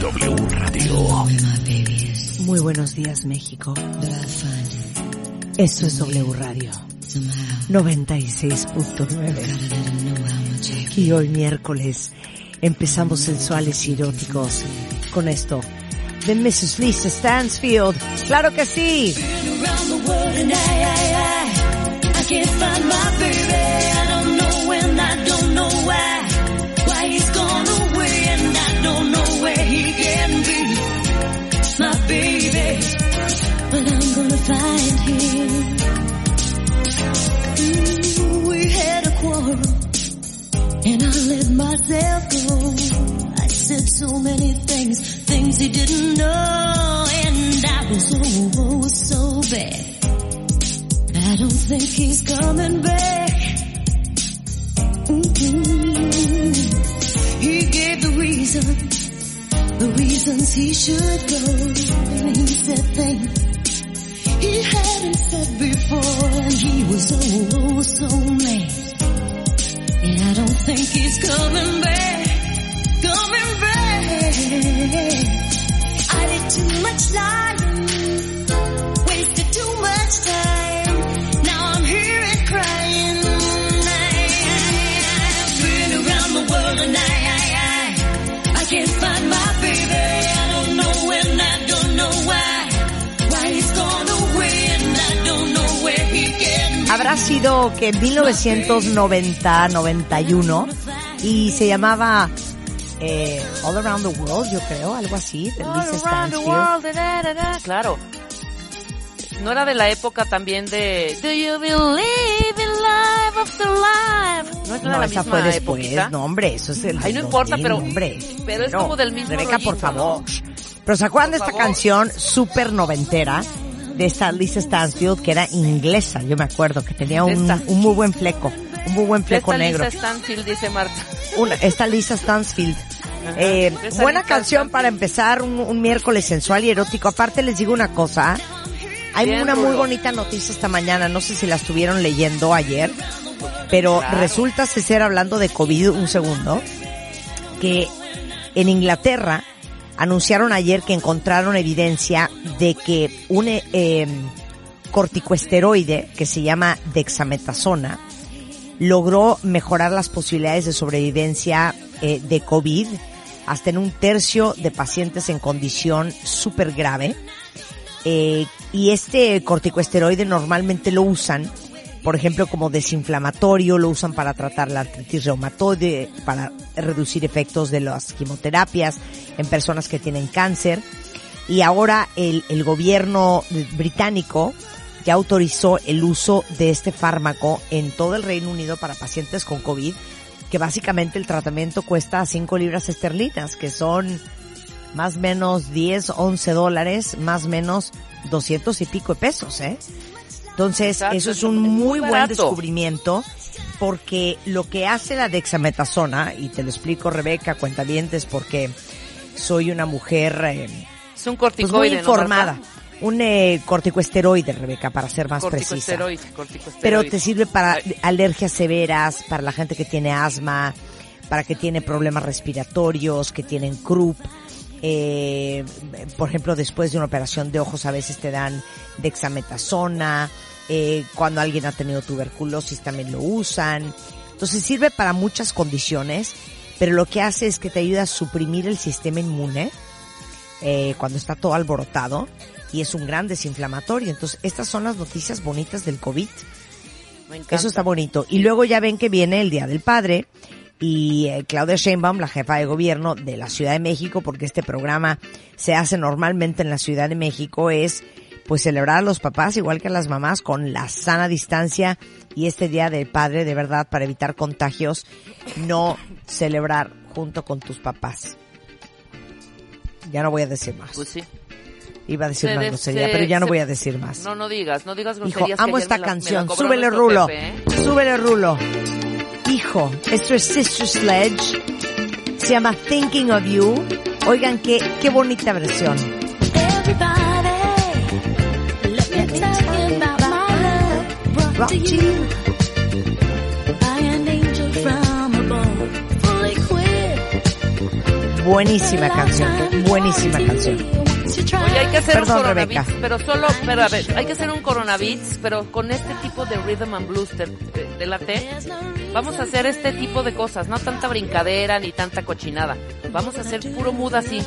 W Radio. Muy buenos días, México. Esto es W Radio 96.9. Y hoy miércoles empezamos sensuales y eróticos con esto de Mrs. Lisa Stansfield. ¡Claro que sí! can't find my baby. I don't know when, I don't know why. Why where he can be. My baby, but I'm gonna find him. Ooh, we had a quarrel and I let myself go. I said so many things, things he didn't know and I was oh, oh so bad. I don't think he's coming back. Mm-hmm. He gave the reason, the reasons he should go. He said things he hadn't said before, and he was oh so mad. And I don't think he's coming back, coming back. I did too much lying, Habrá sido que en 1990-91 y se llamaba eh, All Around the World, yo creo, algo así, de All around the world, da, da, da, da. Claro. No era de la época también de Do you believe in life after life? No es de No, la esa misma fue después, época. no hombre, eso es el Ay, no 2000, importa, pero- hombre. pero es No, como del mismo Rebeca, por favor. ¿no? Pero ¿se acuerdan de esta favor. canción súper noventera? De esta Lisa Stansfield, que era inglesa, yo me acuerdo, que tenía un, muy buen fleco, un muy buen fleco esta negro. Lisa Stanfield, dice Marta. Una, esta Lisa Stansfield. Eh, Esa buena canción Stansfield. para empezar un, un miércoles sensual y erótico. Aparte les digo una cosa, hay Bien, una muy bonita noticia esta mañana, no sé si la estuvieron leyendo ayer, pero Claro. resulta ser hablando de COVID un segundo, que en Inglaterra anunciaron ayer que encontraron evidencia de que un eh, eh, corticoesteroide que se llama dexametasona logró mejorar las posibilidades de sobrevivencia eh, de COVID hasta en un tercio de pacientes en condición súper grave. Eh, y este corticoesteroide normalmente lo usan, por ejemplo, como desinflamatorio, lo usan para tratar la artritis reumatoide, para reducir efectos de las quimioterapias en personas que tienen cáncer. Y ahora el, el gobierno británico ya autorizó el uso de este fármaco en todo el Reino Unido para pacientes con COVID, que básicamente el tratamiento cuesta 5 libras esterlinas, que son más o menos 10, 11 dólares, más o menos 200 y pico de pesos, ¿eh? Entonces, Exacto, eso es un muy muy buen descubrimiento porque lo que hace la dexametasona, y te lo explico Rebeca, cuentavientes, porque soy una mujer eh, Es un pues muy corticoide, ¿no, informada. Un eh, corticoesteroide, Rebeca, para ser más precisa. Corticosteroide, corticosteroide. Pero te sirve para Ay. alergias severas, para la gente que tiene asma, para que tiene problemas respiratorios, que tienen croup. Eh, por ejemplo, después de una operación de ojos a veces te dan dexametasona. Eh, cuando alguien ha tenido tuberculosis también lo usan. Entonces sirve para muchas condiciones, pero lo que hace es que te ayuda a suprimir el sistema inmune eh, cuando está todo alborotado y es un gran desinflamatorio. Entonces, estas son las noticias bonitas del COVID. Me. Eso está bonito. Y luego ya ven que viene el Día del Padre y eh, Claudia Sheinbaum, la jefa de gobierno de la Ciudad de México, porque este programa se hace normalmente en la Ciudad de México, es pues celebrar a los papás igual que a las mamás con la sana distancia y este Día del Padre de verdad para evitar contagios, no celebrar junto con tus papás. Ya no voy a decir más. Pues sí. Iba a decir Se una grosería, se- pero ya no se- voy a decir más. No, no digas, no digas Hijo, groserías. que amo ayer esta la- canción. Súbele, Rulo. Pepe, ¿eh? Súbele, Rulo. Hijo, esto es Sister Sledge. Se llama Thinking of You. Oigan, qué, qué bonita versión. Buenísima canción. Buenísima canción. Oye, hay que hacer Perdón, un coronavirus, Rebeca. pero solo, pero a ver, hay que hacer un coronavirus, pero con este tipo de rhythm and blues de, de- de la T, vamos a hacer este tipo de cosas, no tanta brincadera ni tanta cochinada. Vamos a hacer puro mood así.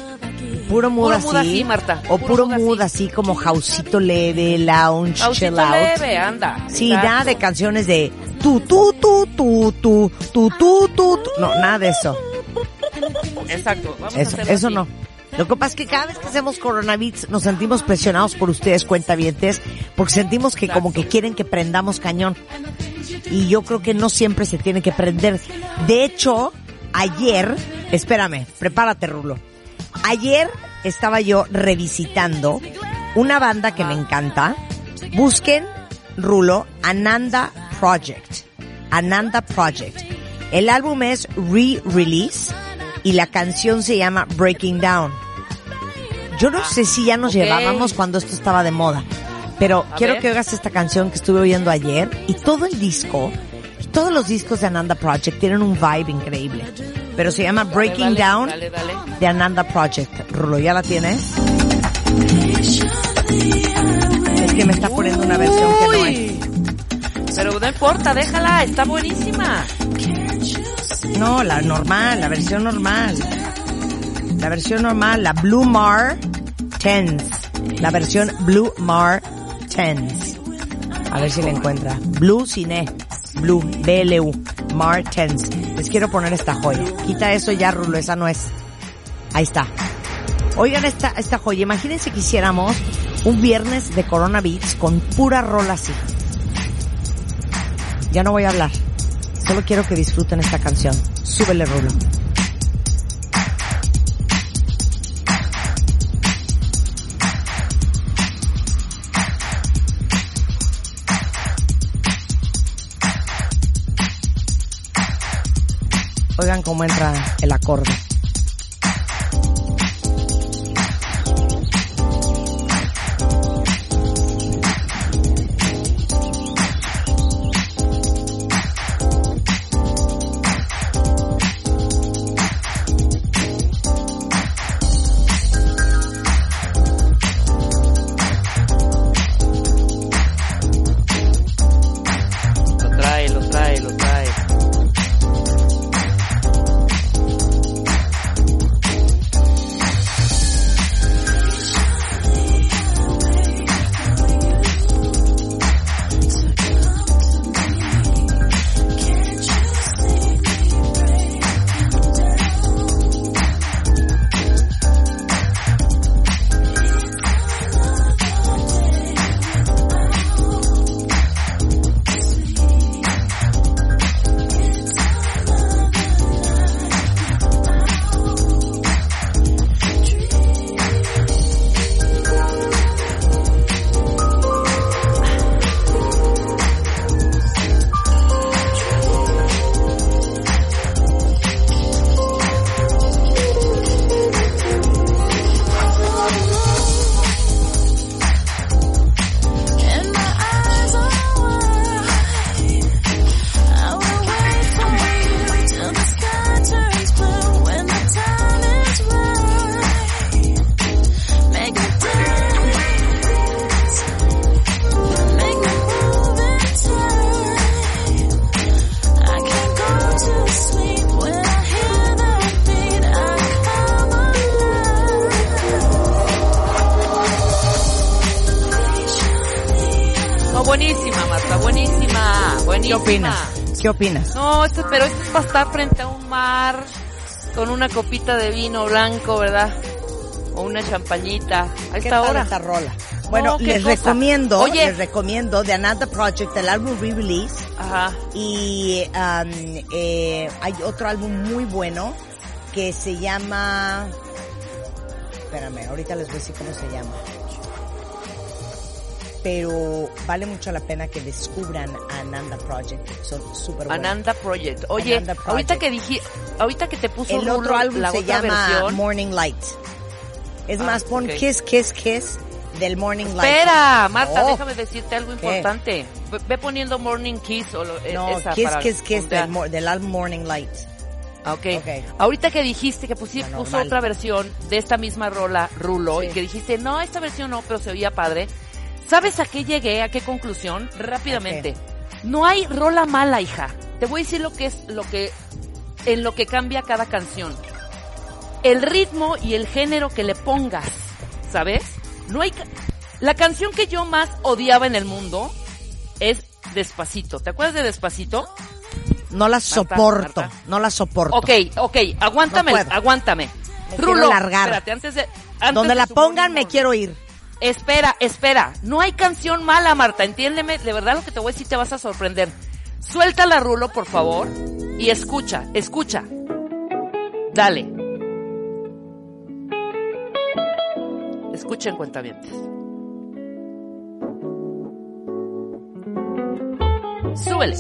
Puro mood Puro así. mood así, Marta. O Puro puro mood mood así como Jausito leve, lounge, chill Pausito out. leve, anda. Sí, Exacto. nada de canciones de tu, tu, tu, tu, tu, tu, tu, tu, tu. No, nada de eso. Exacto, vamos a Eso, hacerlo eso así. no. Lo que pasa es que cada vez que hacemos coronavirus nos sentimos presionados por ustedes, cuentavientes, porque sentimos que como que quieren que prendamos cañón. Y yo creo que no siempre se tiene que prender. De hecho, ayer, espérame, prepárate, Rulo. Ayer estaba yo revisitando una banda que me encanta. Busquen, Rulo, Ananda Project. Ananda Project. El álbum es Re-Release y la canción se llama Breaking Down. Yo no sé si ya nos ok. llevábamos cuando esto estaba de moda, pero A quiero ver. que oigas esta canción que estuve oyendo ayer y todo el disco, y todos los discos de Ananda Project tienen un vibe increíble. Pero se llama Dale, Breaking dale, Down Dale, dale. de Ananda Project. Rulo, ¿ya la tienes? Es que me está poniendo una versión que no es. Pero no importa, déjala, está buenísima. No, la normal, la versión normal. La versión normal, la Blue Mar Tens. La versión Blue Mar Tens. A ver si la encuentra. Blue Cine. Blue, B-L-U. Mar Tens. Les quiero poner esta joya. Quita eso ya, Rulo, esa no es. Ahí está. Oigan esta, esta joya. Imagínense que hiciéramos un viernes de Corona Beats con pura rola así. Ya no voy a hablar. Solo quiero que disfruten esta canción. Súbele, Rulo. Oigan cómo entra el acorde. ¿Qué opinas? No, esto, pero esto es para estar frente a un mar con una copita de vino blanco, ¿verdad? O una champañita. A ¿Qué esta hora. esta rola? Bueno, No, les cosa. recomiendo, Oye. les recomiendo de Another Project, el álbum re-release. Ajá. Y um, eh, hay otro álbum muy bueno que se llama espérame, ahorita les voy a decir cómo se llama. Pero vale mucho la pena que descubran a Ananda Project. Son súper buenos. Ananda Project. Oye, Ananda Project. ahorita que dije, ahorita que te puso El otro álbum la se otra llama versión. Morning Light. Es Ah, más, pon ok. Kiss, Kiss, Kiss del Morning Light. Espera, Marta, Oh. déjame decirte algo importante. Ve, ve poniendo Morning Kiss o lo, eh, No, esa Kiss, para Kiss, Kiss del, del álbum Morning Light. Ah, ok. Ahorita que dijiste que pusi- La puso otra versión de esta misma rola, Rulo, Sí. y que dijiste, no, esta versión no, pero se oía padre. ¿Sabes a qué llegué? ¿A qué conclusión? Rápidamente. No hay rola mala, hija. Te voy a decir lo que es, lo que, en lo que cambia cada canción. El ritmo y el género que le pongas, ¿sabes? No hay, la canción que yo más odiaba en el mundo es Despacito. ¿Te acuerdas de Despacito? No la soporto, Marta. no la soporto. Ok, ok, aguántame, No aguántame. Me Rulo, largar. espérate, antes de... antes Donde de la pongan me quiero ir. Espera, espera, no hay canción mala, Marta, entiéndeme, de verdad lo que te voy a decir te vas a sorprender. Suéltala, Rulo, por favor, y escucha, escucha. Dale. Escuchen, cuentavientes. Súbele.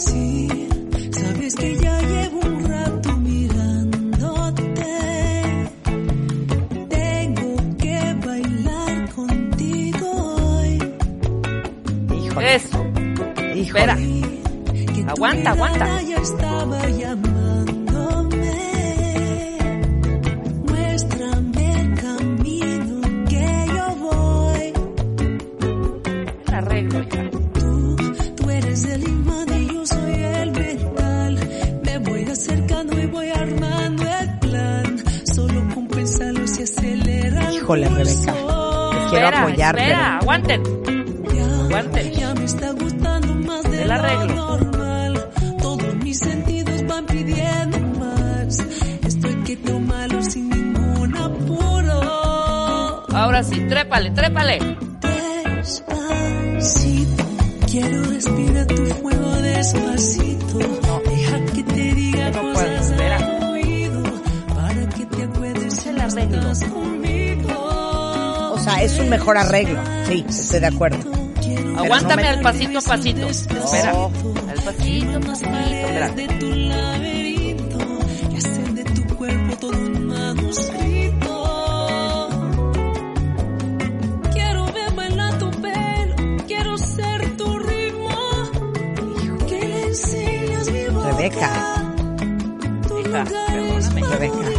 Con pensarlo se acelera. el Híjole, Rebeca. Te quiero espera, apoyar, espera, pero- aguanten. Ya, arreglo. normal. Todos mis sentidos van pidiendo más. Esto hay que tomarlo sin ningún apuro. Ahora sí, trépale, trépale. Despacito, quiero respirar tu fuego despacito. Deja que te diga No cosas al oído para que te acuerdes si estás conmigo. O sea, es un mejor arreglo. Sí, estoy de acuerdo. Aguántame al pasito a pasito. Espera. Al pasito, pasito. Espera. de tu laberinto y hacer de tu cuerpo todo un manuscrito. Quiero ver bailar tu pelo, quiero ser tu ritmo. Que le enseñas mi boca. Rebeca. Hija, perdóname. Rebeca.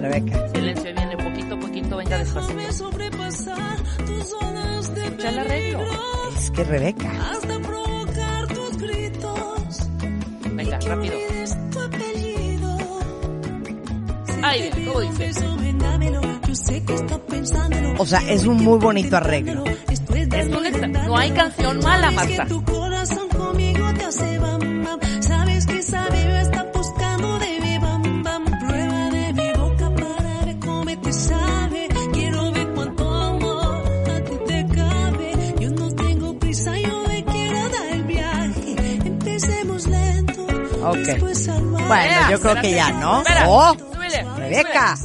Rebeca. Silencio, viene poquito a poquito, venga despacito. Déjame sobrepasar tus zonas de Escucha el arreglo. Es que Rebeca. hasta provocar tus gritos. Venga, rápido. Ahí viene, ¿cómo dice? O sea, es un muy bonito arreglo. Es un no hay canción mala, Marta. Ok. Bueno, yo creo que ya, ¿no? Espera. ¡Oh! Súbele. Rebeca.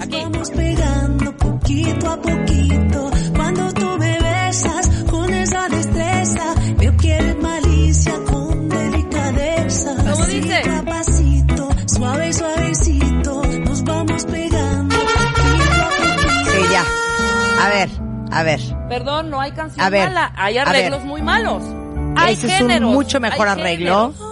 Aquí. Vamos pegando poquito a poquito. Cuando tú me besas con esa destreza, veo que eres malicia con delicadeza. ¿Cómo dice? a pasito, suave, suavecito, nos vamos pegando poquito a poquito. Sí, ya. A ver, a ver. Perdón, no hay canción A ver, mala. Hay a arreglos ver. muy malos. Hay Ese es un mucho mejor hay arreglo. géneros,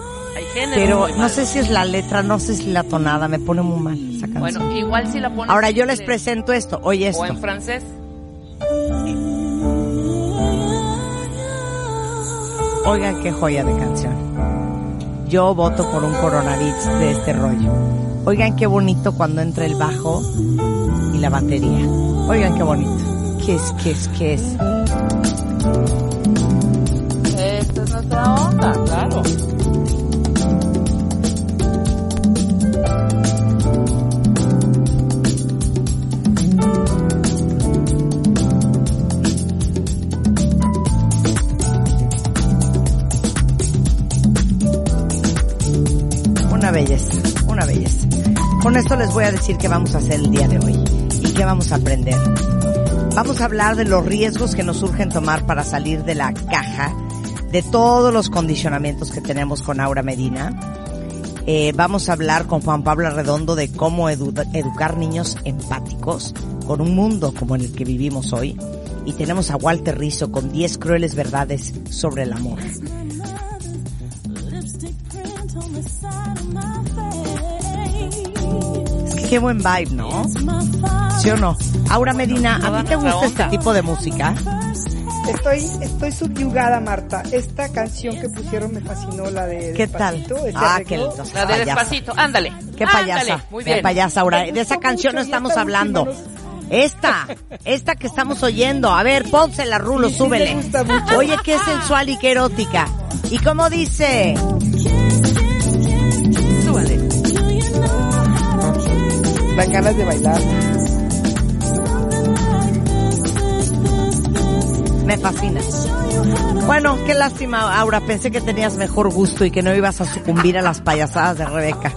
Pero no sé si es la letra, no sé si la tonada, me pone muy mal esa canción. Bueno, igual si la pones Ahora yo les inglés presento esto, oye O en esto. francés. Oigan qué joya de canción. Yo voto por un coronavirus de este rollo. Oigan qué bonito cuando entra el bajo y la batería. Oigan qué bonito. Kiss, kiss, kiss. Esta es nuestra onda, claro. Esto les voy a decir qué vamos a hacer el día de hoy. Y ¿Qué vamos a aprender? Vamos a hablar de los riesgos que nos surgen tomar para salir de la caja, de todos los condicionamientos que tenemos con Aura Medina. Eh, vamos a hablar con Juan Pablo Redondo de cómo edu- educar niños empáticos con un mundo como el que vivimos hoy. Y tenemos a Walter Rizzo con 10 crueles verdades sobre el amor. Que qué buen vibe, ¿no? ¿Sí o no? Aura Medina, ¿a ti te gusta este tipo de música? Estoy, estoy subyugada, Marta. Esta canción que pusieron me fascinó, la de ¿Qué tal? Despacito, ese Ah, qué lindo. La de Payasa. despacito, ándale. Qué Ándale, payasa. Muy Qué bien. payasa, Aura. De esa canción no estamos esta hablando. Esta, esta que estamos oyendo. A ver, pónsela, Rulo, Sí, sí me súbele. gusta mucho. Oye, qué sensual y qué erótica. ¿Y cómo dice? Dan ganas de bailar. Me fascina. Bueno, qué lástima, Aura. Pensé que tenías mejor gusto y que no ibas a sucumbir a las payasadas de Rebeca.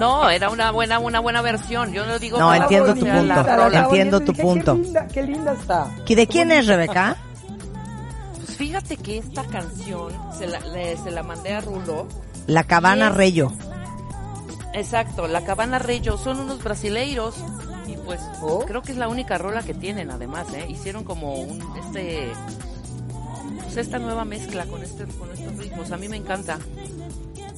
No, era una buena, una buena versión. Yo no digo No, entiendo tu punto. la Entiendo tu punto. Qué linda, qué linda está. ¿Y de quién es Rebeca? Pues fíjate que esta canción se la, le- se la mandé a Rulo. La Cabana. Reyo. Exacto, la Cabana Reyo son unos brasileiros y pues Oh. creo que es la única rola que tienen además, ¿eh? Hicieron como un este pues esta nueva mezcla con este con estos ritmos, a mí me encanta.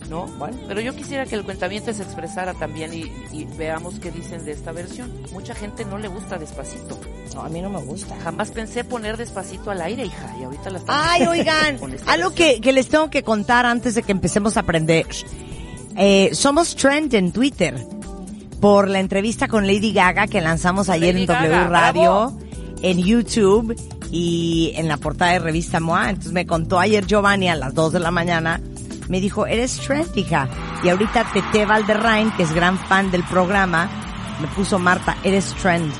¿No? Pero yo quisiera que el cuentamiento se expresara también y, y veamos qué dicen de esta versión. Mucha gente no le gusta despacito. No, a mí no me gusta. Jamás pensé poner despacito al aire, hija, y ahorita la Ay, oigan, algo que les tengo que contar antes de que empecemos a aprender. Eh, somos trend en Twitter por la entrevista con Lady Gaga que lanzamos ayer Lady en W Gaga, Radio, bravo. en YouTube y en la portada de revista MOA. Entonces me contó ayer Giovanni a las 2 de la mañana. Me dijo, eres trend, hija. Y ahorita Tete Valderrain, que es gran fan del programa, me puso Marta, eres trend.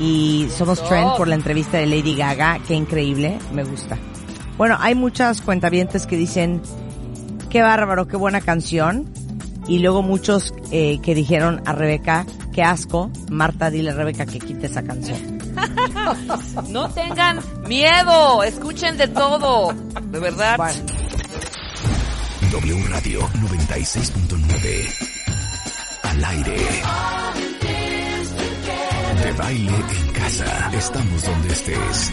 Y somos Eso. trend por la entrevista de Lady Gaga. Qué increíble, me gusta. Bueno, hay muchas cuentavientes que dicen, qué bárbaro, qué buena canción. Y luego muchos eh, que dijeron a Rebeca, qué asco. Marta, dile a Rebeca que quite esa canción. No tengan miedo, escuchen de todo, de verdad. W Radio 96.9. Al aire. De baile en casa. Estamos donde estés.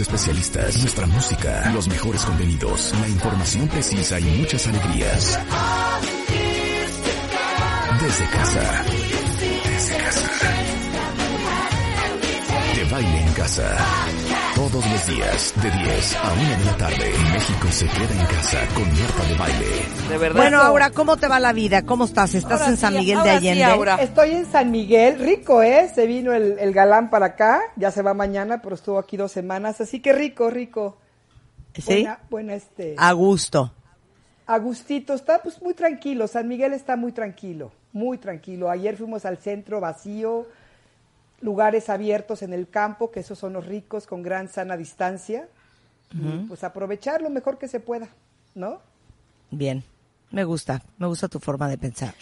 Especialistas, nuestra música, los mejores contenidos, la información precisa y muchas alegrías. Desde casa. Desde casa. De baile en casa. Todos los días, de 10 a 1 de la tarde, México se queda en casa con Marta de baile. De verdad. Bueno, Aura, ¿cómo te va la vida? ¿Cómo estás? ¿Estás Ahora en San sí, Miguel de ahora sí, Allende? Aura. Estoy en San Miguel, rico, ¿eh? Se vino el, el galán para acá, ya se va mañana, pero estuvo aquí dos semanas, así que rico, rico. ¿Sí? Buena, buena este. A gusto. Agustito está pues muy tranquilo, San Miguel está muy tranquilo, muy tranquilo. Ayer fuimos al centro vacío, lugares abiertos en el campo, que esos son los ricos con gran sana distancia. Y, pues aprovechar lo mejor que se pueda, ¿no? Bien. Me gusta. Me gusta tu forma de pensar.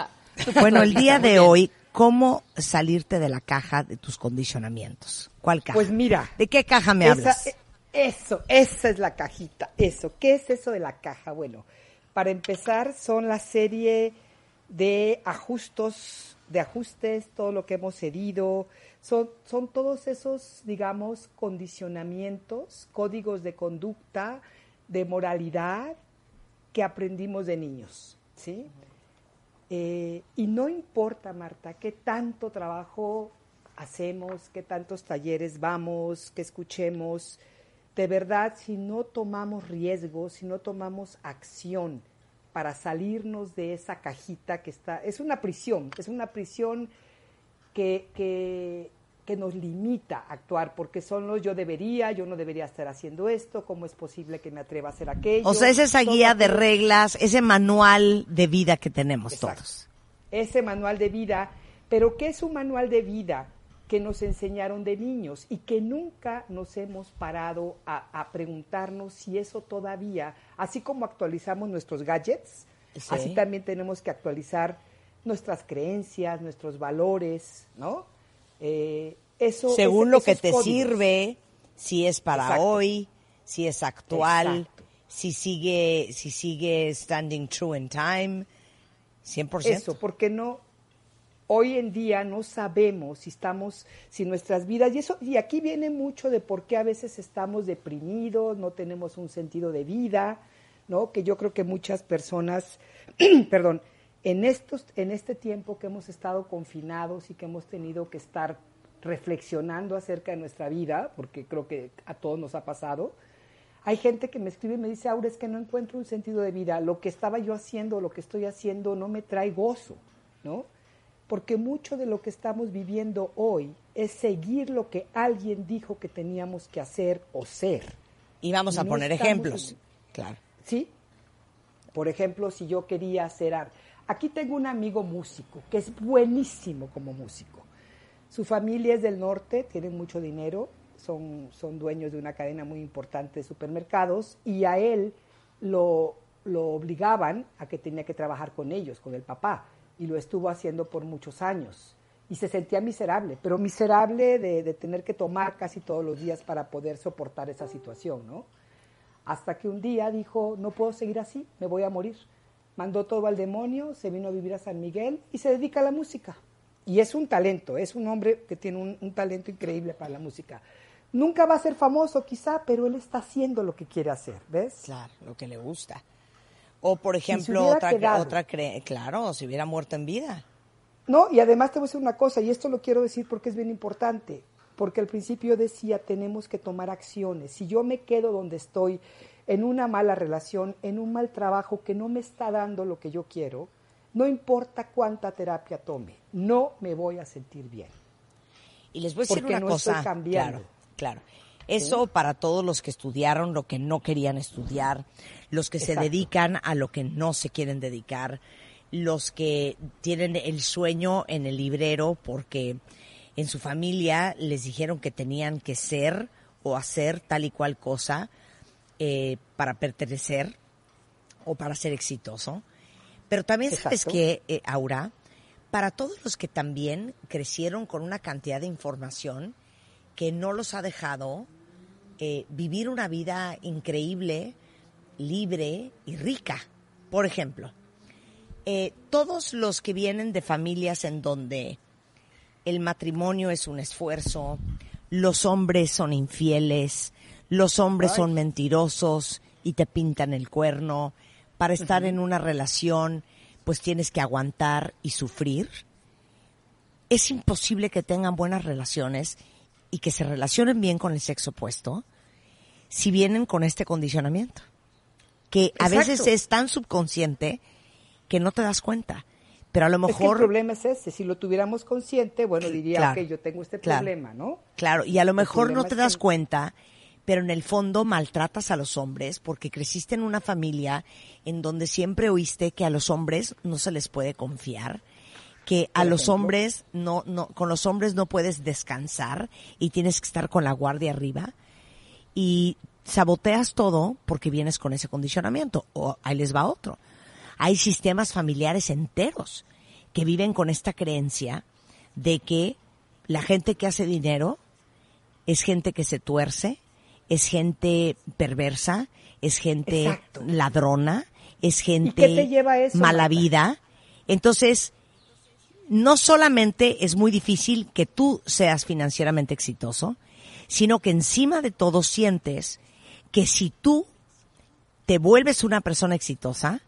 bueno, el día de hoy, ¿cómo salirte de la caja de tus condicionamientos? ¿Cuál caja? Pues mira, ¿De qué caja me Esa- hablas? e- eso, esa es la cajita, eso. ¿Qué es eso de la caja? Bueno, para empezar son la serie de ajustos, de ajustes, todo lo que hemos herido, son, son todos esos, digamos, condicionamientos, códigos de conducta, de moralidad que aprendimos de niños, ¿sí? Eh, y no importa, Marta, qué tanto trabajo hacemos, qué tantos talleres vamos, que escuchemos, de verdad, si no tomamos riesgos, si no tomamos acción para salirnos de esa cajita que está, es una prisión, es una prisión que, que, que nos limita a actuar, porque son los yo debería, yo no debería estar haciendo esto, cómo es posible que me atreva a hacer aquello. O sea, es esa guía de reglas, ese manual de vida que tenemos Exacto. todos. ese manual de vida, pero que es un manual de vida que nos enseñaron de niños y que nunca nos hemos parado a, a preguntarnos si eso todavía, así como actualizamos nuestros gadgets, Sí. así también tenemos que actualizar nuestras creencias, nuestros valores, ¿no? Eh, eso, Según ese- lo que te códigos. sirve, si es para Exacto. hoy, si es actual, Exacto. si sigue, si sigue standing true in time, 100%. Eso, porque no, hoy en día no sabemos si estamos, si nuestras vidas, y eso, y aquí viene mucho de por qué a veces estamos deprimidos, no tenemos un sentido de vida, ¿no? Que yo creo que muchas personas, perdón, en estos, en este tiempo que hemos estado confinados y que hemos tenido que estar reflexionando acerca de nuestra vida, porque creo que a todos nos ha pasado, hay gente que me escribe y me dice, Aura, es que no encuentro un sentido de vida. Lo que estaba yo haciendo, lo que estoy haciendo, no me trae gozo, ¿no? Porque mucho de lo que estamos viviendo hoy es seguir lo que alguien dijo que teníamos que hacer o ser. Y vamos a no poner ejemplos. en- Claro. ¿Sí? Por ejemplo, si yo quería hacer arte. Aquí tengo un amigo músico, que es buenísimo como músico. Su familia es del norte, tienen mucho dinero, son, son dueños de una cadena muy importante de supermercados y a él lo, lo obligaban a que tenía que trabajar con ellos, con el papá, y lo estuvo haciendo por muchos años. Y se sentía miserable, pero miserable de, tener que tomar casi todos los días para poder soportar esa situación, ¿no? Hasta que un día dijo, no puedo seguir así, me voy a morir. Mandó todo al demonio, se vino a vivir a San Miguel y se dedica a la música. Y es un talento, es un hombre que tiene un, un talento increíble para la música. Nunca va a ser famoso quizá, pero él está haciendo lo que quiere hacer, ¿ves? Claro, lo que le gusta. O, por ejemplo, otra, quedado. otra cre- claro, si hubiera muerto en vida. No, y además te voy a decir una cosa, y esto lo quiero decir porque es bien importante, porque al principio decía, tenemos que tomar acciones. Si yo me quedo donde estoy, en una mala relación, en un mal trabajo que no me está dando lo que yo quiero, no importa cuánta terapia tome, no me voy a sentir bien. Y les voy a decir Porque una no cosa. estoy cambiando. Claro, claro. Eso para todos los que estudiaron lo que no querían estudiar, los que se dedican a lo que no se quieren dedicar, los que tienen el sueño en el librero porque en su familia les dijeron que tenían que ser o hacer tal y cual cosa eh, para pertenecer o para ser exitoso. Pero también sabes que, eh, Aura, para todos los que también crecieron con una cantidad de información que no los ha dejado eh, vivir una vida increíble, libre y rica. Por ejemplo, eh, todos los que vienen de familias en donde el matrimonio es un esfuerzo, los hombres son infieles, los hombres son mentirosos y te pintan el cuerno, para estar en una relación pues tienes que aguantar y sufrir. Es imposible que tengan buenas relaciones y que se relacionen bien con el sexo opuesto si vienen con este condicionamiento, que a Exacto. veces es tan subconsciente que no te das cuenta. Pero a lo Es que el mejor problema es ese, si lo tuviéramos consciente, bueno, diría, Claro, ok, yo tengo este claro. problema, ¿no? Claro, y a lo mejor no te das que- cuenta, pero en el fondo maltratas a los hombres porque creciste en una familia en donde siempre oíste que a los hombres no se les puede confiar, que a los hombres no, no, con los hombres no puedes descansar y tienes que estar con la guardia arriba y saboteas todo porque vienes con ese condicionamiento. O ahí les va otro. Hay sistemas familiares enteros que viven con esta creencia de que la gente que hace dinero es gente que se tuerce, es gente perversa, es gente Exacto. ladrona, es gente eso, mala vida. Entonces, no solamente es muy difícil que tú seas financieramente exitoso, sino que encima de todo sientes que si tú te vuelves una persona exitosa,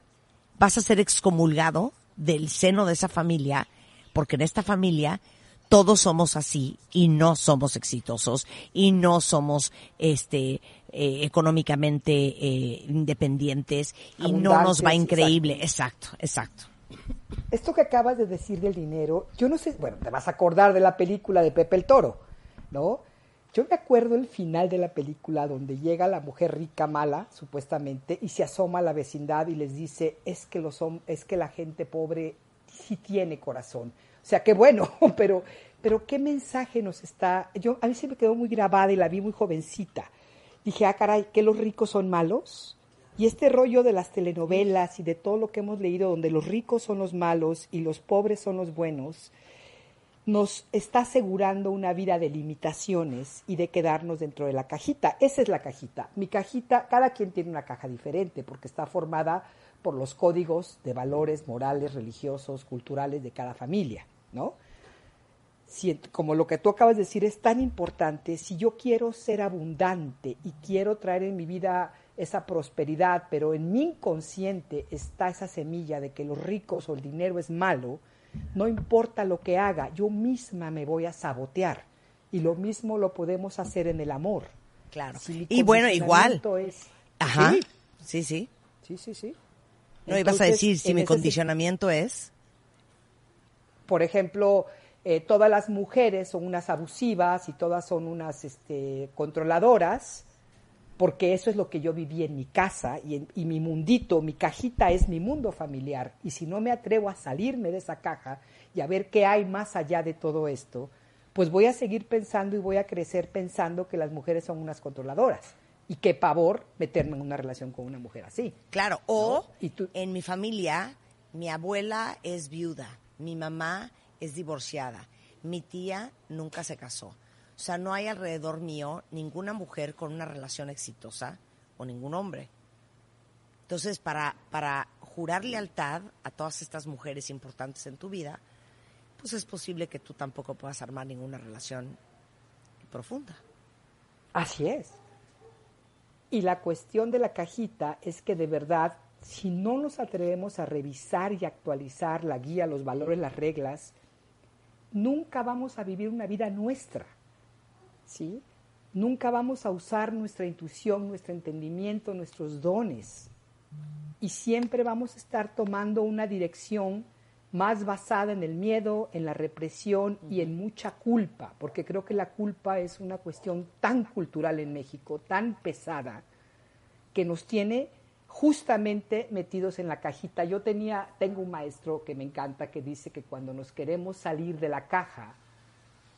vas a ser excomulgado del seno de esa familia, porque en esta familia todos somos así y no somos exitosos y no somos este eh, económicamente eh, independientes y no nos va increíble. Exacto, exacto. Esto que acabas de decir del dinero, yo no sé, bueno, te vas a acordar de la película de Pepe el Toro, ¿no? Yo me acuerdo el final de la película donde llega la mujer rica mala, supuestamente, y se asoma a la vecindad y les dice, es que, los, es que la gente pobre sí tiene corazón. O sea, qué bueno, pero, pero qué mensaje nos está... Yo, a mí se me quedó muy grabada y la vi muy jovencita. Dije, ah, caray, ¿que los ricos son malos? Y este rollo de las telenovelas y de todo lo que hemos leído, donde los ricos son los malos y los pobres son los buenos, nos está asegurando una vida de limitaciones y de quedarnos dentro de la cajita. Esa es la cajita. Mi cajita, cada quien tiene una caja diferente porque está formada por los códigos de valores morales, religiosos, culturales de cada familia, ¿no? Si, como lo que tú acabas de decir es tan importante, si yo quiero ser abundante y quiero traer en mi vida esa prosperidad, pero en mi inconsciente está esa semilla de que los ricos o el dinero es malo, no importa lo que haga, yo misma me voy a sabotear. Y lo mismo lo podemos hacer en el amor. Claro. y bueno, igual. Es, Ajá. Sí, sí. Sí, sí, sí. No ibas a decir si mi condicionamiento es. Por ejemplo, eh, todas las mujeres son unas abusivas y todas son unas este, controladoras porque eso es lo que yo viví en mi casa y, en, y mi mundito, mi cajita es mi mundo familiar. Y si no me atrevo a salirme de esa caja y a ver qué hay más allá de todo esto, pues voy a seguir pensando y voy a crecer pensando que las mujeres son unas controladoras. Y qué pavor meterme en una relación con una mujer así. Claro, o en mi familia, mi abuela es viuda, mi mamá es divorciada, mi tía nunca se casó o sea, no hay alrededor mío ninguna mujer con una relación exitosa o ningún hombre. Entonces, para, para jurar lealtad a todas estas mujeres importantes en tu vida, pues es posible que tú tampoco puedas armar ninguna relación profunda. Así es. Y la cuestión de la cajita es que de verdad, si no nos atrevemos a revisar y actualizar la guía, los valores, las reglas, nunca vamos a vivir una vida nuestra. ¿Sí? Nunca vamos a usar nuestra intuición, nuestro entendimiento, nuestros dones. Y siempre vamos a estar tomando una dirección más basada en el miedo, en la represión y en mucha culpa, porque creo que la culpa es una cuestión tan cultural en México, tan pesada, que nos tiene justamente metidos en la cajita. Yo tenía, tengo un maestro que me encanta que dice que cuando nos queremos salir de la caja,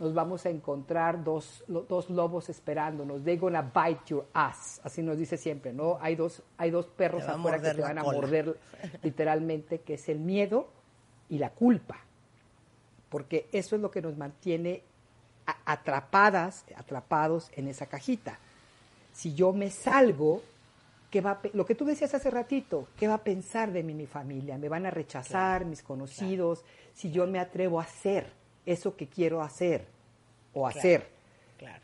nos vamos a encontrar dos, dos lobos esperándonos. They're gonna bite your ass. Así nos dice siempre, ¿no? Hay dos, hay dos perros afuera que te van a morder literalmente, que es el miedo y la culpa. Porque eso es lo que nos mantiene atrapadas, atrapados en esa cajita. Si yo me salgo, ¿qué va lo que tú decías hace ratito, ¿qué va a pensar de mí mi familia? ¿Me van a rechazar mis conocidos? Si yo me atrevo a hacer eso que quiero hacer o hacer.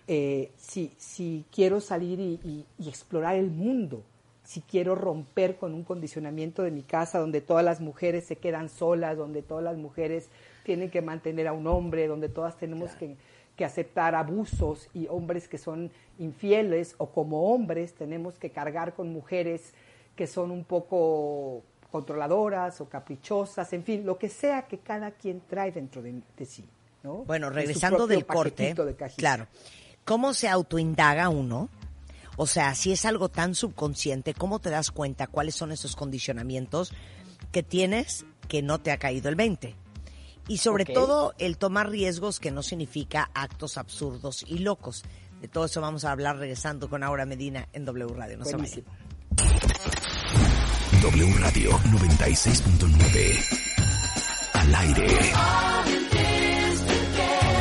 Eh, si, si, quiero salir y, explorar el mundo, si quiero romper con un condicionamiento de mi casa donde todas las mujeres se quedan solas, donde todas las mujeres tienen que mantener a un hombre, donde todas tenemos que, que, aceptar abusos y hombres que son infieles o como hombres tenemos que cargar con mujeres que son un poco controladoras o caprichosas, en fin, lo que sea que cada quien trae dentro de, sí. ¿No? Bueno, regresando del corte, claro, ¿cómo se autoindaga uno? O sea, si es algo tan subconsciente, ¿cómo te das cuenta cuáles son esos condicionamientos que tienes que no te ha caído el 20? Y sobre todo el tomar riesgos que no significa actos absurdos y locos. De todo eso vamos a hablar regresando con Aura Medina en W Radio. No se W Radio 96.9. Al aire.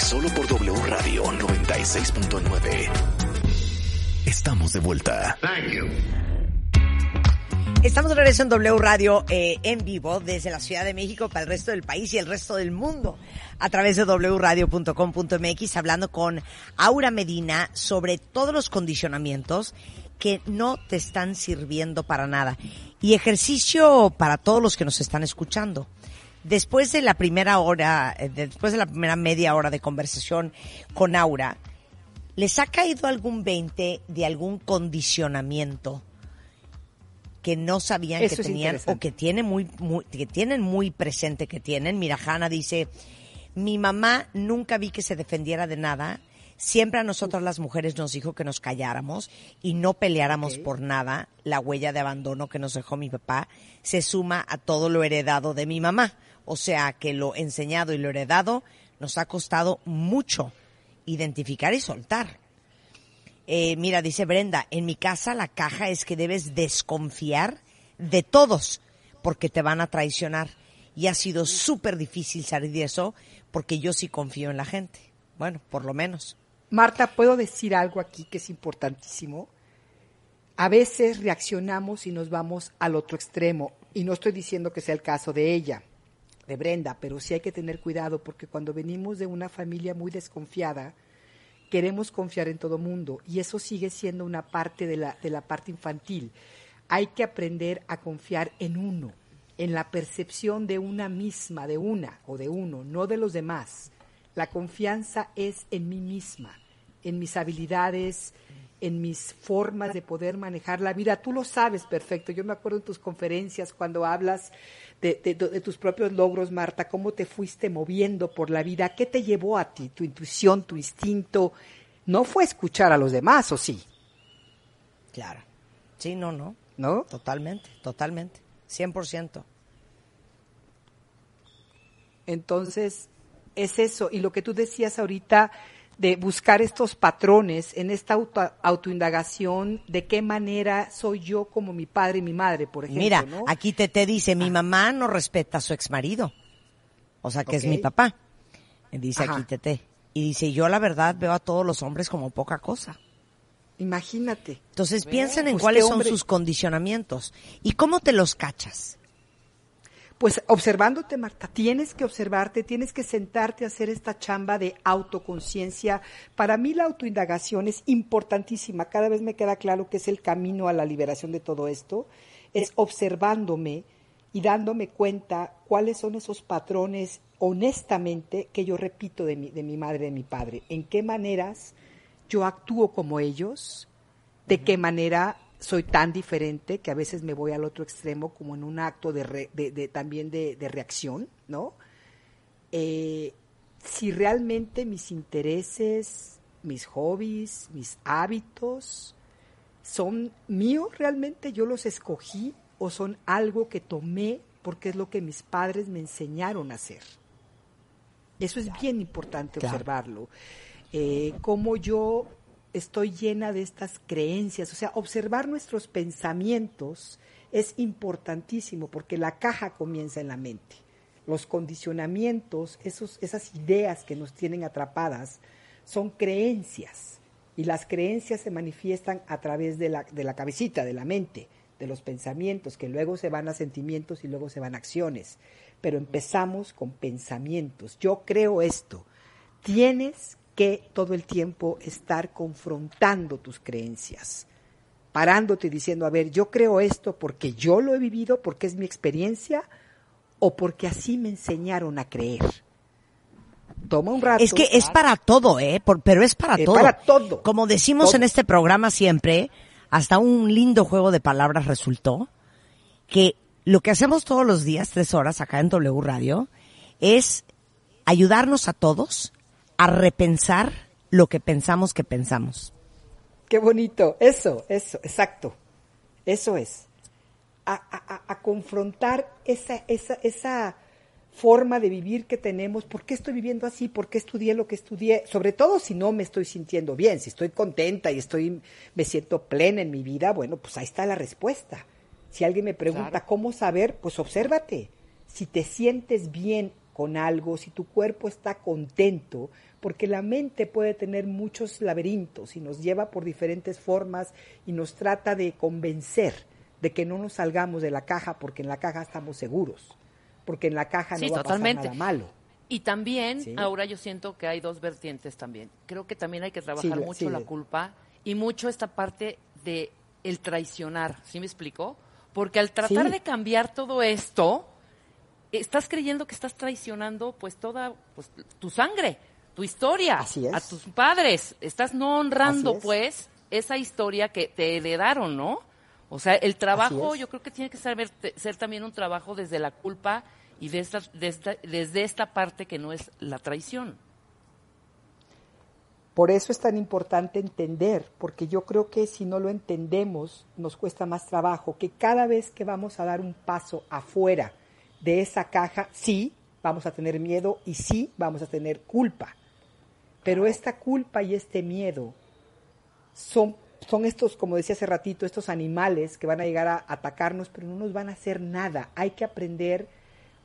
solo por W Radio 96.9. Estamos de vuelta. Estamos de regreso en W Radio eh, en vivo desde la Ciudad de México para el resto del país y el resto del mundo a través de wradio.com.mx hablando con Aura Medina sobre todos los condicionamientos que no te están sirviendo para nada. Y ejercicio para todos los que nos están escuchando. Después de la primera hora, eh, después de la primera media hora de conversación con Aura, ¿les ha caído algún 20 de algún condicionamiento que no sabían Eso que tenían o que tienen muy, muy, que tienen muy presente que tienen? Mira, Hanna dice, mi mamá nunca vi que se defendiera de nada. Siempre a nosotras las mujeres nos dijo que nos calláramos y no peleáramos por nada. La huella de abandono que nos dejó mi papá se suma a todo lo heredado de mi mamá. O sea que lo enseñado y lo heredado nos ha costado mucho identificar y soltar. Eh, mira, dice Brenda, en mi casa la caja es que debes desconfiar de todos porque te van a traicionar. Y ha sido súper difícil salir de eso porque yo sí confío en la gente. Bueno, por lo menos. Marta, ¿puedo decir algo aquí que es importantísimo? A veces reaccionamos y nos vamos al otro extremo. Y no estoy diciendo que sea el caso de ella, de Brenda, pero sí hay que tener cuidado porque cuando venimos de una familia muy desconfiada, queremos confiar en todo mundo y eso sigue siendo una parte de la, de la parte infantil. Hay que aprender a confiar en uno, en la percepción de una misma, de una o de uno, no de los demás. La confianza es en mí misma, en mis habilidades, en mis formas de poder manejar la vida. Tú lo sabes perfecto. Yo me acuerdo en tus conferencias cuando hablas de, de- de tus propios logros, Marta, cómo te fuiste moviendo por la vida, qué te llevó a ti, tu intuición, tu instinto. No fue escuchar a los demás, ¿o sí? Claro. Sí, no, no. ¿No? Totalmente, totalmente. 100%. Entonces, es eso. Y lo que tú decías ahorita de buscar estos patrones en esta auto- autoindagación, de qué manera soy yo como mi padre y mi madre, por ejemplo. Mira, ¿no? aquí te, te dice, mi mamá no respeta a su exmarido. O sea, que es mi papá. Dice Ajá. aquí Tete. Y dice, yo la verdad veo a todos los hombres como poca cosa. Imagínate. Entonces piensen en Pues, cuáles son sus condicionamientos. ¿Y cómo te los cachas? Pues observándote, Marta, tienes que observarte, tienes que sentarte a hacer esta chamba de autoconciencia. Para mí la autoindagación es importantísima. Cada vez me queda claro que es el camino a la liberación de todo esto. Es observándome y dándome cuenta cuáles son esos patrones honestamente que yo repito de mi, de mi madre, de mi padre. En qué maneras yo actúo como ellos, de qué manera soy tan diferente que a veces me voy al otro extremo como en un acto de, re- de- de- también de, de reacción, ¿no? Eh, si realmente mis intereses, mis hobbies, mis hábitos son míos realmente, yo los escogí o son algo que tomé porque es lo que mis padres me enseñaron a hacer. Eso es bien importante Claro. observarlo. Eh, cómo yo estoy llena de estas creencias, o sea, observar nuestros pensamientos es importantísimo porque la caja comienza en la mente. Los condicionamientos, esos, esas ideas que nos tienen atrapadas, son creencias y las creencias se manifiestan a través de la, de la cabecita, de la mente, de los pensamientos, que luego se van a sentimientos y luego se van a acciones. Pero empezamos con pensamientos. Yo creo esto. Tienes que todo el tiempo estar confrontando tus creencias, parándote y diciendo, a ver, yo creo esto porque yo lo he vivido, porque es mi experiencia, o porque así me enseñaron a creer. Toma un rato. Es que es para todo, ¿eh? Por- pero es para Es todo. para todo. Como decimos Todo. en este programa siempre, hasta un lindo juego de palabras resultó, que lo que hacemos todos los días, tres horas acá en W Radio, es ayudarnos a todos a repensar lo que pensamos que pensamos. Qué bonito. Eso, eso, exacto. Eso es. A, a- confrontar esa, esa, esa forma de vivir que tenemos. ¿Por qué estoy viviendo así? ¿Por qué estudié lo que estudié? Sobre todo si no me estoy sintiendo bien, si estoy contenta y estoy, me siento plena en mi vida, bueno, pues ahí está la respuesta. Si alguien me pregunta Claro. cómo saber, pues obsérvate. Si te sientes bien con algo, si tu cuerpo está contento, porque la mente puede tener muchos laberintos y nos lleva por diferentes formas y nos trata de convencer de que no nos salgamos de la caja porque en la caja estamos seguros, porque en la caja no Sí, va a totalmente. pasar nada malo. Y también, Sí. ahora yo siento que hay dos vertientes también. Creo que también hay que trabajar Sí, mucho la culpa y mucho esta parte de el traicionar, ¿sí me explico? Porque al tratar de cambiar todo esto, estás creyendo que estás traicionando pues toda pues, tu sangre, tu historia, Así es. a tus padres. Estás no honrando es. pues esa historia que te heredaron, ¿no? O sea, el trabajo yo creo que tiene que saber, ser también un trabajo desde la culpa y de esta, de esta- desde esta parte que no es la traición. Por eso es tan importante entender, porque yo creo que si no lo entendemos nos cuesta más trabajo, que cada vez que vamos a dar un paso afuera de esa caja, sí, vamos a tener miedo y sí, vamos a tener culpa. Pero esta culpa y este miedo son, son estos, como decía hace ratito, estos animales que van a llegar a atacarnos, pero no nos van a hacer nada. Hay que aprender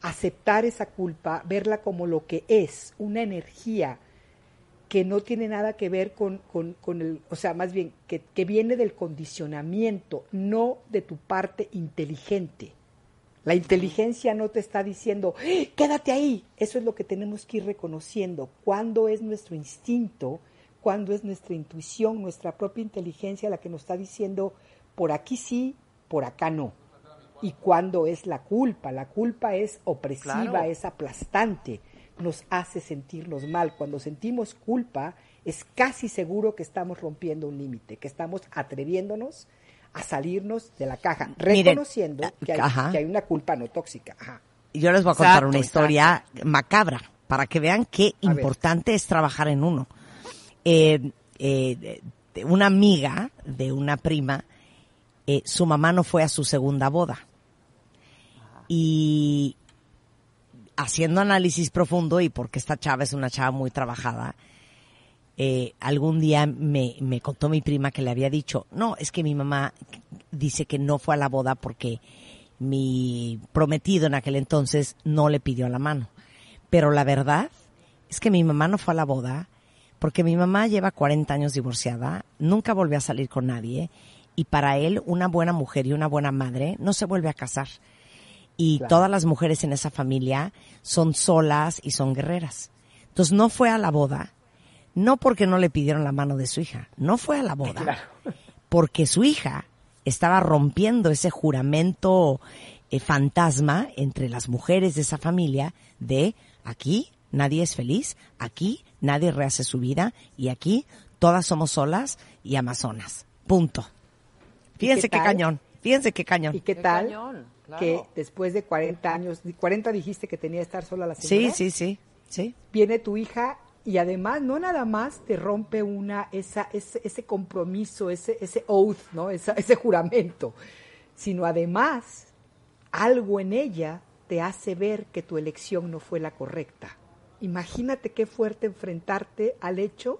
a aceptar esa culpa, verla como lo que es, una energía que no tiene nada que ver con, con- con el, o sea, más bien, que, que viene del condicionamiento, no de tu parte inteligente. La inteligencia no te está diciendo, "¡Ah! quédate ahí. Eso es lo que tenemos que ir reconociendo. Cuándo es nuestro instinto, cuándo es nuestra intuición, nuestra propia inteligencia la que nos está diciendo, por aquí sí, por acá no. Y cuándo es la culpa. La culpa es opresiva, Claro. es aplastante, nos hace sentirnos mal. Cuando sentimos culpa, es casi seguro que estamos rompiendo un límite, que estamos atreviéndonos a salirnos de la caja, Miren, reconociendo que hay, ajá. que hay una culpa no tóxica. Ajá. Yo les voy a contar Exacto, una historia macabra para que vean qué A ver. importante es trabajar en uno. Eh, eh, de- una amiga de una prima, eh, su mamá no fue a su segunda boda. Y haciendo análisis profundo y porque esta chava es una chava muy trabajada, eh, algún día me, me contó mi prima que le había dicho, no, es que mi mamá dice que no fue a la boda porque mi prometido en aquel entonces no le pidió la mano. Pero la verdad es que mi mamá no fue a la boda porque mi mamá lleva 40 años divorciada, nunca volvió a salir con nadie y para él una buena mujer y una buena madre no se vuelve a casar. Y Claro. todas las mujeres en esa familia son solas y son guerreras. Entonces no fue a la boda, no porque no le pidieron la mano de su hija, no fue a la boda, porque su hija estaba rompiendo ese juramento eh, fantasma entre las mujeres de esa familia de aquí nadie es feliz, aquí nadie rehace su vida y aquí todas somos solas y amazonas. Punto. Fíjense qué cañón, fíjense qué cañón. ¿Y qué Qué tal cañón, claro. que después de 40 años, 40 dijiste que tenía que estar sola la Sí, señora? sí, sí, sí. Viene tu hija y además no nada más te rompe una esa ese, ese compromiso, ese ese oath, ¿no? Esa- ese juramento, sino además algo en ella te hace ver que tu elección no fue la correcta. Imagínate qué fuerte enfrentarte al hecho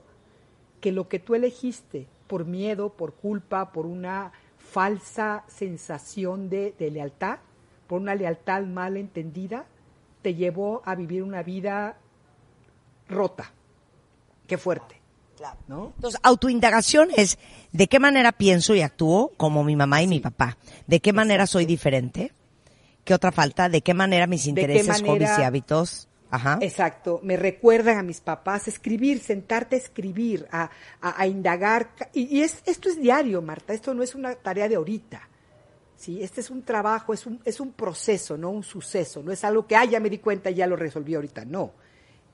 que lo que tú elegiste por miedo, por culpa, por una falsa sensación de, de lealtad, por una lealtad mal entendida, te llevó a vivir una vida rota. Qué fuerte. ¿No? Entonces, autoindagación es de qué manera pienso y actúo como mi mamá y mi papá. De qué manera soy diferente. ¿Qué otra falta? ¿De qué manera mis intereses, hobbies y hábitos? Ajá. Exacto, me recuerdan a mis papás, escribir, sentarte a escribir, a, a- a indagar. y es, esto es diario, Marta, esto no es una tarea de ahorita. ¿sí? Este es un trabajo, es un, es un proceso, no un suceso. No es algo que, ah, ya me di cuenta y ya lo resolví ahorita. No.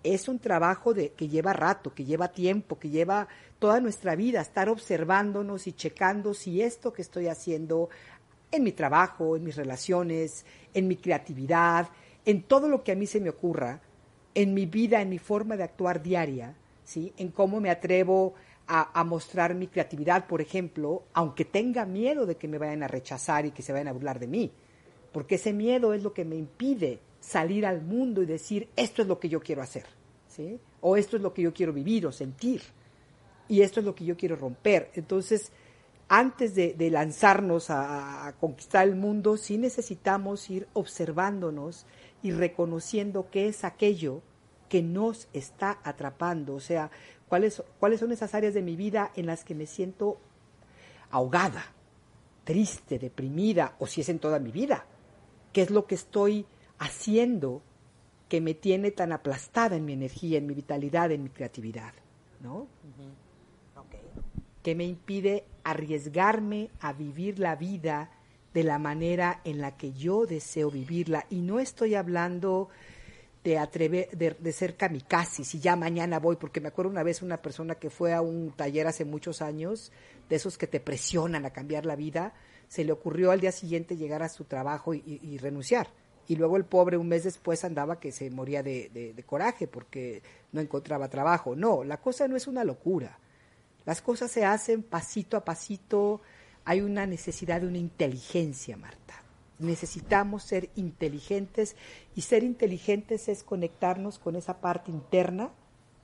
Es un trabajo de, que lleva rato, que lleva tiempo, que lleva toda nuestra vida, estar observándonos y checando si esto que estoy haciendo en mi trabajo, en mis relaciones, en mi creatividad, en todo lo que a mí se me ocurra, en mi vida, en mi forma de actuar diaria, ¿sí? en cómo me atrevo a, a mostrar mi creatividad, por ejemplo, aunque tenga miedo de que me vayan a rechazar y que se vayan a burlar de mí, porque ese miedo es lo que me impide salir al mundo y decir, esto es lo que yo quiero hacer, ¿sí? o esto es lo que yo quiero vivir o sentir, y esto es lo que yo quiero romper. Entonces, antes de, lanzarnos a, a conquistar el mundo, sí necesitamos ir observándonos y reconociendo qué es aquello que nos está atrapando, o sea, cuáles, cuáles son esas áreas de mi vida en las que me siento ahogada, triste, deprimida, o si es en toda mi vida. ¿Qué es lo que estoy haciendo que me tiene tan aplastada en mi energía, en mi vitalidad, en mi creatividad? ¿No? ¿Qué me impide arriesgarme a vivir la vida de la manera en la que yo deseo vivirla? Y no estoy hablando de atrever, de, de, ser kamikaze, si ya mañana voy, porque me acuerdo una vez una persona que fue a un taller hace muchos años, de esos que te presionan a cambiar la vida, se le ocurrió al día siguiente llegar a su trabajo y, y, y renunciar. Y luego el pobre un mes después andaba que se moría de, coraje porque no encontraba trabajo. No, la cosa no es una locura. Las cosas se hacen pasito a pasito. Hay una necesidad de una inteligencia, Marta necesitamos ser inteligentes y ser inteligentes es conectarnos con esa parte interna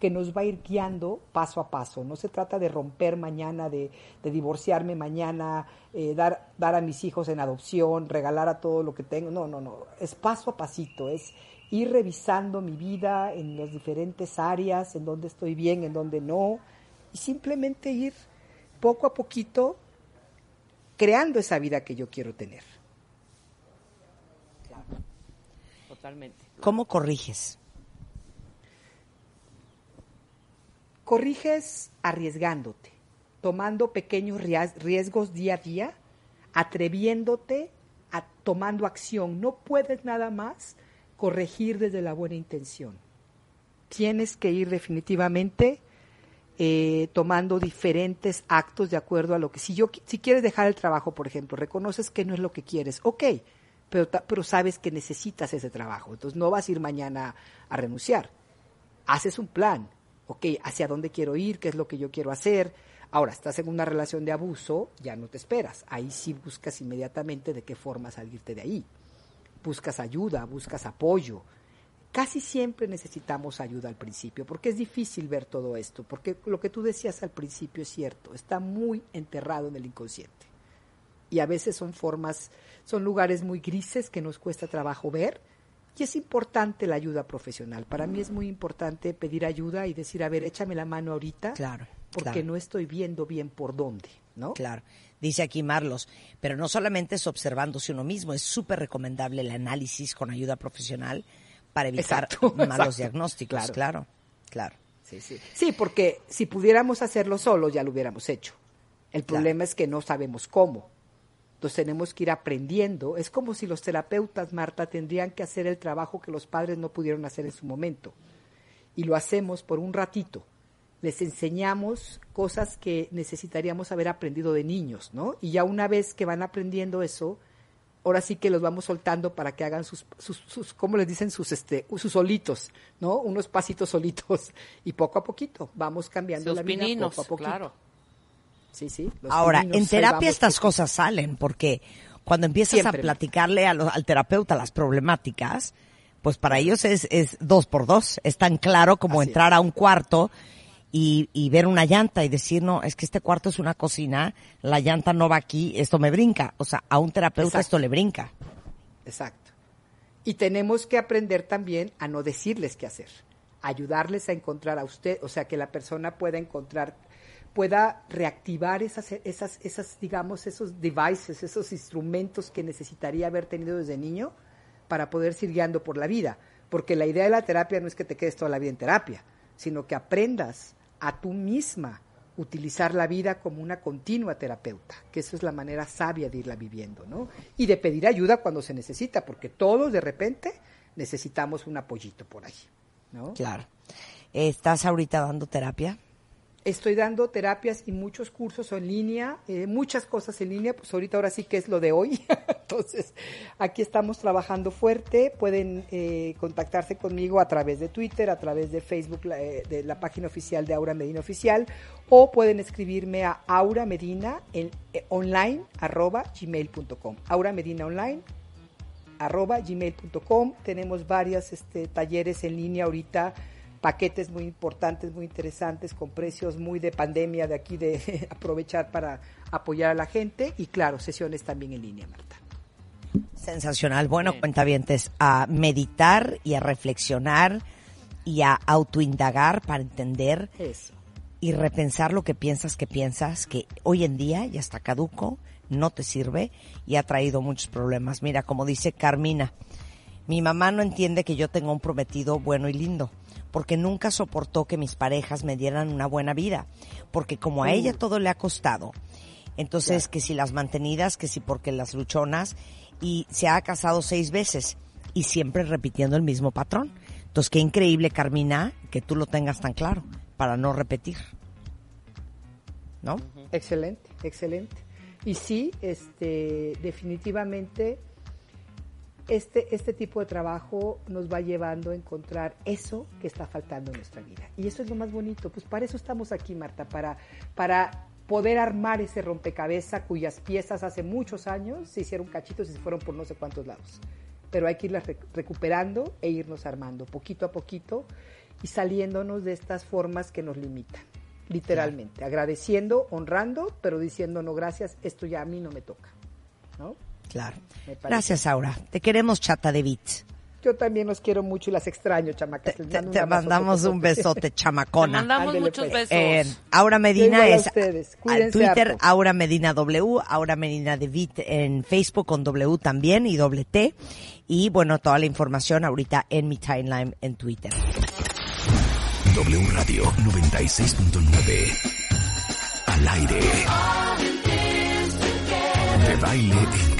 que nos va a ir guiando paso a paso. No se trata de romper mañana, de, de divorciarme mañana, eh, dar, dar a mis hijos en adopción, regalar a todo lo que tengo. No, no, no. Es paso a pasito, es ir revisando mi vida en las diferentes áreas, en donde estoy bien, en donde no, y simplemente ir poco a poquito creando esa vida que yo quiero tener. Totalmente. ¿Cómo corriges? Corriges arriesgándote, tomando pequeños riesgos día a día, atreviéndote a tomando acción. No puedes nada más corregir desde la buena intención. Tienes que ir definitivamente eh, tomando diferentes actos de acuerdo a lo que si yo si quieres dejar el trabajo, por ejemplo, reconoces que no es lo que quieres, ok, pero, pero sabes que necesitas ese trabajo. Entonces no vas a ir mañana a renunciar. Haces un plan, ok, hacia dónde quiero ir, qué es lo que yo quiero hacer. Ahora, estás en una relación de abuso, ya no te esperas. Ahí sí buscas inmediatamente de qué forma salirte de ahí. Buscas ayuda, buscas apoyo. Casi siempre necesitamos ayuda al principio, porque es difícil ver todo esto, porque lo que tú decías al principio es cierto, está muy enterrado en el inconsciente. Y a veces son formas, son lugares muy grises que nos cuesta trabajo ver, y es importante la ayuda profesional. Para mí es muy importante pedir ayuda y decir, a ver, échame la mano ahorita. Claro. Porque claro. no estoy viendo bien por dónde, ¿no? Claro. Dice aquí Marlos, pero no solamente es observándose uno mismo, es súper recomendable el análisis con ayuda profesional para evitar Exacto, malos exacto. diagnósticos. Claro. Claro, claro. Sí, sí. Sí, porque si pudiéramos hacerlo solo, ya lo hubiéramos hecho. El Claro. problema es que no sabemos cómo. Entonces tenemos que ir aprendiendo. Es como si los terapeutas, Marta, tendrían que hacer el trabajo que los padres no pudieron hacer en su momento. Y lo hacemos por un ratito. Les enseñamos cosas que necesitaríamos haber aprendido de niños, ¿no? Y ya una vez que van aprendiendo eso, ahora sí que los vamos soltando para que hagan sus, sus, sus ¿cómo les dicen? Sus, este, sus solitos, ¿no? Unos pasitos solitos. Y poco a poquito vamos cambiando Sus la vida pininos, poco a poquito. claro. Sí, sí. los Ahora, en terapia estas cosas salen, porque cuando empiezas Siempre. a platicarle a lo- al terapeuta las problemáticas, pues para ellos es, es dos por dos. Es tan claro como Así entrar a un cuarto y, y ver una llanta y decir, no, es que este cuarto es una cocina, la llanta no va aquí, esto me brinca. O sea, a un terapeuta Exacto. esto le brinca. Exacto. Y tenemos que aprender también a no decirles qué hacer, ayudarles a encontrar a usted, o sea, que la persona pueda encontrar, pueda reactivar esas, esas, esas, digamos, esos devices, esos instrumentos que necesitaría haber tenido desde niño para poder ir guiando por la vida. Porque la idea de la terapia no es que te quedes toda la vida en terapia, sino que aprendas a tú misma utilizar la vida como una continua terapeuta, que eso es la manera sabia de irla viviendo, ¿no? Y de pedir ayuda cuando se necesita, porque todos de repente necesitamos un apoyito por ahí, ¿no? Claro. ¿Estás ahorita dando terapia? Estoy dando terapias y muchos cursos en línea, eh, muchas cosas en línea, pues ahorita ahora sí que es lo de hoy. Entonces, aquí estamos trabajando fuerte. Pueden eh, contactarse conmigo a través de Twitter, a través de Facebook, eh, de la página oficial de Aura Medina Oficial, o pueden escribirme a Aura Medina en, eh, arroba gmail.com. Aura Medina. Tenemos varios este, talleres en línea ahorita, paquetes muy importantes, muy interesantes, con precios muy de pandemia, de aquí de aprovechar para apoyar a la gente y claro, sesiones también en línea, Marta. Sensacional. Bueno, Bien. cuentavientes, a meditar y a reflexionar y a autoindagar para entender Eso. y repensar lo que piensas que piensas, que hoy en día ya está caduco, no te sirve y ha traído muchos problemas. Mira, como dice Carmina, mi mamá no entiende que yo tengo un prometido bueno y lindo, porque nunca soportó que mis parejas me dieran una buena vida, porque como a ella todo le ha costado, entonces que si las mantenidas, que si porque las luchonas, y se ha casado seis veces y siempre repitiendo el mismo patrón. Entonces qué increíble, Carmina, que tú lo tengas tan claro para no repetir. ¿No? Excelente, excelente. Y sí, este, definitivamente este, este tipo de trabajo nos va llevando a encontrar eso que está faltando en nuestra vida. Y eso es lo más bonito. Pues para eso estamos aquí, Marta, para, para poder armar ese rompecabezas cuyas piezas hace muchos años se hicieron cachitos y se fueron por no sé cuántos lados. Pero hay que irlas recuperando e irnos armando poquito a poquito y saliéndonos de estas formas que nos limitan literalmente, agradeciendo, honrando, pero diciendo no gracias, esto ya a mí no me toca, ¿no? Claro. Gracias, Aura. Te queremos, chata de bits. Yo también los quiero mucho y las extraño, chamacas. Te, mandamos un besote, chamacona. Te mandamos muchos pues. besos. Eh, Aura Medina es a Twitter, Aura Medina W, Aura Medina de Vit en Facebook con W también y doble T. Y bueno, toda la información ahorita en mi timeline en Twitter. W Radio 96.9. Al aire. De baile en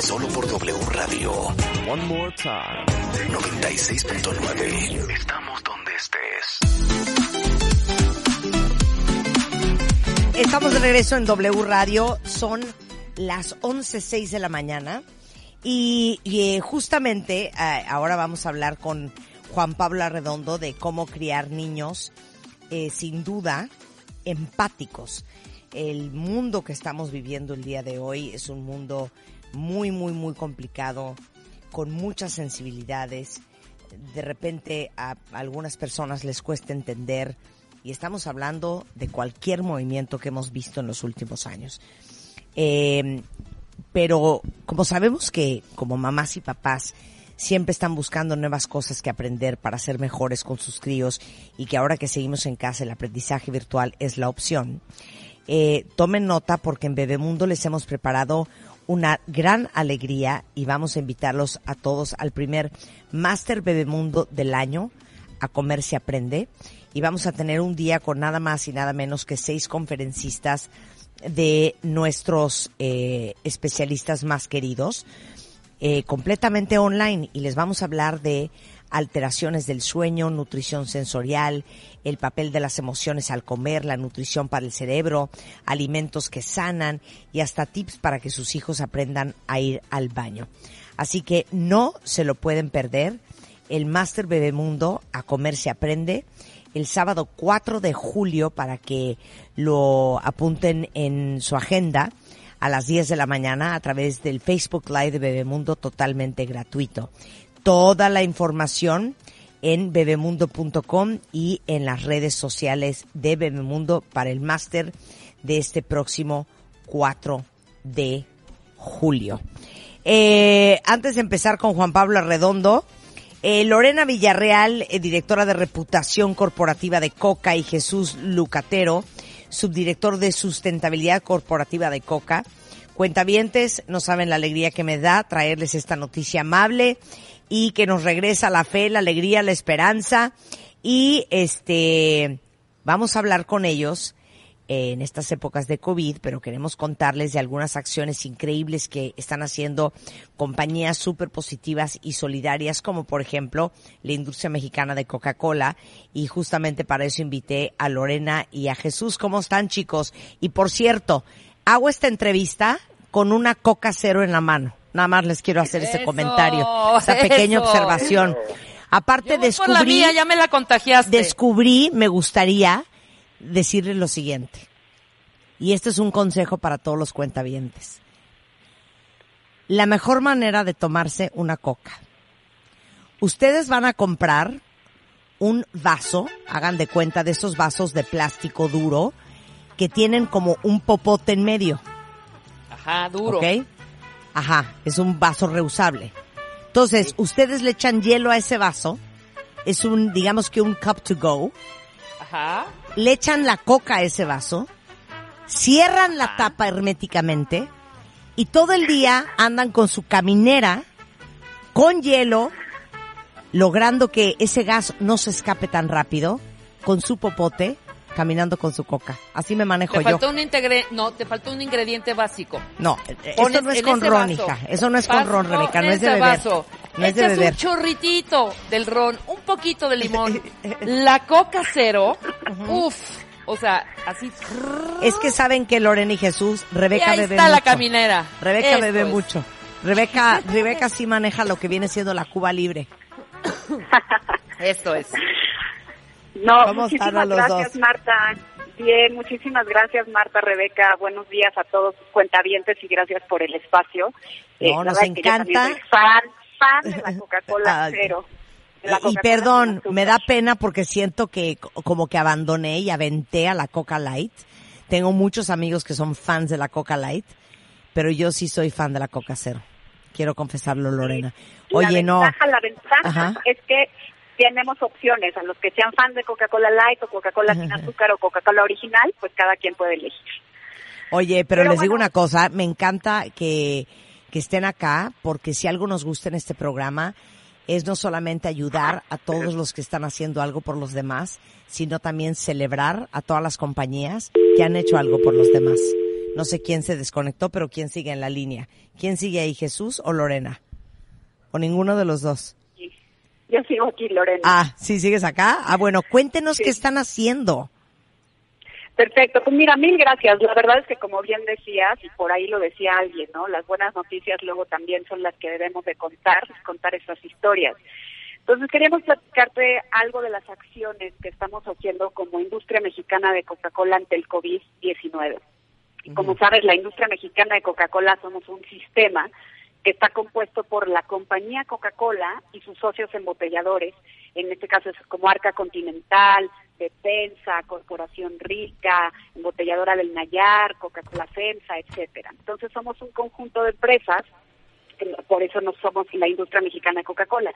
Solo por W Radio. One more time. 96.9. Estamos donde estés. Estamos de regreso en W Radio. Son las 11.06 de la mañana. Y, y eh, justamente eh, ahora vamos a hablar con Juan Pablo Arredondo de cómo criar niños, eh, sin duda, empáticos el mundo que estamos viviendo el día de hoy es un mundo muy, muy, muy complicado, con muchas sensibilidades. De repente a algunas personas les cuesta entender y estamos hablando de cualquier movimiento que hemos visto en los últimos años. Em, pero como sabemos que como mamás y papás siempre están buscando nuevas cosas que aprender para ser mejores con sus críos y que ahora que seguimos en casa el aprendizaje virtual es la opción, eh, tomen nota porque en Bebemundo les hemos preparado una gran alegría y vamos a invitarlos a todos al primer Master Bebemundo del año a comer se aprende. Y vamos a tener un día con nada más y nada menos que seis conferencistas de nuestros eh, especialistas más queridos eh, completamente online. Y les vamos a hablar de alteraciones del sueño, nutrición sensorial, el papel de las emociones al comer, la nutrición para el cerebro, alimentos que sanan y hasta tips para que sus hijos aprendan a ir al baño. Así que no se lo pueden perder. El Máster Bebemundo a comer se aprende el sábado 4 de julio para que lo apunten en su agenda a las 10 de la mañana a través del Facebook Live de Bebemundo totalmente gratuito toda la información en bebemundo.com y en las redes sociales de Bebemundo para el máster de este próximo 4 de julio. Eh, antes de empezar con Juan Pablo Arredondo, eh, Lorena Villarreal, eh, directora de reputación corporativa de Coca, y Jesús Lucatero, subdirector de sustentabilidad corporativa de Coca. Cuentavientes, no saben la alegría que me da traerles esta noticia amable y que nos regresa la fe, la alegría, la esperanza y este vamos a hablar con ellos en estas épocas de COVID, pero queremos contarles de algunas acciones increíbles que están haciendo compañías súper positivas y solidarias, como por ejemplo la industria mexicana de Coca-Cola. Y justamente para eso invité a Lorena y a Jesús. ¿Cómo están chicos? Y por cierto, hago esta entrevista con una Coca Cero en la mano. Nada más les quiero hacer ese comentario, esa pequeña observación. Aparte descubrí, ya me la contagiaste. Descubrí, me gustaría decirles lo siguiente. Y este es un consejo para todos los cuentavientes. la mejor manera de tomarse una coca. Ustedes van a comprar un vaso, hagan de cuenta de esos vasos de plástico duro que tienen como un popote en medio. Ajá, duro. ¿Ok? Ajá, es un vaso reusable. Entonces, ustedes le echan hielo a ese vaso. Es un, digamos que un cup to go. Ajá. Le echan la coca a ese vaso. Cierran la tapa herméticamente. Y todo el día andan con su caminera, con hielo, logrando que ese gas no se escape tan rápido, con su popote, caminando con su coca. Así me manejo Te yo. faltó un ingre- no, te faltó un ingrediente básico. No, eh, Pones eso no es con ron, hija. Eso no es con ron, Rebeca. No es de ese beber. vaso, No es de echas beber. un chorritito del ron, un poquito de limón, la coca cero, uf, o sea, así. Es que saben que Lorena y Jesús, y Rebeca ahí bebe está la caminera. Rebeca Esto bebe es. mucho. Rebeca, Rebeca sí maneja lo que viene siendo la Cuba libre. Esto es. No, ¿Cómo están muchísimas a los gracias, dos? Marta. Bien, muchísimas gracias, Marta, Rebeca. Buenos días a todos sus cuentavientes y gracias por el espacio. Eh, No, la nos encanta. soy fan, fan de la Coca-Cola Ah, cero. Y perdón, me da pena porque siento que co- como que abandoné y aventé a la Coca Light. Tengo muchos amigos que son fans de la Coca Light, pero yo sí soy fan de la Coca Cero. Quiero confesarlo, Lorena. Oye, la no. ventaja, La ventaja Ajá. es que tenemos opciones. A los que sean fans de Coca-Cola Light o Coca-Cola sin azúcar o Coca-Cola original, pues cada quien puede elegir. Oye, pero, Pero les digo una cosa, me encanta que, que estén acá, porque si algo nos gusta en este programa es no solamente ayudar a todos los que están haciendo algo por los demás, sino también celebrar a todas las compañías que han hecho algo por los demás. No sé quién se desconectó, pero quién sigue en la línea. ¿Quién sigue ahí, Jesús o Lorena? ¿O ninguno de los dos? Yo sigo aquí, Lorena. Ah, ¿sí sigues acá? Ah, bueno, cuéntenos Sí. qué están haciendo. Perfecto, pues mira, mil gracias. La verdad es que como bien decías, y por ahí lo decía alguien, ¿no? Las buenas noticias luego también son las que debemos de contar, contar esas historias. Entonces queríamos platicarte algo de las acciones que estamos haciendo como industria mexicana de Coca-Cola ante el COVID-19. Y como sabes, la industria mexicana de Coca-Cola somos un sistema que está compuesto por la compañía Coca-Cola y sus socios embotelladores, en este caso es como Arca Continental, Defensa, Corporación Rica, embotelladora del Nayar, Coca-Cola FEMSA, etcétera. Entonces somos un conjunto de empresas, por eso no somos la industria mexicana Coca-Cola.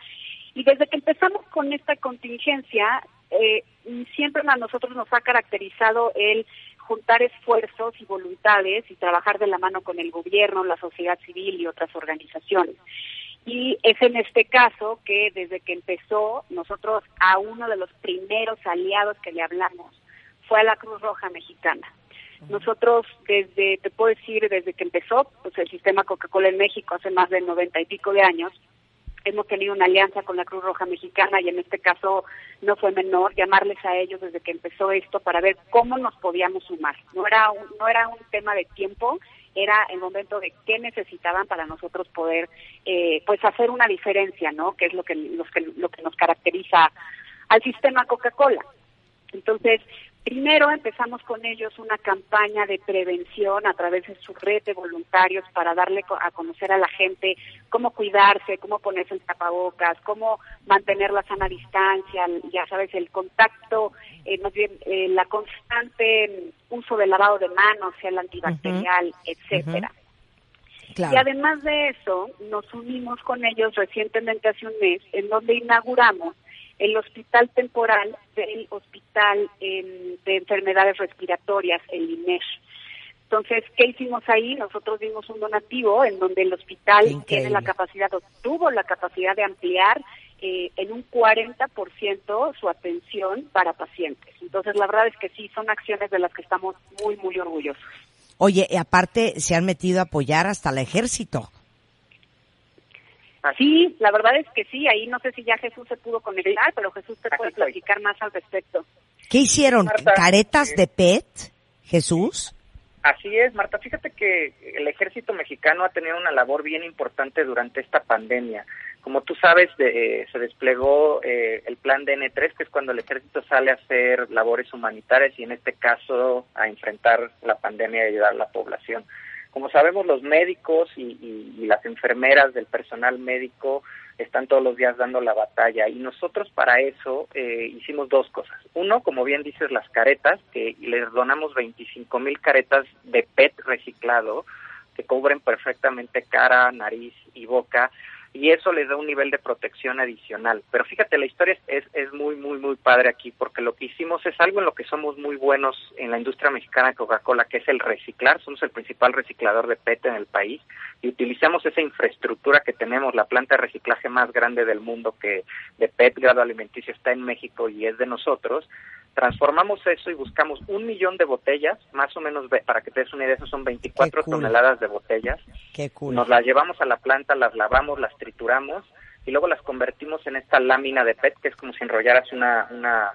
Y desde que empezamos con esta contingencia, eh, siempre a nosotros nos ha caracterizado el juntar esfuerzos y voluntades y trabajar de la mano con el gobierno, la sociedad civil y otras organizaciones. Y es en este caso que desde que empezó, nosotros a uno de los primeros aliados que le hablamos fue a la Cruz Roja Mexicana. Nosotros desde, te puedo decir, desde que empezó pues el sistema Coca-Cola en México hace más de noventa y pico de años, hemos tenido una alianza con la Cruz Roja Mexicana y en este caso no fue menor llamarles a ellos desde que empezó esto para ver cómo nos podíamos sumar. No era un, no era un tema de tiempo, era el momento de qué necesitaban para nosotros poder eh, pues hacer una diferencia, ¿no? Que es lo que, los que lo que nos caracteriza al sistema Coca-Cola. Entonces, primero empezamos con ellos una campaña de prevención a través de su red de voluntarios para darle a conocer a la gente cómo cuidarse, cómo ponerse el tapabocas, cómo mantener la sana distancia, ya sabes, el contacto, eh, más bien eh, la constante uso del lavado de manos, sea el antibacterial, etcétera. Claro. Y además de eso, nos unimos con ellos recientemente hace un mes, en donde inauguramos el hospital temporal del Hospital em, de Enfermedades Respiratorias, el INER. Entonces, ¿qué hicimos ahí? Nosotros dimos un donativo en donde el hospital increíble. tiene la capacidad, o tuvo la capacidad de ampliar eh, en un 40% su atención para pacientes. Entonces, la verdad es que sí, son acciones de las que estamos muy, muy orgullosos. Oye, y aparte se han metido a apoyar hasta el ejército. Sí, la verdad es que sí, ahí no sé si ya Jesús se pudo conectar, pero Jesús te puede platicar más al respecto. ¿Qué hicieron? Marta, ¿Caretas eh, de PET, Jesús? Así es, Marta. Fíjate que el ejército mexicano ha tenido una labor bien importante durante esta pandemia. Como tú sabes, de- eh, se desplegó eh, el plan DN3, que es cuando el ejército sale a hacer labores humanitarias y en este caso a enfrentar la pandemia y ayudar a la población. Como sabemos, los médicos y, las enfermeras del personal médico están todos los días dando la batalla y nosotros para eso eh, hicimos dos cosas. Uno, como bien dices, las caretas, que les donamos 25 mil caretas de PET reciclado que cubren perfectamente cara, nariz y boca y eso les da un nivel de protección adicional. Pero fíjate, la historia es, es muy, muy, muy padre aquí, porque lo que hicimos es algo en lo que somos muy buenos en la industria mexicana de Coca-Cola, que es el reciclar. Somos el principal reciclador de PET en el país y utilizamos esa infraestructura que tenemos, la planta de reciclaje más grande del mundo que de PET grado alimenticio está en México y es de nosotros transformamos eso y buscamos un millón de botellas, más o menos, para que te des una idea, eso son 24 toneladas de botellas. Qué cool. Nos las llevamos a la planta, las lavamos, las trituramos y luego las convertimos en esta lámina de PET, que es como si enrollaras una, una,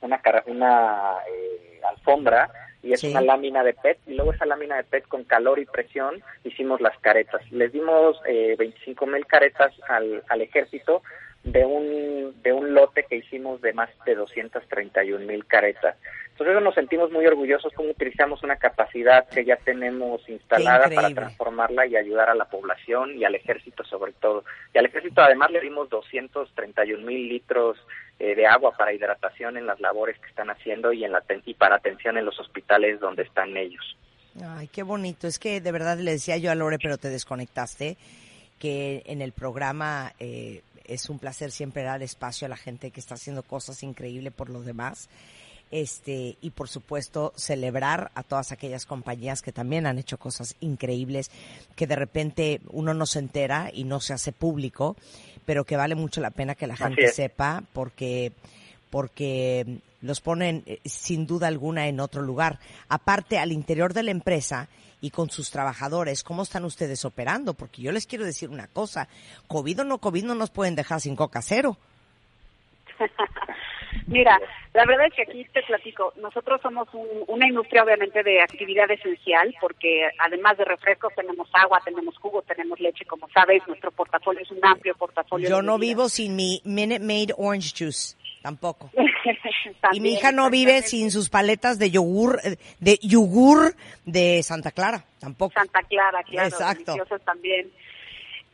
una, una eh, alfombra y es una lámina de PET y luego esa lámina de PET con calor y presión hicimos las caretas. Les dimos eh, 25 mil caretas al, al ejército de un, de un lote que hicimos de más de 231 mil caretas. Entonces nos sentimos muy orgullosos como utilizamos una capacidad que ya tenemos instalada para transformarla y ayudar a la población y al ejército sobre todo. Y al ejército además le dimos 231 mil litros eh, de agua para hidratación en las labores que están haciendo y, en la, y para atención en los hospitales donde están ellos. Ay, qué bonito. Es que de verdad le decía yo a Lore, pero te desconectaste, que en el programa eh, es un placer siempre dar espacio a la gente que está haciendo cosas increíbles por los demás. Este, y por supuesto celebrar a todas aquellas compañías que también han hecho cosas increíbles que de repente uno no se entera y no se hace público, pero que vale mucho la pena que la gente sepa porque porque los ponen eh, sin duda alguna en otro lugar. Aparte, al interior de la empresa y con sus trabajadores, ¿cómo están ustedes operando? Porque yo les quiero decir una cosa, COVID o no COVID no nos pueden dejar sin coca cero. Mira, la verdad es que aquí te platico, nosotros somos una industria obviamente de actividad esencial porque además de refrescos tenemos agua, tenemos jugo, tenemos leche, como sabes, nuestro portafolio es un amplio portafolio. Yo no vivo sin mi Minute Maid Orange Juice, tampoco. y mi hija no vive sin sus paletas de yogur, de yogur de Santa Clara, tampoco. Santa Clara, claro, Exacto. deliciosas también.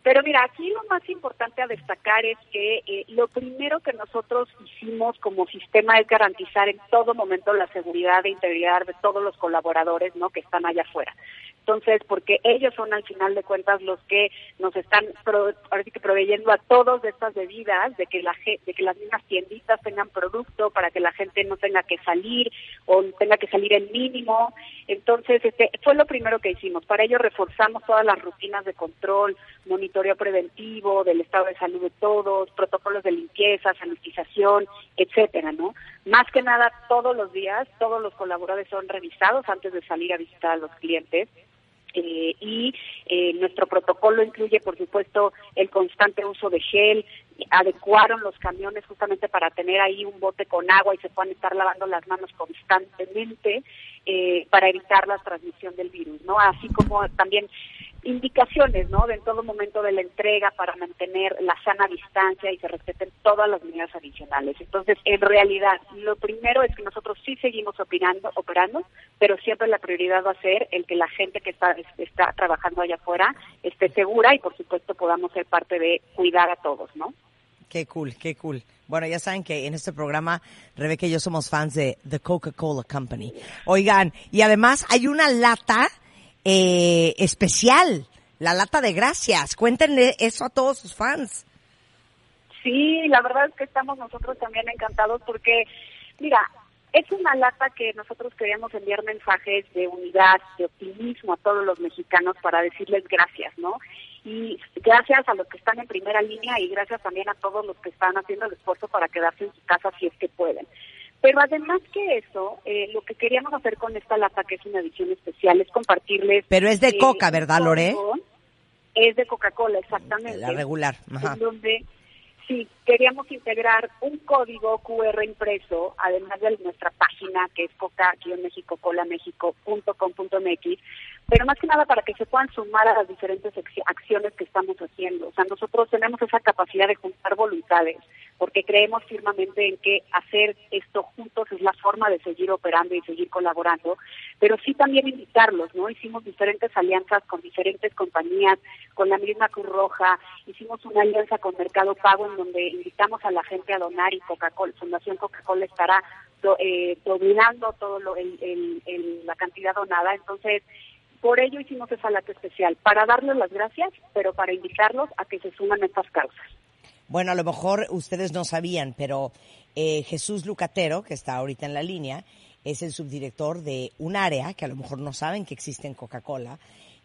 Pero mira, aquí lo más importante a destacar es que eh, lo primero que nosotros hicimos como sistema es garantizar en todo momento la seguridad e integridad de todos los colaboradores, ¿no? Que están allá afuera. Entonces, porque ellos son al final de cuentas los que nos están que proveyendo a todos de estas bebidas, de que la de que las mismas tienditas tengan producto para que la gente no tenga que salir o tenga que salir el mínimo. Entonces, este fue lo primero que hicimos. Para ello reforzamos todas las rutinas de control, monitoreo preventivo del estado de salud de todos, protocolos de limpieza, sanitización, etcétera, ¿no? Más que nada todos los días todos los colaboradores son revisados antes de salir a visitar a los clientes eh, y eh, nuestro protocolo incluye, por supuesto, el constante uso de gel. Adecuaron los camiones justamente para tener ahí un bote con agua y se puedan estar lavando las manos constantemente eh, para evitar la transmisión del virus, ¿no? Así como también indicaciones, ¿no? De en todo momento de la entrega para mantener la sana distancia y se respeten todas las medidas adicionales. Entonces, en realidad, lo primero es que nosotros sí seguimos opinando, operando, pero siempre la prioridad va a ser el que la gente que está, está trabajando allá afuera esté segura y, por supuesto, podamos ser parte de cuidar a todos, ¿no? Qué cool, qué cool. Bueno, ya saben que en este programa Rebeca y yo somos fans de The Coca-Cola Company. Oigan, y además hay una lata eh, especial, la lata de gracias. Cuéntenle eso a todos sus fans. Sí, la verdad es que estamos nosotros también encantados porque, mira, es una lata que nosotros queríamos enviar mensajes de unidad, de optimismo a todos los mexicanos para decirles gracias, ¿no? Y gracias a los que están en primera línea y gracias también a todos los que están haciendo el esfuerzo para quedarse en su casa si es que pueden. Pero además que eso, eh, lo que queríamos hacer con esta lata, que es una edición especial, es compartirles... Pero es de eh, coca, ¿verdad, Lore? Es de Coca-Cola, exactamente. La regular. Ajá. donde sí, queríamos integrar un código QR impreso, además de nuestra página, que es coca-mexicocolamexicocom.mx, pero más que nada para que se puedan sumar a las diferentes acciones que estamos haciendo. O sea, nosotros tenemos esa capacidad de juntar voluntades, porque creemos firmemente en que hacer esto juntos es la forma de seguir operando y seguir colaborando, pero sí también invitarlos, ¿no? Hicimos diferentes alianzas con diferentes compañías, con la misma Cruz Roja, hicimos una alianza con Mercado Pago en donde invitamos a la gente a donar y Coca-Cola, Fundación Coca-Cola estará eh, dominando todo lo, la cantidad donada, entonces por ello hicimos esa lata especial, para darles las gracias, pero para invitarlos a que se suman estas causas. Bueno, a lo mejor ustedes no sabían, pero eh, Jesús Lucatero, que está ahorita en la línea, es el subdirector de un área que a lo mejor no saben que existe en Coca-Cola,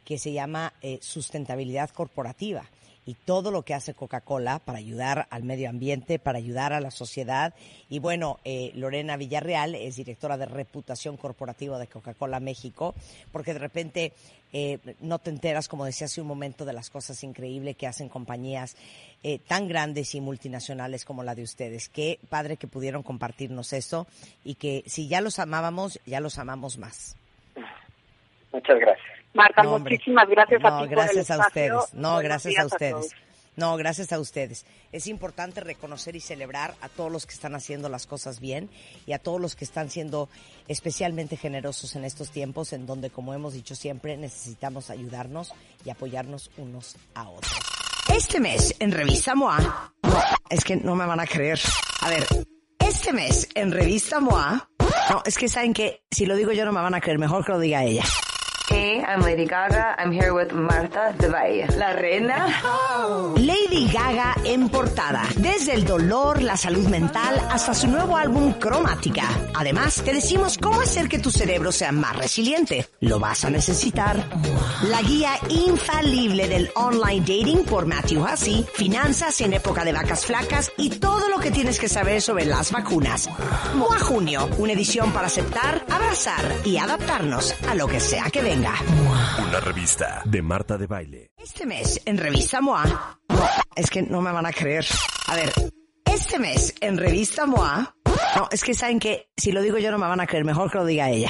que se llama eh, sustentabilidad corporativa y todo lo que hace Coca-Cola para ayudar al medio ambiente, para ayudar a la sociedad. Y bueno, eh, Lorena Villarreal es directora de reputación corporativa de Coca-Cola México, porque de repente eh, no te enteras, como decía hace un momento, de las cosas increíbles que hacen compañías eh, tan grandes y multinacionales como la de ustedes. Qué padre que pudieron compartirnos eso y que si ya los amábamos, ya los amamos más. Muchas gracias. Marta, muchísimas gracias a ti. Gracias a ustedes. No, gracias a ustedes. no, gracias a ustedes. Es importante reconocer y celebrar a todos los que están haciendo las cosas bien y a todos los que están siendo especialmente generosos en estos tiempos en donde, como hemos dicho siempre, necesitamos ayudarnos y apoyarnos unos a otros. Este mes en Revista MOA, no, es que no me van a creer. A ver, este mes en Revista MOA, no, es que saben que si lo digo yo no me van a creer, mejor que lo diga ella. Hey, I'm Lady Gaga. I'm here with Marta de Valle, la reina. Oh. Lady Gaga en portada. Desde el dolor, la salud mental, hasta su nuevo álbum Cromática. Además, te decimos cómo hacer que tu cerebro sea más resiliente. Lo vas a necesitar. La guía infalible del online dating por Matthew Hussey, finanzas en época de vacas flacas y todo lo que tienes que saber sobre las vacunas. Moa Junio, una edición para aceptar, abrazar y adaptarnos a lo que sea que venga. Una revista de Marta de Baile. Este mes en Revista MOA. Es que no me van a creer. A ver, este mes en Revista MOA. No, es que saben que si lo digo yo no me van a creer. Mejor que lo diga ella.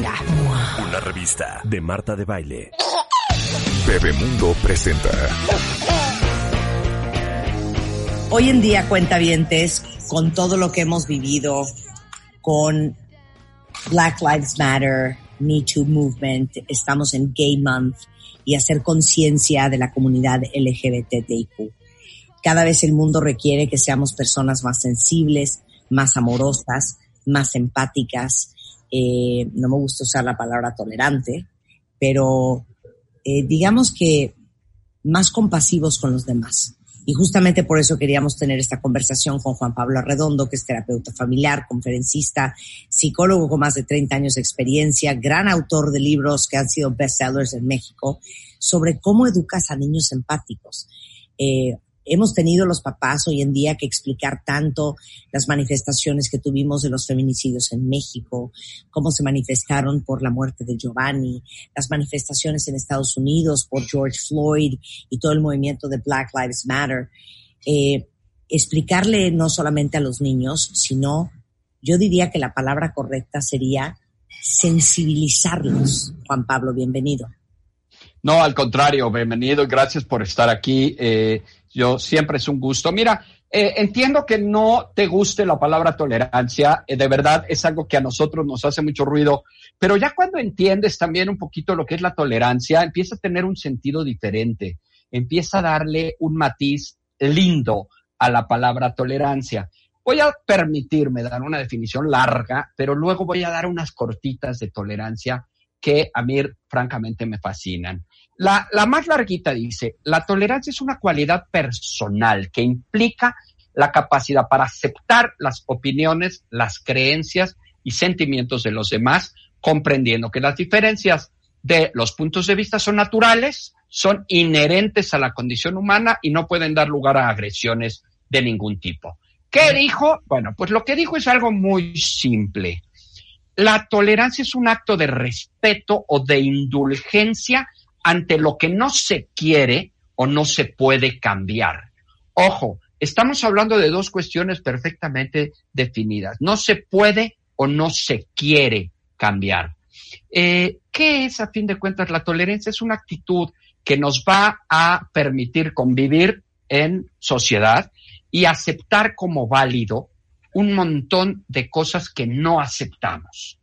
Una revista de Marta de Baile. Bebemundo presenta. Hoy en día, cuentavientes, con todo lo que hemos vivido, con Black Lives Matter, Me Too Movement, estamos en Gay Month y hacer conciencia de la comunidad LGBTIQ. Cada vez el mundo requiere que seamos personas más sensibles, más amorosas, más empáticas, eh, no me gusta usar la palabra tolerante, pero eh, digamos que más compasivos con los demás. Y justamente por eso queríamos tener esta conversación con Juan Pablo Arredondo, que es terapeuta familiar, conferencista, psicólogo con más de 30 años de experiencia, gran autor de libros que han sido bestsellers en México, sobre cómo educas a niños empáticos. Eh, hemos tenido los papás hoy en día que explicar tanto las manifestaciones que tuvimos de los feminicidios en México, cómo se manifestaron por la muerte de Giovanni, las manifestaciones en Estados Unidos por George Floyd y todo el movimiento de Black Lives Matter. Eh, explicarle no solamente a los niños, sino yo diría que la palabra correcta sería sensibilizarlos. Juan Pablo, bienvenido. No, al contrario, bienvenido, gracias por estar aquí. Eh, yo siempre es un gusto. Mira, eh, entiendo que no te guste la palabra tolerancia, eh, de verdad es algo que a nosotros nos hace mucho ruido, pero ya cuando entiendes también un poquito lo que es la tolerancia, empieza a tener un sentido diferente, empieza a darle un matiz lindo a la palabra tolerancia. Voy a permitirme dar una definición larga, pero luego voy a dar unas cortitas de tolerancia que a mí francamente me fascinan. La, más larguita dice, la tolerancia es una cualidad personal que implica la capacidad para aceptar las opiniones, las creencias y sentimientos de los demás, comprendiendo que las diferencias de los puntos de vista son naturales, son inherentes a la condición humana y no pueden dar lugar a agresiones de ningún tipo. ¿Qué dijo? Bueno, pues lo que dijo es algo muy simple. La tolerancia es un acto de respeto o de indulgencia ante lo que no se quiere o no se puede cambiar. Ojo, estamos hablando de dos cuestiones perfectamente definidas. No se puede o no se quiere cambiar. Eh, ¿Qué es, a fin de cuentas, la tolerancia? Es una actitud que nos va a permitir convivir en sociedad y aceptar como válido un montón de cosas que no aceptamos.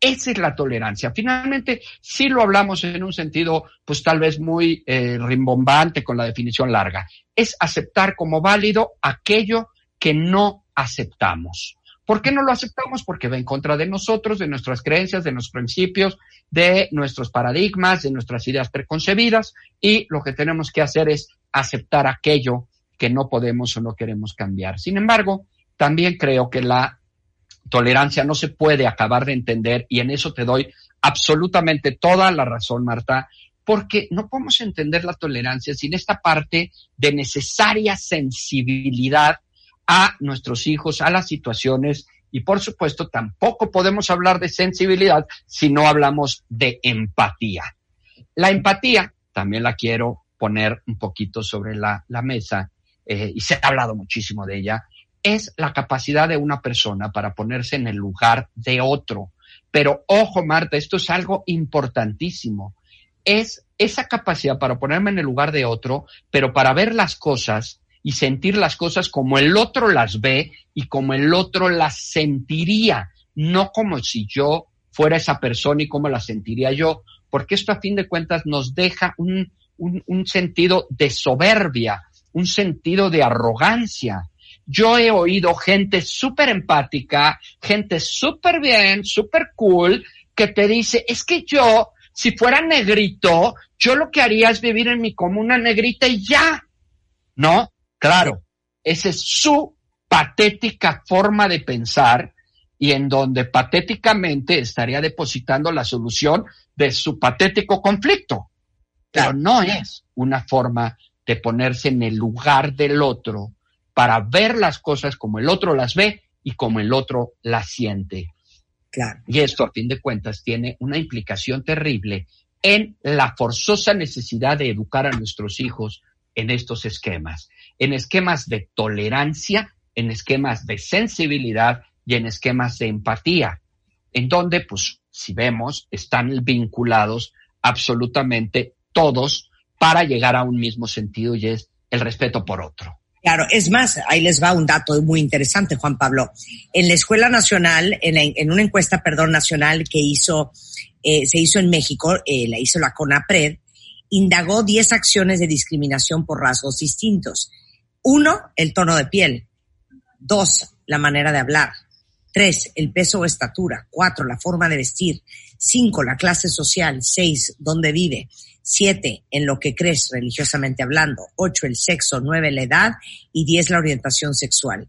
Esa es la tolerancia. Finalmente, sí lo hablamos en un sentido, pues tal vez muy eh, rimbombante con la definición larga. Es aceptar como válido aquello que no aceptamos. ¿Por qué no lo aceptamos? Porque va en contra de nosotros, de nuestras creencias, de nuestros principios, de nuestros paradigmas, de nuestras ideas preconcebidas y lo que tenemos que hacer es aceptar aquello que no podemos o no queremos cambiar. Sin embargo, también creo que la tolerancia no se puede acabar de entender y en eso te doy absolutamente toda la razón, Marta, porque no podemos entender la tolerancia sin esta parte de necesaria sensibilidad a nuestros hijos, a las situaciones y por supuesto tampoco podemos hablar de sensibilidad si no hablamos de empatía. La empatía, también la quiero poner un poquito sobre la, mesa, eh, y se ha hablado muchísimo de ella, es la capacidad de una persona para ponerse en el lugar de otro. Pero ojo, Marta, esto es algo importantísimo. Es esa capacidad para ponerme en el lugar de otro, pero para ver las cosas y sentir las cosas como el otro las ve y como el otro las sentiría, no como si yo fuera esa persona y como las sentiría yo, porque esto a fin de cuentas nos deja un, un, un sentido de soberbia, un sentido de arrogancia. Yo he oído gente súper empática, gente súper bien, súper cool, que te dice, es que yo, si fuera negrito, yo lo que haría es vivir en mi comuna negrita y ya. ¿No? Claro, esa es su patética forma de pensar y en donde patéticamente estaría depositando la solución de su patético conflicto. Pero no es una forma de ponerse en el lugar del otro para ver las cosas como el otro las ve y como el otro las siente. Claro. Y esto, a fin de cuentas, tiene una implicación terrible en la forzosa necesidad de educar a nuestros hijos en estos esquemas, en esquemas de tolerancia, en esquemas de sensibilidad y en esquemas de empatía, en donde, pues, si vemos, están vinculados absolutamente todos para llegar a un mismo sentido y es el respeto por otro. Claro, es más, ahí les va un dato muy interesante, Juan Pablo. En la Escuela Nacional, en, la, en una encuesta, perdón, nacional que hizo, eh, se hizo en México, eh, la hizo la CONAPRED, indagó 10 acciones de discriminación por rasgos distintos. Uno, el tono de piel. Dos, la manera de hablar. Tres, el peso o estatura. Cuatro, la forma de vestir. Cinco, la clase social. Seis, dónde vive. Siete, en lo que crees religiosamente hablando. Ocho, el sexo. Nueve, la edad. Y diez, la orientación sexual.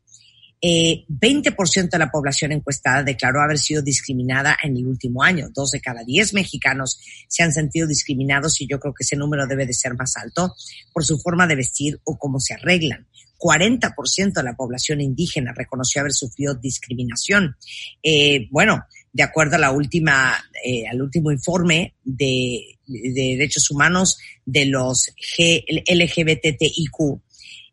Eh, 20% de la población encuestada declaró haber sido discriminada en el último año. Dos de cada diez mexicanos se han sentido discriminados y yo creo que ese número debe de ser más alto por su forma de vestir o cómo se arreglan. 40% de la población indígena reconoció haber sufrido discriminación. Eh, bueno, de acuerdo a la última, eh, al último informe de, de derechos humanos de los G, LGBTIQ,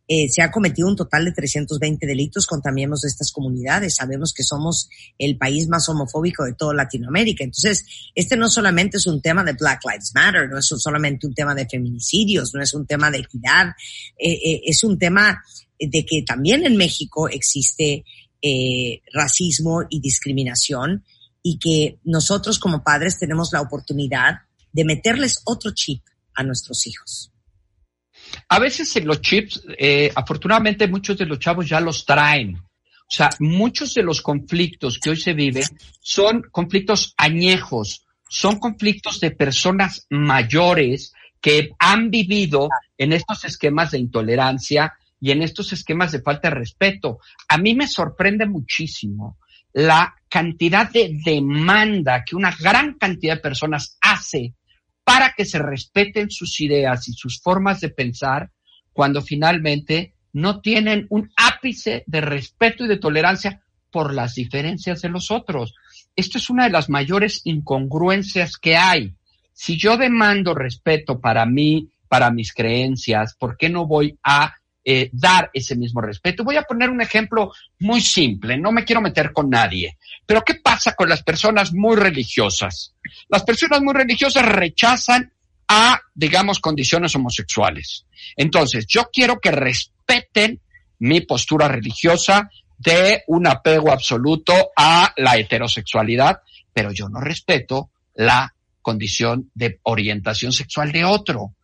eh, se ha cometido un total de 320 delitos contra miembros de estas comunidades. Sabemos que somos el país más homofóbico de toda Latinoamérica. Entonces, este no solamente es un tema de Black Lives Matter, no es solamente un tema de feminicidios, no es un tema de equidad, eh, eh, es un tema de que también en México existe eh, racismo y discriminación y que nosotros como padres tenemos la oportunidad de meterles otro chip a nuestros hijos. A veces en los chips, eh, afortunadamente muchos de los chavos ya los traen. O sea, muchos de los conflictos que hoy se viven son conflictos añejos, son conflictos de personas mayores que han vivido en estos esquemas de intolerancia y en estos esquemas de falta de respeto. A mí me sorprende muchísimo la cantidad de demanda que una gran cantidad de personas hace para que se respeten sus ideas y sus formas de pensar cuando finalmente no tienen un ápice de respeto y de tolerancia por las diferencias de los otros. Esto es una de las mayores incongruencias que hay. Si yo demando respeto para mí, para mis creencias, ¿por qué no voy a eh, dar ese mismo respeto? Voy a poner un ejemplo muy simple, no me quiero meter con nadie, pero ¿qué pasa con las personas muy religiosas? Las personas muy religiosas rechazan a, digamos, condiciones homosexuales. Entonces, yo quiero que respeten mi postura religiosa de un apego absoluto a la heterosexualidad, pero yo no respeto la condición de orientación sexual de otro.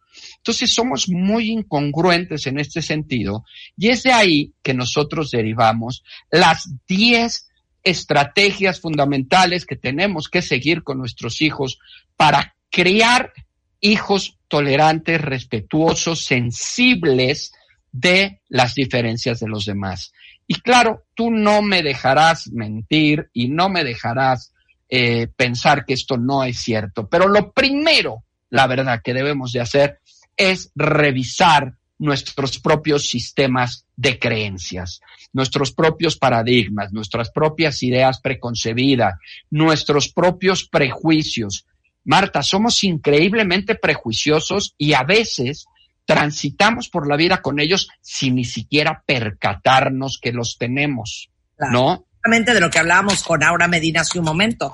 Entonces somos muy incongruentes en este sentido y es de ahí que nosotros derivamos las 10 estrategias fundamentales que tenemos que seguir con nuestros hijos para criar hijos tolerantes, respetuosos, sensibles de las diferencias de los demás. Y claro, tú no me dejarás mentir y no me dejarás eh, pensar que esto no es cierto. Pero lo primero, la verdad, que debemos de hacer es revisar nuestros propios sistemas de creencias, nuestros propios paradigmas, nuestras propias ideas preconcebidas, nuestros propios prejuicios. Marta, somos increíblemente prejuiciosos y a veces transitamos por la vida con ellos sin ni siquiera percatarnos que los tenemos, ¿no? Exactamente de lo que hablábamos con Aura Medina hace un momento,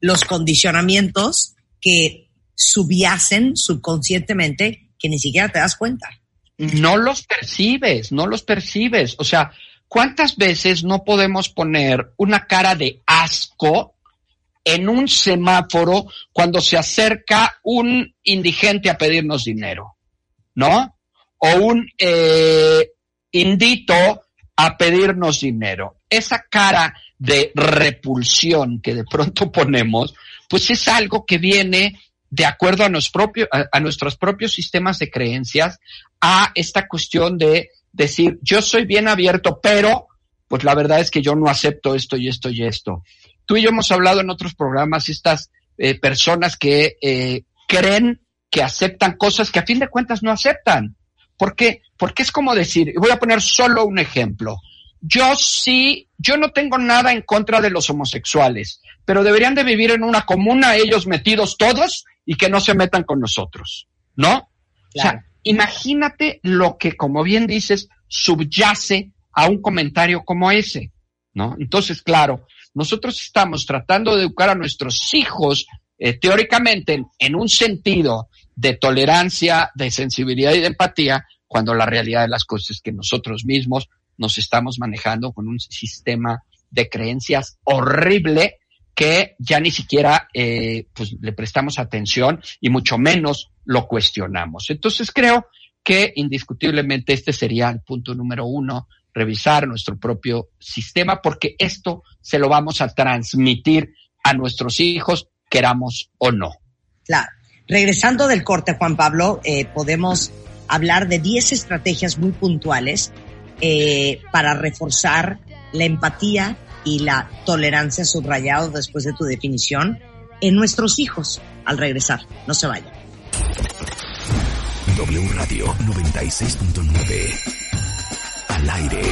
los condicionamientos que subyacen subconscientemente que ni siquiera te das cuenta. No los percibes, no los percibes. O sea, ¿cuántas veces no podemos poner una cara de asco en un semáforo cuando se acerca un indigente a pedirnos dinero? ¿no? O un eh, indito a pedirnos dinero. Esa cara de repulsión que de pronto ponemos, pues es algo que viene de acuerdo a, a, nuestros propios sistemas de creencias, a esta cuestión de decir, yo soy bien abierto, pero pues la verdad es que yo no acepto esto y esto y esto. Tú y yo hemos hablado en otros programas, estas eh, personas que eh, creen que aceptan cosas que a fin de cuentas no aceptan. ¿Por qué? Porque es como decir, voy a poner solo un ejemplo. Yo sí, yo no tengo nada en contra de los homosexuales, pero deberían de vivir en una comuna ellos metidos todos y que no se metan con nosotros, ¿no? O sea, imagínate lo que, como bien dices, subyace a un comentario como ese, ¿no? Entonces, claro, nosotros estamos tratando de educar a nuestros hijos eh, teóricamente en un sentido de tolerancia, de sensibilidad y de empatía, cuando la realidad de las cosas es que nosotros mismos nos estamos manejando con un sistema de creencias horrible que ya ni siquiera eh, pues, le prestamos atención y mucho menos lo cuestionamos. Entonces creo que indiscutiblemente este sería el punto número uno, revisar nuestro propio sistema, porque esto se lo vamos a transmitir a nuestros hijos, queramos o no. Claro. Regresando del corte, Juan Pablo, eh, podemos hablar de 10 estrategias muy puntuales eh, para reforzar la empatía y la tolerancia subrayado después de tu definición en nuestros hijos al regresar. No se vayan. W Radio 96.9 al aire.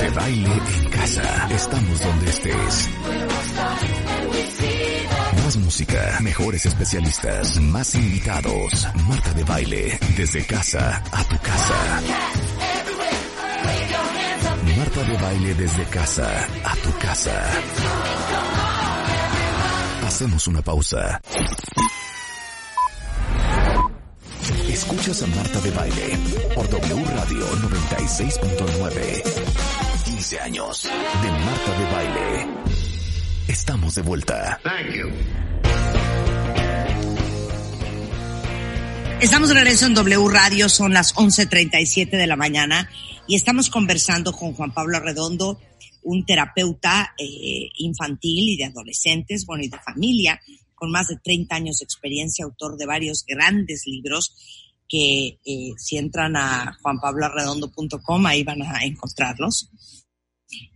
De baile en casa. Estamos donde estés música, mejores especialistas, más invitados. Marta de baile, desde casa a tu casa. Marta de baile desde casa a tu casa. Hacemos una pausa. Escuchas a Marta de baile por W Radio 96.9. 15 años de Marta de baile. Estamos de vuelta. Thank you. Estamos de regreso en W Radio, son las 11.37 de la mañana y estamos conversando con Juan Pablo Redondo, un terapeuta eh, infantil y de adolescentes, bueno, y de familia, con más de 30 años de experiencia, autor de varios grandes libros que eh, si entran a juanpabloarredondo.com ahí van a encontrarlos.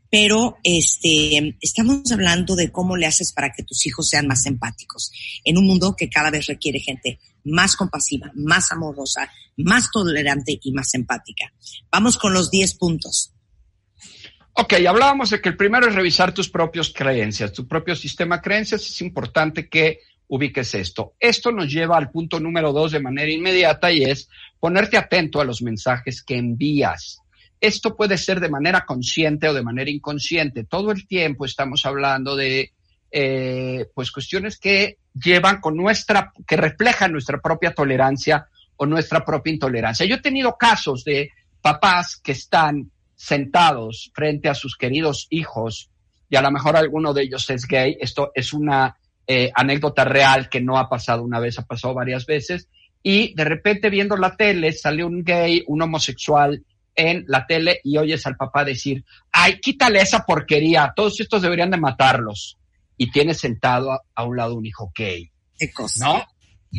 pero este, estamos hablando de cómo le haces para que tus hijos sean más empáticos en un mundo que cada vez requiere gente más compasiva, más amorosa, más tolerante y más empática. Vamos con los 10 puntos. Ok, hablábamos de que el primero es revisar tus propias creencias, tu propio sistema de creencias. Es importante que ubiques esto. Esto nos lleva al punto número dos de manera inmediata y es ponerte atento a los mensajes que envías. Esto puede ser de manera consciente o de manera inconsciente. Todo el tiempo estamos hablando de eh, pues cuestiones que llevan con nuestra, que reflejan nuestra propia tolerancia o nuestra propia intolerancia. Yo he tenido casos de papás que están sentados frente a sus queridos hijos y a lo mejor alguno de ellos es gay. Esto es una eh, anécdota real que no ha pasado una vez, ha pasado varias veces. Y de repente viendo la tele sale un gay, un homosexual en la tele y oyes al papá decir, ay, quítale esa porquería, todos estos deberían de matarlos. Y tiene sentado a, un lado un hijo gay. ¿Qué cosa? ¿No?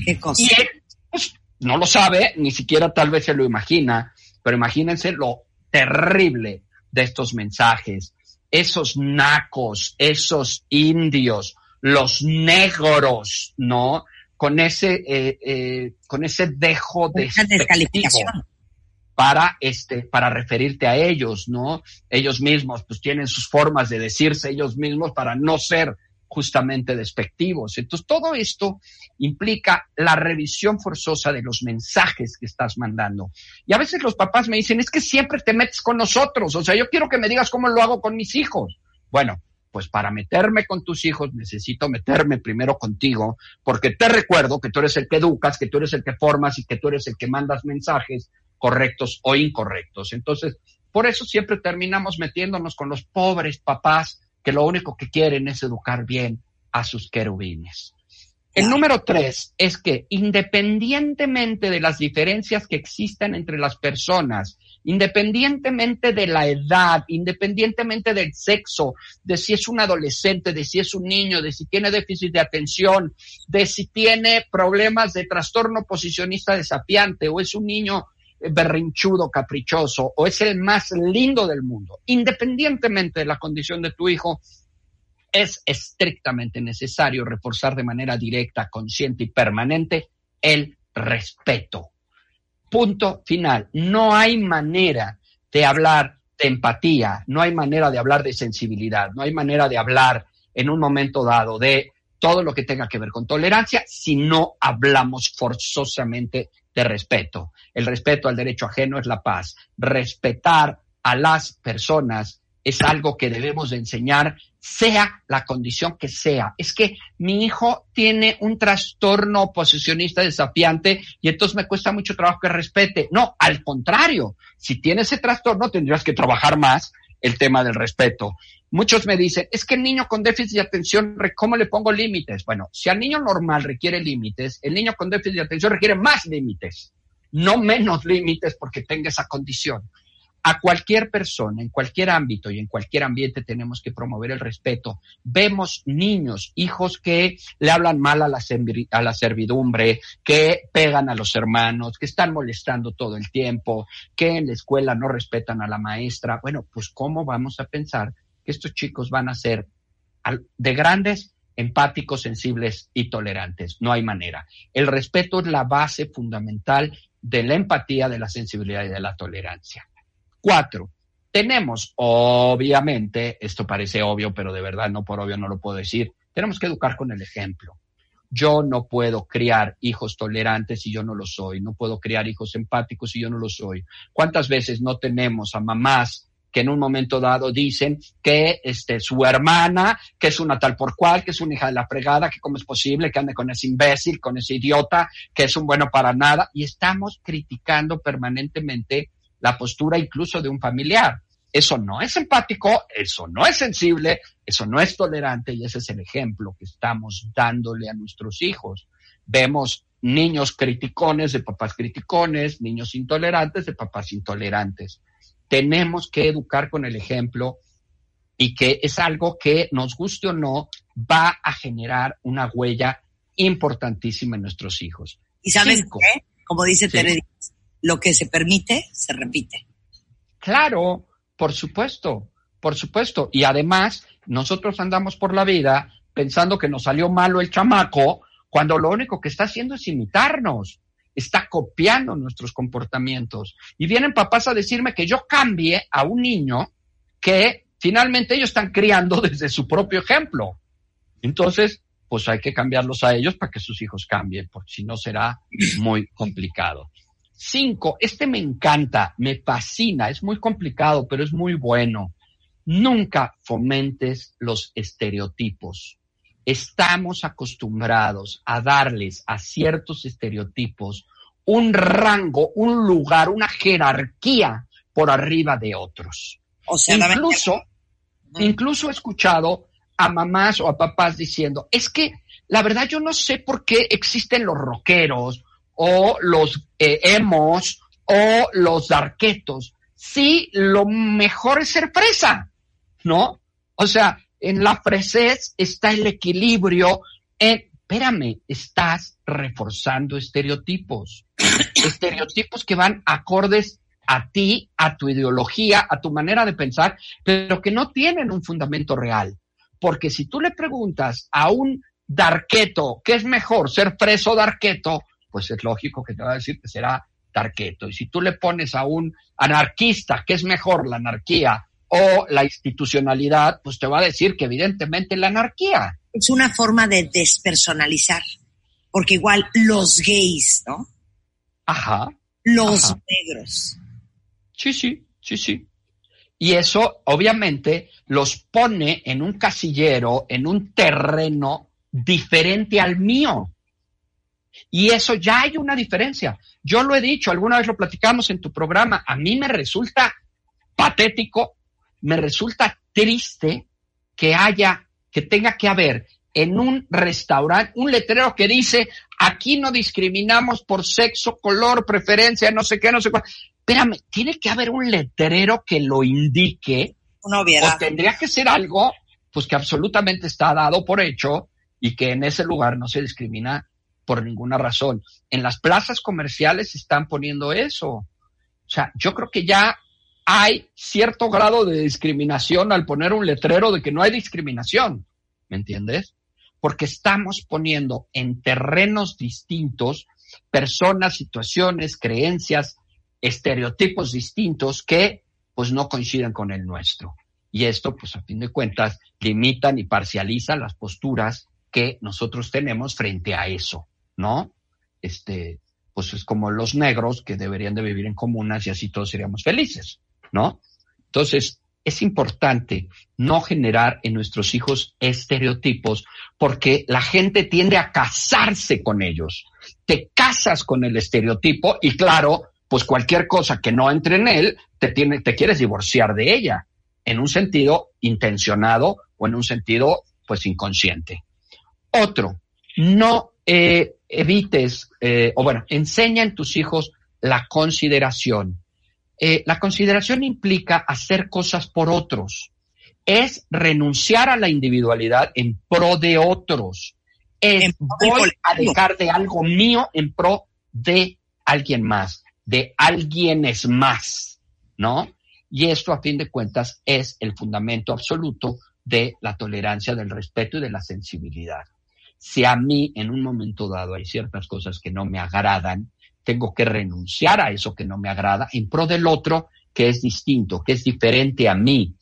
¿Qué cosa? Y él pues, no lo sabe, ni siquiera tal vez se lo imagina, pero imagínense lo terrible de estos mensajes. Esos nacos, esos indios, los negros, ¿no? Con ese, eh, eh, con ese dejo de descalificación para este para referirte a ellos, ¿no? Ellos mismos pues tienen sus formas de decirse ellos mismos para no ser justamente despectivos. Entonces, todo esto implica la revisión forzosa de los mensajes que estás mandando. Y a veces los papás me dicen, es que siempre te metes con nosotros, o sea, yo quiero que me digas cómo lo hago con mis hijos. Bueno, pues para meterme con tus hijos necesito meterme primero contigo, porque te recuerdo que tú eres el que educas, que tú eres el que formas y que tú eres el que mandas mensajes correctos o incorrectos. Entonces, por eso siempre terminamos metiéndonos con los pobres papás que lo único que quieren es educar bien a sus querubines. El número tres es que independientemente de las diferencias que existan entre las personas, independientemente de la edad, independientemente del sexo, de si es un adolescente, de si es un niño, de si tiene déficit de atención, de si tiene problemas de trastorno posicionista desafiante o es un niño berrinchudo, caprichoso o es el más lindo del mundo, independientemente de la condición de tu hijo, es estrictamente necesario reforzar de manera directa, consciente y permanente el respeto. Punto final. No hay manera de hablar de empatía, no hay manera de hablar de sensibilidad, no hay manera de hablar en un momento dado de todo lo que tenga que ver con tolerancia si no hablamos forzosamente de respeto. El respeto al derecho ajeno es la paz. Respetar a las personas es algo que debemos de enseñar, sea la condición que sea. Es que mi hijo tiene un trastorno posicionista desafiante y entonces me cuesta mucho trabajo que respete. No, al contrario, si tiene ese trastorno tendrías que trabajar más el tema del respeto. Muchos me dicen, es que el niño con déficit de atención, ¿cómo le pongo límites? Bueno, si al niño normal requiere límites, el niño con déficit de atención requiere más límites, no menos límites porque tenga esa condición. A cualquier persona, en cualquier ámbito y en cualquier ambiente tenemos que promover el respeto. Vemos niños, hijos que le hablan mal a la, a la servidumbre, que pegan a los hermanos, que están molestando todo el tiempo, que en la escuela no respetan a la maestra. Bueno, pues ¿cómo vamos a pensar estos chicos van a ser de grandes, empáticos, sensibles y tolerantes? No hay manera. El respeto es la base fundamental de la empatía, de la sensibilidad y de la tolerancia. Cuatro, tenemos, obviamente, esto parece obvio, pero de verdad no por obvio no lo puedo decir, tenemos que educar con el ejemplo. Yo no puedo criar hijos tolerantes si yo no lo soy, no puedo criar hijos empáticos si yo no lo soy. ¿Cuántas veces no tenemos a mamás que en un momento dado dicen que este, su hermana, que es una tal por cual, que es una hija de la fregada, que cómo es posible que ande con ese imbécil, con ese idiota, que es un bueno para nada, y estamos criticando permanentemente la postura incluso de un familiar. Eso no es empático, eso no es sensible, eso no es tolerante y ese es el ejemplo que estamos dándole a nuestros hijos. Vemos niños criticones de papás criticones, niños intolerantes de papás intolerantes. Tenemos que educar con el ejemplo y que es algo que, nos guste o no, va a generar una huella importantísima en nuestros hijos. ¿Y sabes qué? Como dice Tere lo que se permite, se repite. Claro, por supuesto. por supuesto. Y además, nosotros andamos por la vida pensando que nos salió malo el chamaco, cuando lo único que está haciendo es imitarnos, está copiando nuestros comportamientos. Y vienen papás a decirme que yo cambie a un niño que finalmente ellos están criando desde su propio ejemplo. Entonces, pues hay que cambiarlos a ellos para que sus hijos cambien, porque si no será muy complicado. Cinco, este me encanta, me fascina, es muy complicado, pero es muy bueno. Nunca fomentes los estereotipos. Estamos acostumbrados a darles a ciertos estereotipos un rango, un lugar, una jerarquía por arriba de otros. O sea, incluso, incluso he escuchado a mamás o a papás diciendo, es que la verdad yo no sé por qué existen los rockeros o los eh, emos o los darquetos. Sí, lo mejor es ser fresa, ¿no? O sea, en la fresez está el equilibrio. En, espérame, estás reforzando estereotipos. estereotipos que van acordes a ti, a tu ideología, a tu manera de pensar, pero que no tienen un fundamento real. Porque si tú le preguntas a un darqueto, ¿qué es mejor, ser preso o darqueto? Pues es lógico que te va a decir que será darqueto. Y si tú le pones a un anarquista, ¿qué es mejor, la anarquía o la institucionalidad? Pues te va a decir que evidentemente la anarquía. Es una forma de despersonalizar. Porque igual los gays, ¿no? Ajá. Los Ajá. negros. Sí, sí, sí, sí. Y eso obviamente los pone en un casillero, en un terreno diferente al mío. Y eso ya hay una diferencia. Yo lo he dicho, alguna vez lo platicamos en tu programa, a mí me resulta patético, me resulta triste que haya, que tenga que haber en un restaurante un letrero que dice, aquí no discriminamos por sexo, color, preferencia, no sé qué, no sé cuál. Espérame, tiene que haber un letrero que lo indique. Una obviedad. O tendría que ser algo, pues que absolutamente está dado por hecho y que en ese lugar no se discrimina por ninguna razón. En las plazas comerciales se están poniendo eso. O sea, yo creo que ya hay cierto grado de discriminación al poner un letrero de que no hay discriminación. ¿Me entiendes? Porque estamos poniendo en terrenos distintos personas, situaciones, creencias, estereotipos distintos que pues no coinciden con el nuestro. Y esto, pues a fin de cuentas, limitan y parcializan las posturas que nosotros tenemos frente a eso, ¿no? Este, pues es como los negros que deberían de vivir en comunas y así todos seríamos felices, ¿no? Entonces, es importante no generar en nuestros hijos estereotipos porque la gente tiende a casarse con ellos. Te casas con el estereotipo y claro, pues cualquier cosa que no entre en él, te, tiene, te quieres divorciar de ella, en un sentido intencionado o en un sentido, pues, inconsciente. Otro, no eh, evites, eh, o bueno, enseña en tus hijos la consideración. Eh, la consideración implica hacer cosas por otros. Es renunciar a la individualidad en pro de otros. Es voy a dejar de algo mío en pro de alguien más de alguien es más, ¿no? Y esto, a fin de cuentas, es el fundamento absoluto de la tolerancia, del respeto y de la sensibilidad. Si a mí en un momento dado hay ciertas cosas que no me agradan, tengo que renunciar a eso que no me agrada en pro del otro que es distinto, que es diferente a mí.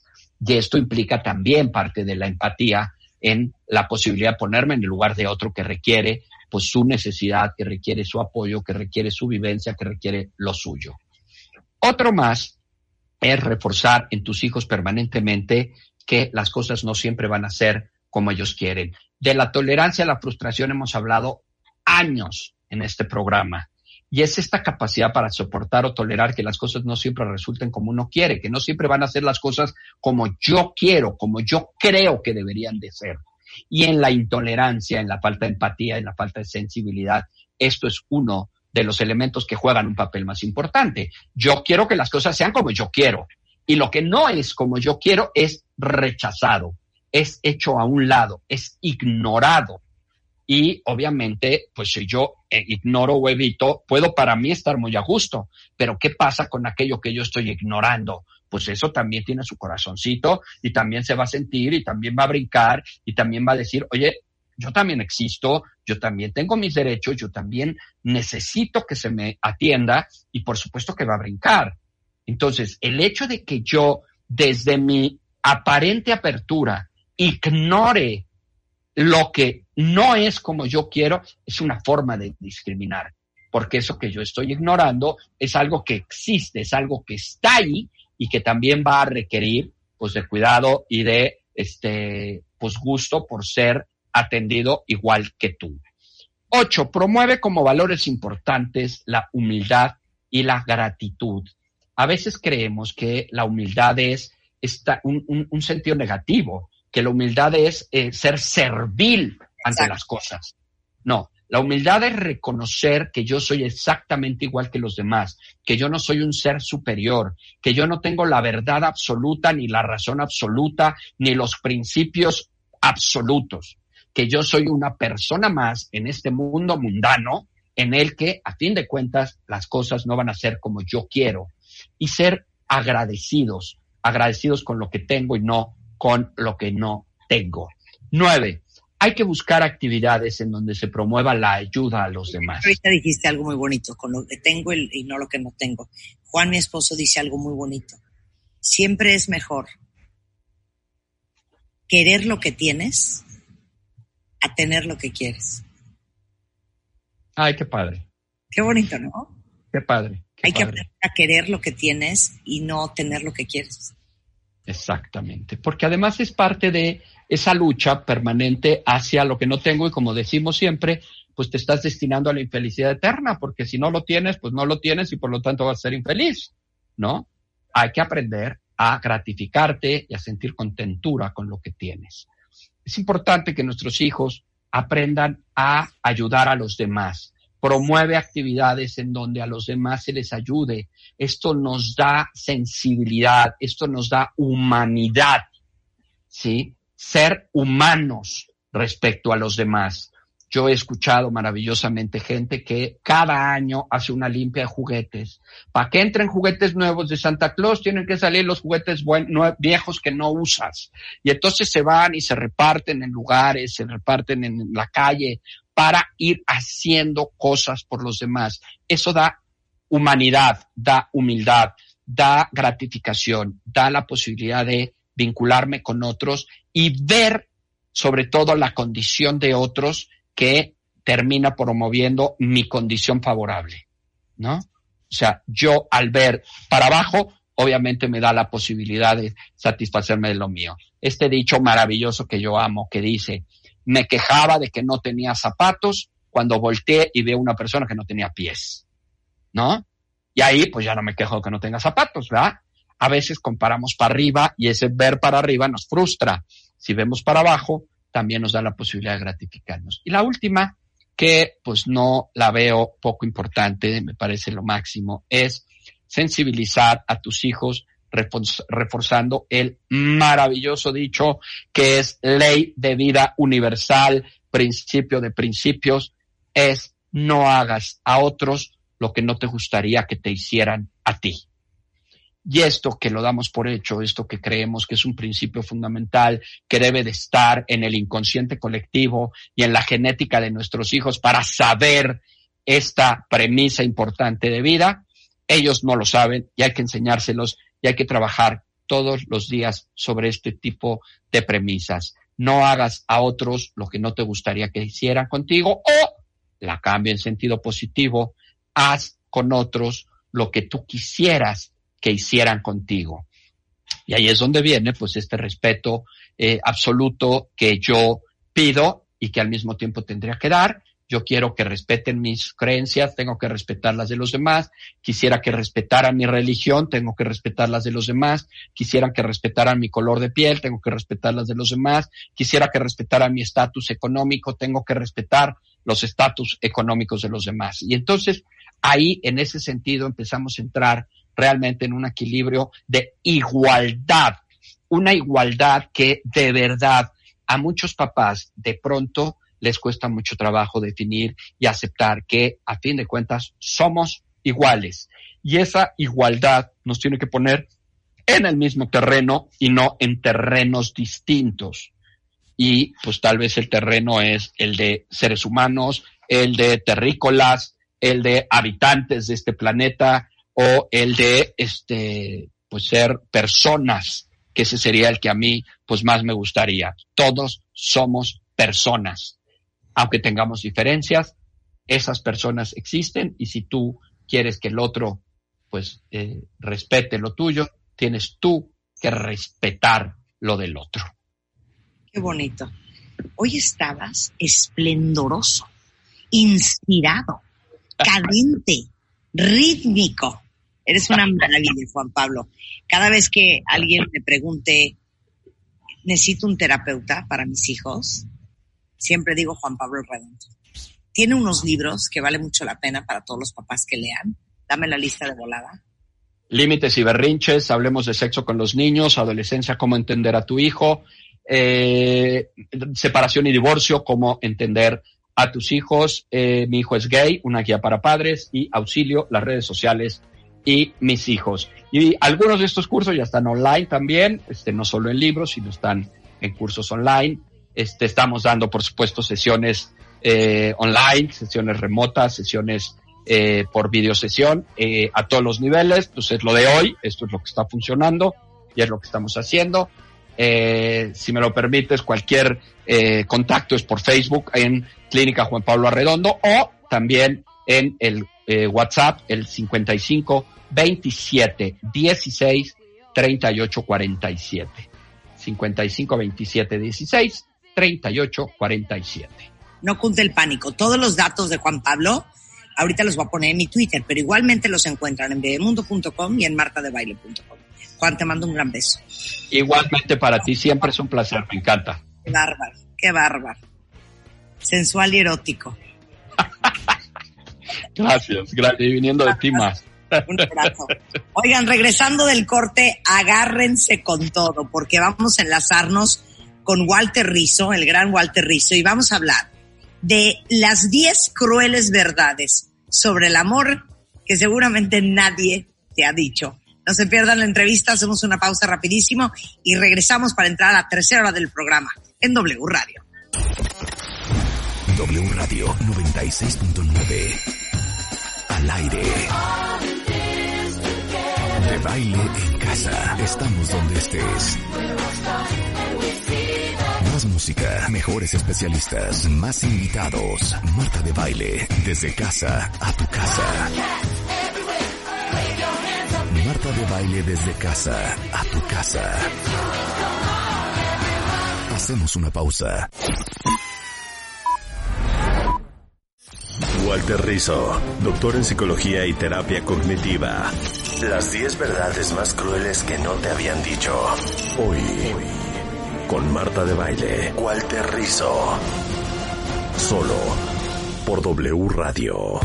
Y esto implica también parte de la empatía en la posibilidad de ponerme en el lugar de otro que requiere pues su necesidad, que requiere su apoyo, que requiere su vivencia, que requiere lo suyo. Otro más es reforzar en tus hijos permanentemente que las cosas no siempre van a ser como ellos quieren. De la tolerancia a la frustración hemos hablado años en este programa. Y es esta capacidad para soportar o tolerar que las cosas no siempre resulten como uno quiere, que no siempre van a ser las cosas como yo quiero, como yo creo que deberían de ser. Y en la intolerancia, en la falta de empatía, en la falta de sensibilidad, esto es uno de los elementos que juegan un papel más importante. Yo quiero que las cosas sean como yo quiero. Y lo que no es como yo quiero es rechazado, es hecho a un lado, es ignorado. Y obviamente, pues si yo eh, ignoro o evito, puedo para mí estar muy a gusto, pero ¿qué pasa con aquello que yo estoy ignorando? Pues eso también tiene su corazoncito y también se va a sentir y también va a brincar y también va a decir, oye, yo también existo, yo también tengo mis derechos, yo también necesito que se me atienda y por supuesto que va a brincar. Entonces, el hecho de que yo desde mi aparente apertura ignore lo que no es como yo quiero, es una forma de discriminar, porque eso que yo estoy ignorando es algo que existe, es algo que está ahí y que también va a requerir pues de cuidado y de este pues gusto por ser atendido igual que tú. Ocho, promueve como valores importantes la humildad y la gratitud. A veces creemos que la humildad es un, un, sentido negativo, que la humildad es eh, ser servil ante las cosas. No, la humildad es reconocer que yo soy exactamente igual que los demás, que yo no soy un ser superior, que yo no tengo la verdad absoluta, ni la razón absoluta, ni los principios absolutos, que yo soy una persona más en este mundo mundano en el que, a fin de cuentas, las cosas no van a ser como yo quiero. Y ser agradecidos, agradecidos con lo que tengo y no con lo que no tengo. Nueve, hay que buscar actividades en donde se promueva la ayuda a los demás. Ahorita dijiste algo muy bonito, con lo que tengo y no lo que no tengo. Juan, mi esposo, dice algo muy bonito. Siempre es mejor querer lo que tienes a tener lo que quieres. Ay, qué padre. Qué bonito, ¿no? Qué padre. hay que aprender a querer lo que tienes y no tener lo que quieres. Exactamente, porque además es parte de esa lucha permanente hacia lo que no tengo y como decimos siempre, pues te estás destinando a la infelicidad eterna, porque si no lo tienes, pues no lo tienes y por lo tanto vas a ser infeliz, ¿no? Hay que aprender a gratificarte y a sentir contentura con lo que tienes. Es importante que nuestros hijos aprendan a ayudar a los demás, promueve actividades en donde a los demás se les ayude. Esto nos da sensibilidad, esto nos da humanidad, ¿sí? Ser humanos respecto a los demás. Yo he escuchado maravillosamente gente que cada año hace una limpia de juguetes. Para que entren juguetes nuevos de Santa Claus tienen que salir los juguetes viejos que no usas. Y entonces se van y se reparten en lugares, se reparten en la calle para ir haciendo cosas por los demás. Eso da humanidad, da humildad, da gratificación, da la posibilidad de vincularme con otros y ver sobre todo la condición de otros que termina promoviendo mi condición favorable, ¿no? O sea, yo al ver para abajo, obviamente me da la posibilidad de satisfacerme de lo mío. Este dicho maravilloso que yo amo, que dice, me quejaba de que no tenía zapatos cuando volteé y veo una persona que no tenía pies, ¿no? Y ahí pues ya no me quejo de que no tenga zapatos, ¿verdad? A veces comparamos para arriba y ese ver para arriba nos frustra. Si vemos para abajo, también nos da la posibilidad de gratificarnos. Y la última, que pues no la veo poco importante, me parece lo máximo, es sensibilizar a tus hijos reforzando el maravilloso dicho que es ley de vida universal, principio de principios, es no hagas a otros lo que no te gustaría que te hicieran a ti. Y esto que lo damos por hecho, esto que creemos que es un principio fundamental, que debe de estar en el inconsciente colectivo y en la genética de nuestros hijos para saber esta premisa importante de vida, ellos no lo saben y hay que enseñárselos y hay que trabajar todos los días sobre este tipo de premisas. No hagas a otros lo que no te gustaría que hicieran contigo o, la cambio en sentido positivo, haz con otros lo que tú quisieras que hicieran contigo. Y ahí es donde viene pues este respeto eh, absoluto que yo pido y que al mismo tiempo tendría que dar yo quiero que respeten mis creencias, tengo que respetar las de los demás, quisiera que respetaran mi religión, tengo que respetar las de los demás, quisiera que respetaran mi color de piel, tengo que respetar las de los demás, quisiera que respetaran mi estatus económico, tengo que respetar los estatus económicos de los demás. Y entonces ahí, en ese sentido, empezamos a entrar realmente en un equilibrio de igualdad, una igualdad que de verdad a muchos papás de pronto les cuesta mucho trabajo definir y aceptar que a fin de cuentas somos iguales. Y esa igualdad nos tiene que poner en el mismo terreno y no en terrenos distintos. Y pues tal vez el terreno es el de seres humanos, el de terrícolas, el de habitantes de este planeta o el de este pues ser personas, que ese sería el que a mí pues más me gustaría. Todos somos personas. Aunque tengamos diferencias, esas personas existen y si tú quieres que el otro pues eh, respete lo tuyo, tienes tú que respetar lo del otro. Qué bonito. Hoy estabas esplendoroso, inspirado, cadente, rítmico. Eres una maravilla, Juan Pablo. Cada vez que alguien me pregunte, necesito un terapeuta para mis hijos, siempre digo Juan Pablo Redondo. Tiene unos libros que vale mucho la pena para todos los papás que lean. Dame la lista de volada. Límites y berrinches, hablemos de sexo con los niños, adolescencia, cómo entender a tu hijo, eh, separación y divorcio, cómo entender a tus hijos, eh, mi hijo es gay, una guía para padres y auxilio, las redes sociales y mis hijos. Y algunos de estos cursos ya están online también, este, no solo en libros, sino están en cursos online. Este, estamos dando, por supuesto, sesiones eh, online, sesiones remotas, sesiones eh, por videosesión eh, a todos los niveles. Pues es lo de hoy, esto es lo que está funcionando y es lo que estamos haciendo. Eh, si me lo permites, cualquier eh, contacto es por Facebook en Clínica Juan Pablo Arredondo o también en el eh, WhatsApp, el 55 27 16 38 47. 55 27 16 38 47. No cunde el pánico. Todos los datos de Juan Pablo, ahorita los voy a poner en mi Twitter, pero igualmente los encuentran en bebemundo.com y en martadebaile.com. Juan, te mando un gran beso. Igualmente para ti, siempre es un placer, me encanta. Qué bárbaro, qué bárbaro. Sensual y erótico. Gracias, gracias. Y viniendo de ti más. Un abrazo. Oigan, regresando del corte, agárrense con todo, porque vamos a enlazarnos con Walter Rizzo, el gran Walter Rizzo, y vamos a hablar de las 10 crueles verdades sobre el amor que seguramente nadie te ha dicho. No se pierdan la entrevista, hacemos una pausa rapidísimo y regresamos para entrar a la tercera hora del programa en W Radio. W Radio 96.9. Al aire. De baile en casa. Estamos donde estés. Más música, mejores especialistas, más invitados. Marta de baile, desde casa a tu casa. Marta de baile desde casa a tu casa. Hacemos una pausa. Walter Rizzo, doctor en psicología y terapia cognitiva. Las 10 verdades más crueles que no te habían dicho. Hoy, con Marta de Baile, Walter Rizzo. Solo por W Radio.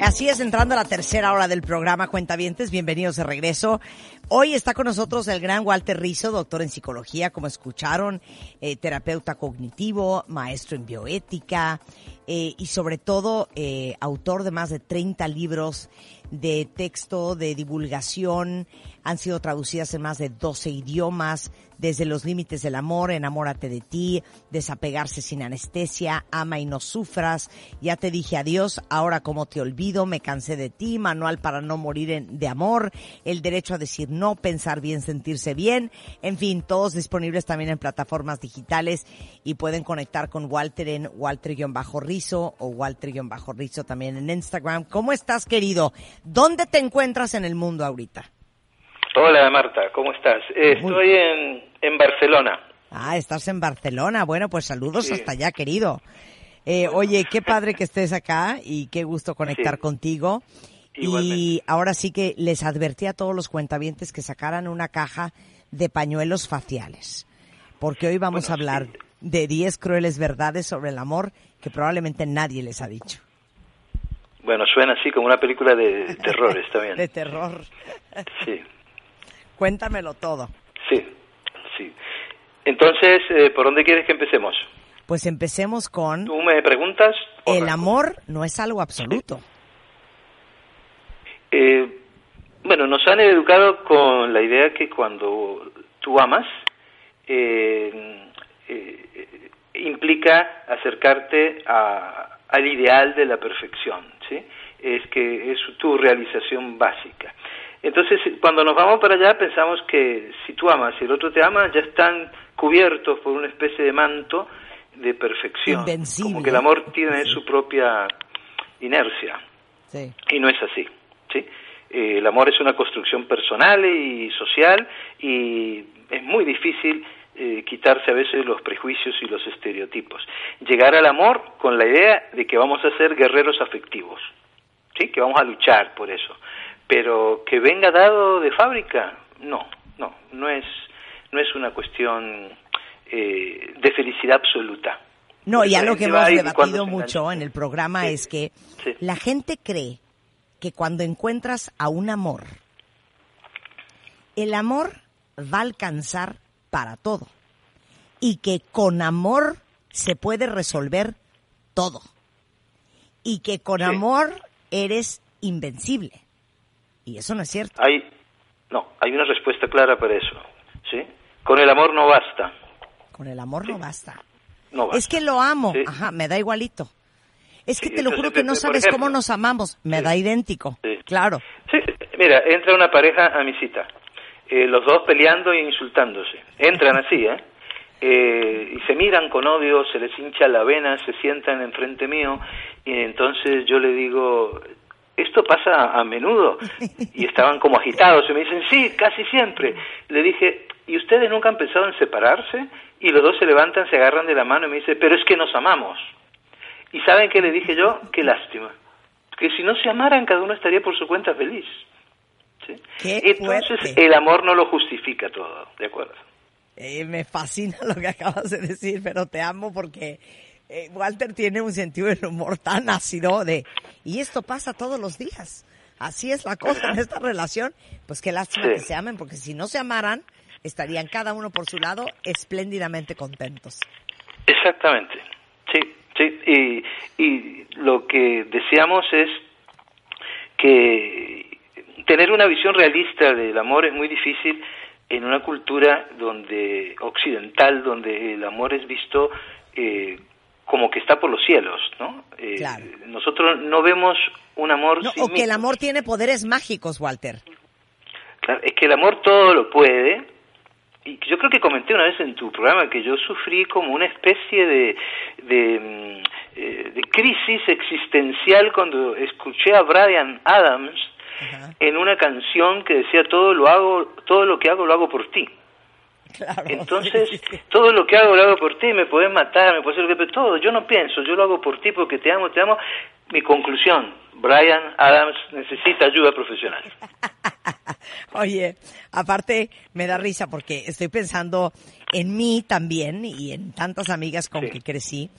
Así es, entrando a la tercera hora del programa Cuentavientes, bienvenidos de regreso. Hoy está con nosotros el gran Walter Rizzo, doctor en psicología, como escucharon, eh, terapeuta cognitivo, maestro en bioética eh, y sobre todo eh, autor de más de 30 libros de texto, de divulgación, han sido traducidas en más de 12 idiomas, desde Los Límites del Amor, Enamórate de ti, Desapegarse sin anestesia, Ama y no sufras, Ya te dije adiós, Ahora como te olvido, Me cansé de ti, Manual para no morir de amor, El derecho a decir no, Pensar bien, sentirse bien, en fin, todos disponibles también en plataformas digitales y pueden conectar con Walter en Walter-Rizo o Walter-Rizo también en Instagram. ¿Cómo estás, querido? ¿Dónde te encuentras en el mundo ahorita? Hola Marta, ¿cómo estás? Eh, Estoy en, en Barcelona. Ah, estás en Barcelona. Bueno, pues saludos hasta allá, querido. Eh, oye, qué padre que estés acá y qué gusto conectar Sí. contigo. Y ahora sí que les advertí a todos los cuentavientes que sacaran una caja de pañuelos faciales. Porque hoy vamos a hablar de 10 crueles verdades sobre el amor que probablemente nadie les ha dicho. Bueno, suena así como una película de terror, está bien. De terror. Sí, Cuéntamelo todo. sí, sí. Entonces, eh, ¿por dónde quieres que empecemos? Pues empecemos con ¿Tú me preguntas? el amor no es algo absoluto. Eh, bueno, nos han educado con la idea que cuando tú amas, eh, eh, implica acercarte a- al ideal de la perfección, ¿sí? Es que es tu realización básica. Entonces, cuando nos vamos para allá, pensamos que si tú amas y el otro te ama, ya están cubiertos por una especie de manto de perfección. Invencible. Como que el amor tiene su propia inercia. Sí. Y no es así. ¿sí? Eh, el amor es una construcción personal y social y es muy difícil eh, quitarse a veces los prejuicios y los estereotipos. Llegar al amor con la idea de que vamos a ser guerreros afectivos, ¿sí? que vamos a luchar por eso. Pero que venga dado de fábrica, no, no, no es, no es una cuestión eh, de felicidad absoluta. No, y algo que hemos debatido mucho en el programa es que la gente cree que cuando encuentras a un amor, el amor va a alcanzar para todo y que con amor se puede resolver todo y que con amor eres invencible. Y eso no es cierto. Hay, no, hay una respuesta clara para eso. ¿sí? Con el amor no basta. Con el amor no basta. No basta. Es que lo amo. Sí. Ajá, me da igualito. Es que Sí, te lo juro que no por sabes ejemplo, cómo nos amamos. Me da idéntico. Claro. Sí, mira, entra una pareja a mi cita, eh, los dos peleando e insultándose. Entran así, ¿eh? Eh, y se miran con odio, se les hincha la vena, se sientan enfrente mío y entonces yo le digo, ¿esto pasa a menudo? Y estaban como agitados y me dicen, sí, casi siempre. Le dije, ¿y ustedes nunca han pensado en separarse? Y los dos se levantan, se agarran de la mano y me dicen, pero es que nos amamos. ¿Y saben qué le dije yo? Qué lástima. Que si no se amaran, cada uno estaría por su cuenta feliz. ¿sí? Entonces, fuerte. el amor no lo justifica todo, ¿de acuerdo? Eh, me fascina lo que acabas de decir, pero te amo porque eh, Walter tiene un sentido del humor tan ácido de, y esto pasa todos los días. Así es la cosa en esta relación. Pues qué lástima Sí. que se amen, porque si no se amaran, estarían cada uno por su lado espléndidamente contentos. Exactamente, sí, sí. Y, y lo que deseamos es que tener una visión realista del amor es muy difícil en una cultura donde occidental, donde el amor es visto eh, como que está por los cielos, ¿no? Eh, Claro. Nosotros no vemos un amor No, sin o que el amor tiene poderes mágicos, Walter. Claro, es que el amor todo lo puede. Y yo creo que comenté una vez en tu programa que yo sufrí como una especie de, de, mm, eh, de crisis existencial cuando escuché a Brian Adams en una canción que decía todo lo hago, todo lo que hago lo hago por ti. Entonces, todo lo que hago lo hago por ti, me puedes matar, me puedes hacer lo que todo, yo no pienso, yo lo hago por ti porque te amo, te amo. Mi conclusión, Brian Adams necesita ayuda profesional. Oye, aparte me da risa porque estoy pensando en mí también y en tantas amigas con que crecí,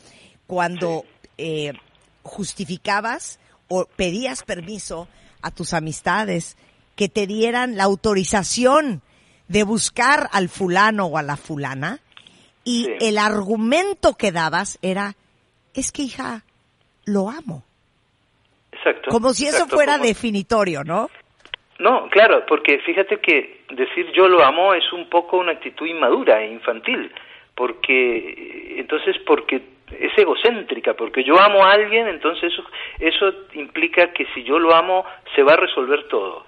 cuando eh, justificabas o pedías permiso a tus amistades que te dieran la autorización de buscar al fulano o a la fulana y Sí. el argumento que dabas era, es que hija, lo amo. Exacto. Como si eso fuera como- definitorio, ¿no? No, claro, porque fíjate que decir yo lo amo es un poco una actitud inmadura e infantil, porque entonces porque es egocéntrica, porque yo amo a alguien, entonces eso, eso implica que si yo lo amo se va a resolver todo.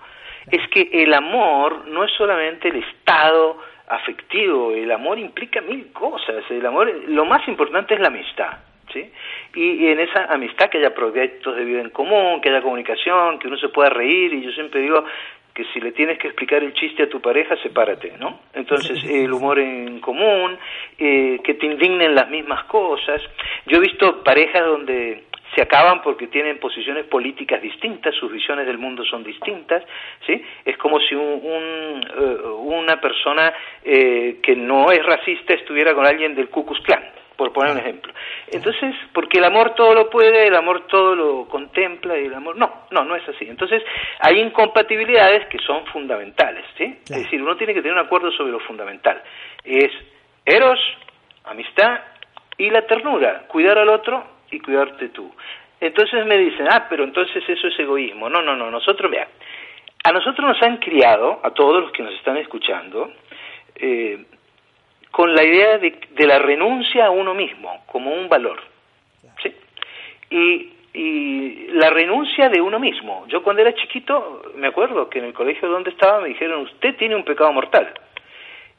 Es que el amor no es solamente el estado afectivo, el amor implica mil cosas, el amor, lo más importante es la amistad. ¿Sí? Y, y en esa amistad que haya proyectos de vida en común, que haya comunicación, que uno se pueda reír, y yo siempre digo que si le tienes que explicar el chiste a tu pareja, sepárate, ¿no? Entonces, el humor en común, eh, que te indignen las mismas cosas. Yo he visto parejas donde se acaban porque tienen posiciones políticas distintas, sus visiones del mundo son distintas, ¿sí? Es como si un, un, eh, una persona eh, que no es racista estuviera con alguien del Ku Klux Klan, por poner un ejemplo. Entonces, porque el amor todo lo puede, el amor todo lo contempla, y el amor no, no, no es así. Entonces, hay incompatibilidades que son fundamentales, ¿sí? Es decir, uno tiene que tener un acuerdo sobre lo fundamental. Es eros, amistad Y la ternura, cuidar al otro y cuidarte tú. Entonces me dicen, ah, pero entonces eso es egoísmo. No, no, no, nosotros, vea, a nosotros nos han criado, a todos los que nos están escuchando, eh, con la idea de, de, la renuncia a uno mismo como un valor. ¿sí? Y, y, la renuncia de uno mismo. Yo cuando era chiquito, me acuerdo que en el colegio donde estaba me dijeron, usted tiene un pecado mortal.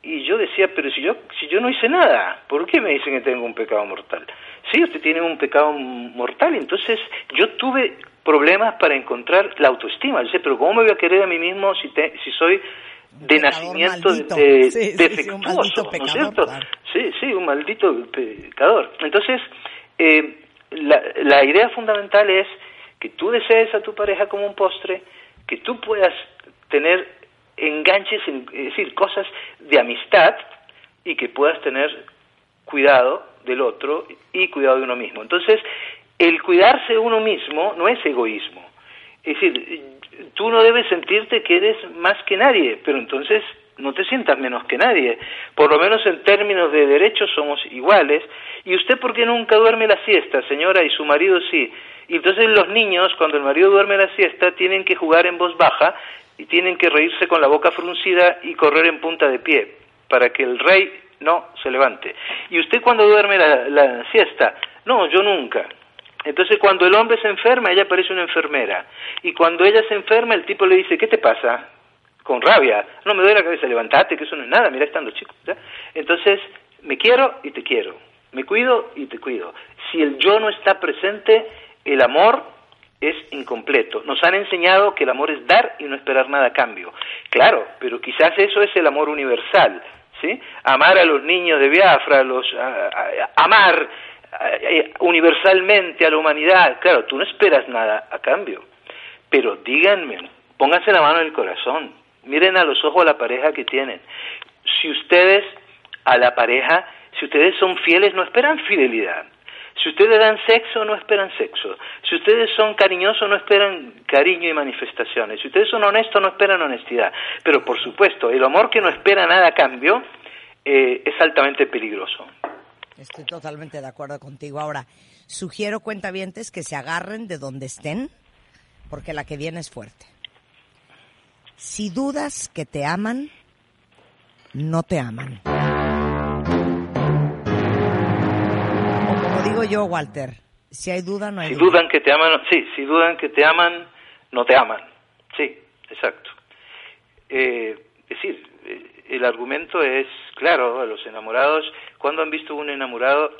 Y yo decía, pero si yo, si yo no hice nada, ¿por qué me dicen que tengo un pecado mortal? Sí, usted tiene un pecado mortal. Entonces yo tuve problemas para encontrar la autoestima. Yo sé, pero ¿cómo me voy a querer a mí mismo si, te, si soy de nacimiento de, sí, defectuoso, sí, ¿no es cierto? Claro. Sí, sí, un maldito pecador. Entonces, eh, la, la idea fundamental es que tú desees a tu pareja como un postre, que tú puedas tener enganches, en, es decir, cosas de amistad y que puedas tener cuidado del otro y cuidado de uno mismo. Entonces, el cuidarse de uno mismo no es egoísmo. Es decir, tú no debes sentirte que eres más que nadie, pero entonces no te sientas menos que nadie. Por lo menos en términos de derechos somos iguales. ¿Y usted por qué nunca duerme la siesta, señora? Y su marido sí. Y entonces los niños, cuando el marido duerme la siesta, tienen que jugar en voz baja y tienen que reírse con la boca fruncida y correr en punta de pie para que el rey no se levante. ¿Y usted cuando duerme la, la siesta? No, yo nunca. Entonces cuando el hombre se enferma, ella parece una enfermera. Y cuando ella se enferma, el tipo le dice, ¿qué te pasa? Con rabia. No me duele la cabeza, levantate, que eso no es nada, mira estando chico. ¿ya? Entonces, me quiero y te quiero. Me cuido y te cuido. Si el yo no está presente, el amor es incompleto. Nos han enseñado que el amor es dar y no esperar nada a cambio. Claro, pero quizás eso es el amor universal, ¿sí? Amar a los niños de Biafra, los, a, amar universalmente a la humanidad. Claro, tú no esperas nada a cambio. Pero díganme, pónganse la mano en el corazón, miren a los ojos a la pareja que tienen. Si ustedes a la pareja, si ustedes son fieles, no esperan fidelidad si ustedes dan sexo, no esperan sexo. Si ustedes son cariñosos, no esperan cariño y manifestaciones. Si ustedes son honestos, no esperan honestidad. Pero por supuesto, el amor que no espera nada a cambio eh, es altamente peligroso. Estoy totalmente de acuerdo contigo. Ahora, sugiero cuentavientes que se agarren de donde estén, porque la que viene es fuerte. Si dudas que te aman, no te aman. digo yo, Walter, si hay duda, no hay si duda. dudan que te aman, sí, si dudan que te aman, no te aman. Sí, exacto. Eh, es decir, eh, el argumento es claro a los enamorados. ¿Cuándo han visto un enamorado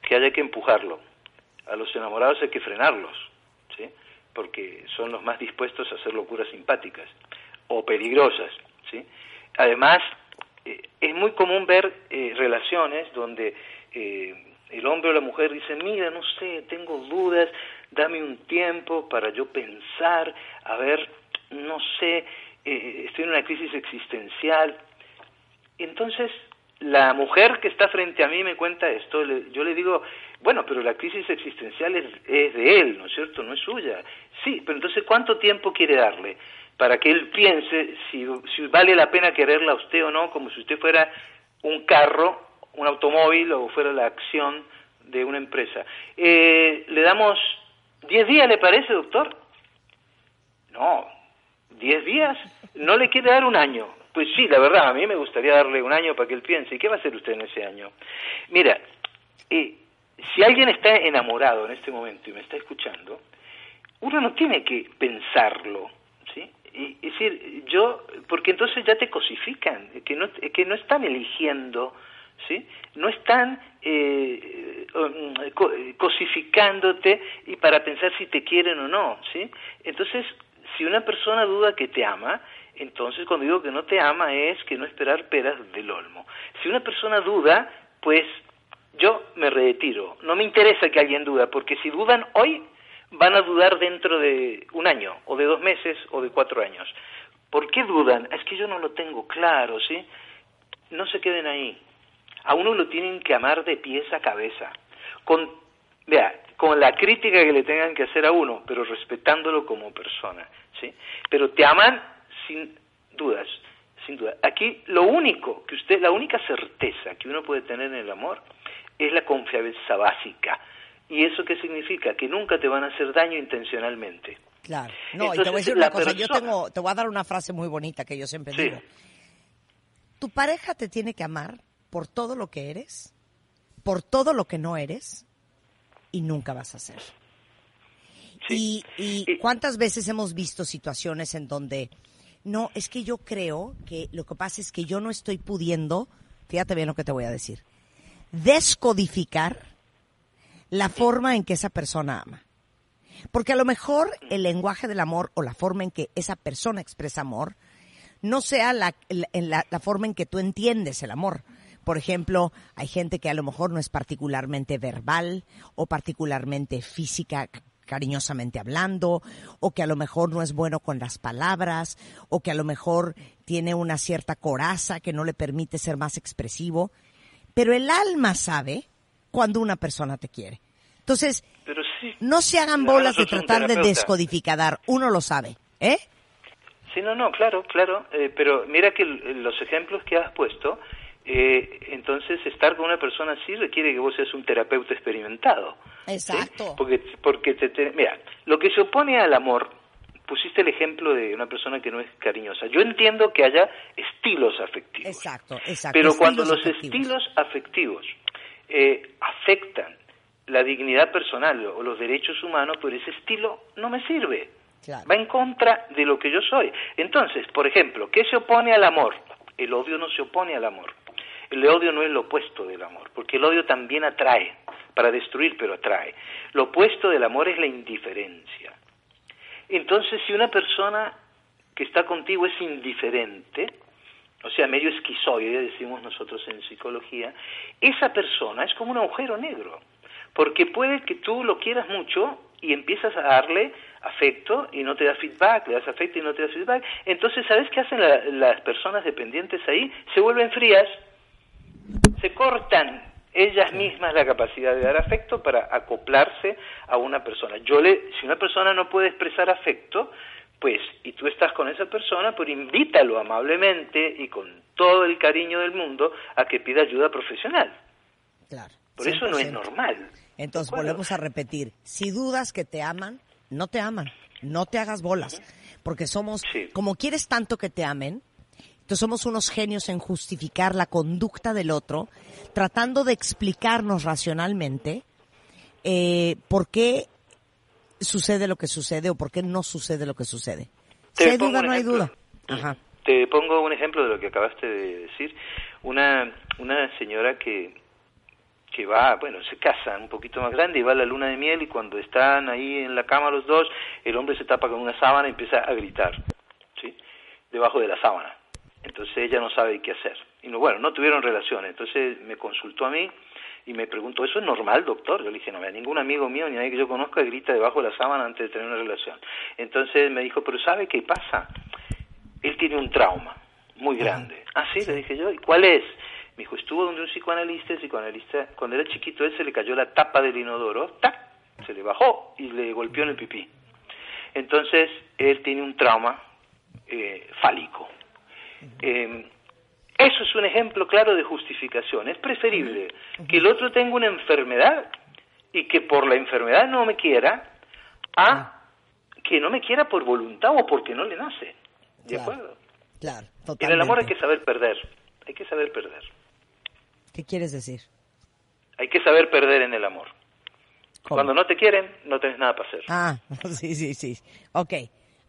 que haya que empujarlo? A los enamorados hay que frenarlos, ¿sí? Porque son los más dispuestos a hacer locuras simpáticas o peligrosas, ¿sí? Además, eh, es muy común ver eh, relaciones donde eh, el hombre o la mujer dice, mira, no sé, tengo dudas, dame un tiempo para yo pensar, a ver, no sé, eh, estoy en una crisis existencial. Entonces, la mujer que está frente a mí me cuenta esto, yo le digo, bueno, pero la crisis existencial es, es, de él, ¿no es cierto? No es suya. Sí, pero entonces, ¿cuánto tiempo quiere darle para que él piense si, si vale la pena quererla a usted o no, como si usted fuera un carro un automóvil o fuera la acción de una empresa. Eh, ¿Le damos 10 días, le parece, doctor? No, 10 días. ¿No le quiere dar un año? Pues sí, la verdad, a mí me gustaría darle un año para que él piense. ¿Y qué va a hacer usted en ese año? Mira, eh, si alguien está enamorado en este momento y me está escuchando, uno no tiene que pensarlo, ¿sí? Y, es decir, yo, porque entonces ya te cosifican, que no, que no están eligiendo ¿sí? No están eh, cosificándote y para pensar si te quieren o no, ¿sí? Entonces, si una persona duda que te ama, entonces cuando digo que no te ama es que no esperar peras del olmo. Si una persona duda, pues yo me retiro. No me interesa que alguien duda, porque si dudan hoy, van a dudar dentro de un año, o de dos meses, o de cuatro años. ¿Por qué dudan? Es que yo no lo tengo claro, ¿sí? No se queden ahí a uno lo tienen que amar de pies a cabeza, con, vea, con la crítica que le tengan que hacer a uno, pero respetándolo como persona, ¿sí? Pero te aman sin dudas, sin duda. Aquí lo único que usted, la única certeza que uno puede tener en el amor es la confianza básica. ¿Y eso qué significa? Que nunca te van a hacer daño intencionalmente. Claro. No, y te voy a decir una cosa, yo tengo, te voy a dar una frase muy bonita que yo siempre Sí. digo. Tu pareja te tiene que amar por todo lo que eres, por todo lo que no eres y nunca vas a ser. Y, y cuántas veces hemos visto situaciones en donde, no, es que yo creo que lo que pasa es que yo no estoy pudiendo, fíjate bien lo que te voy a decir, descodificar la forma en que esa persona ama. Porque a lo mejor el lenguaje del amor o la forma en que esa persona expresa amor no sea la, la, forma en que tú entiendes el amor. Por ejemplo, hay gente que a lo mejor no es particularmente verbal o particularmente física, cariñosamente hablando, o que a lo mejor no es bueno con las palabras, o que a lo mejor tiene una cierta coraza que no le permite ser más expresivo. Pero el alma sabe cuando una persona te quiere. Entonces, Pero sí. no se hagan bolas de tratar de descodificar, uno lo sabe, ¿eh? Sí, no, no, claro, claro. eh, pero mira que los ejemplos que has puesto, eh, entonces estar con una persona así requiere que vos seas un terapeuta experimentado. Exacto. Porque, porque te, te- mira, lo que se opone al amor, pusiste el ejemplo de una persona que no es cariñosa. Yo entiendo que haya estilos afectivos. Exacto, exacto. Pero cuando los afectivos. estilos afectivos eh, afectan la dignidad personal o los derechos humanos, pues ese estilo no me sirve. Claro. Va en contra de lo que yo soy. Entonces, por ejemplo, ¿qué se opone al amor? El odio no se opone al amor. El odio no es lo opuesto del amor, porque el odio también atrae, para destruir, pero atrae. Lo opuesto del amor es la indiferencia. Entonces, si una persona que está contigo es indiferente, o sea, medio esquizoide, decimos nosotros en psicología, esa persona es como un agujero negro, porque puede que tú lo quieras mucho y empiezas a darle afecto y no te da feedback, le das afecto y no te da feedback, entonces, ¿sabes qué hacen la- las personas dependientes ahí? Se vuelven frías, se cortan ellas mismas la capacidad de dar afecto para acoplarse a una persona. Yo le, si una persona no puede expresar afecto, pues, y tú estás con esa persona, pues invítalo amablemente y con todo el cariño del mundo a que pida ayuda profesional. Claro. Por eso no es 100%. normal. Entonces volvemos a repetir, si dudas que te aman, no te aman, no te hagas bolas, porque somos, como quieres tanto que te amen, entonces somos unos genios en justificar la conducta del otro, tratando de explicarnos racionalmente eh, por qué sucede lo que sucede o por qué no sucede lo que sucede. Te Si hay duda, no hay duda. Ajá. Te pongo un ejemplo de lo que acabaste de decir. Una, una señora que, que va, bueno, se casa un poquito más grande y va a la luna de miel y cuando están ahí en la cama los dos, el hombre se tapa con una sábana y empieza a gritar, ¿sí? Debajo de la sábana. Entonces ella no sabe qué hacer. Y no, bueno, no tuvieron relación. Entonces me consultó a mí y me preguntó, ¿eso es normal, doctor? Yo le dije, no, mira, ningún amigo mío ni nadie que yo conozca grita debajo de la sábana antes de tener una relación. Entonces me dijo, pero ¿sabe qué pasa? Él tiene un trauma muy grande. Ah, sí, le dije yo, ¿y cuál es? Me dijo, estuvo donde un psicoanalista, el psicoanalista, cuando era chiquito él se le cayó la tapa del inodoro, ¡tac! se le bajó y le golpeó en el pipí. Entonces, él tiene un trauma eh, fálico. Eh, eso es un ejemplo claro de justificación. Es preferible que el otro tenga una enfermedad y que por la enfermedad no me quiera a que no me quiera por voluntad o porque no le nace. ¿De Claro. acuerdo? Claro, En el amor hay totalmente. que saber perder. Hay que saber perder. ¿Qué quieres decir? Hay que saber perder en el amor. Cuando no te quieren, no tenés nada para hacer. Ah, sí, sí, sí. Ok,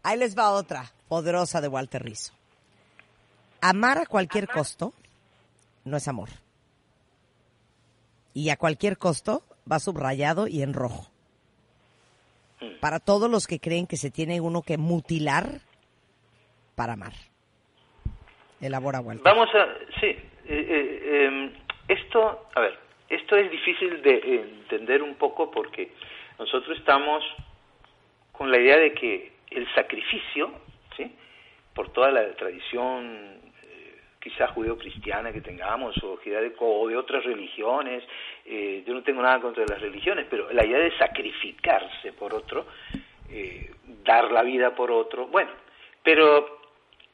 ahí les va otra poderosa de Walter Rizzo. Amar a cualquier costo no es amor. Y a cualquier costo va subrayado y en rojo. Para todos los que creen que se tiene uno que mutilar para amar. Elabora Walter. Vamos a, sí, eh, eh, em, esto, a ver, esto es difícil de entender un poco porque nosotros estamos con la idea de que el sacrificio, ¿sí? por toda la tradición quizás judeo-cristiana que tengamos o o de otras religiones, eh, yo no tengo nada contra las religiones, pero la idea de sacrificarse por otro, eh, dar la vida por otro, bueno, pero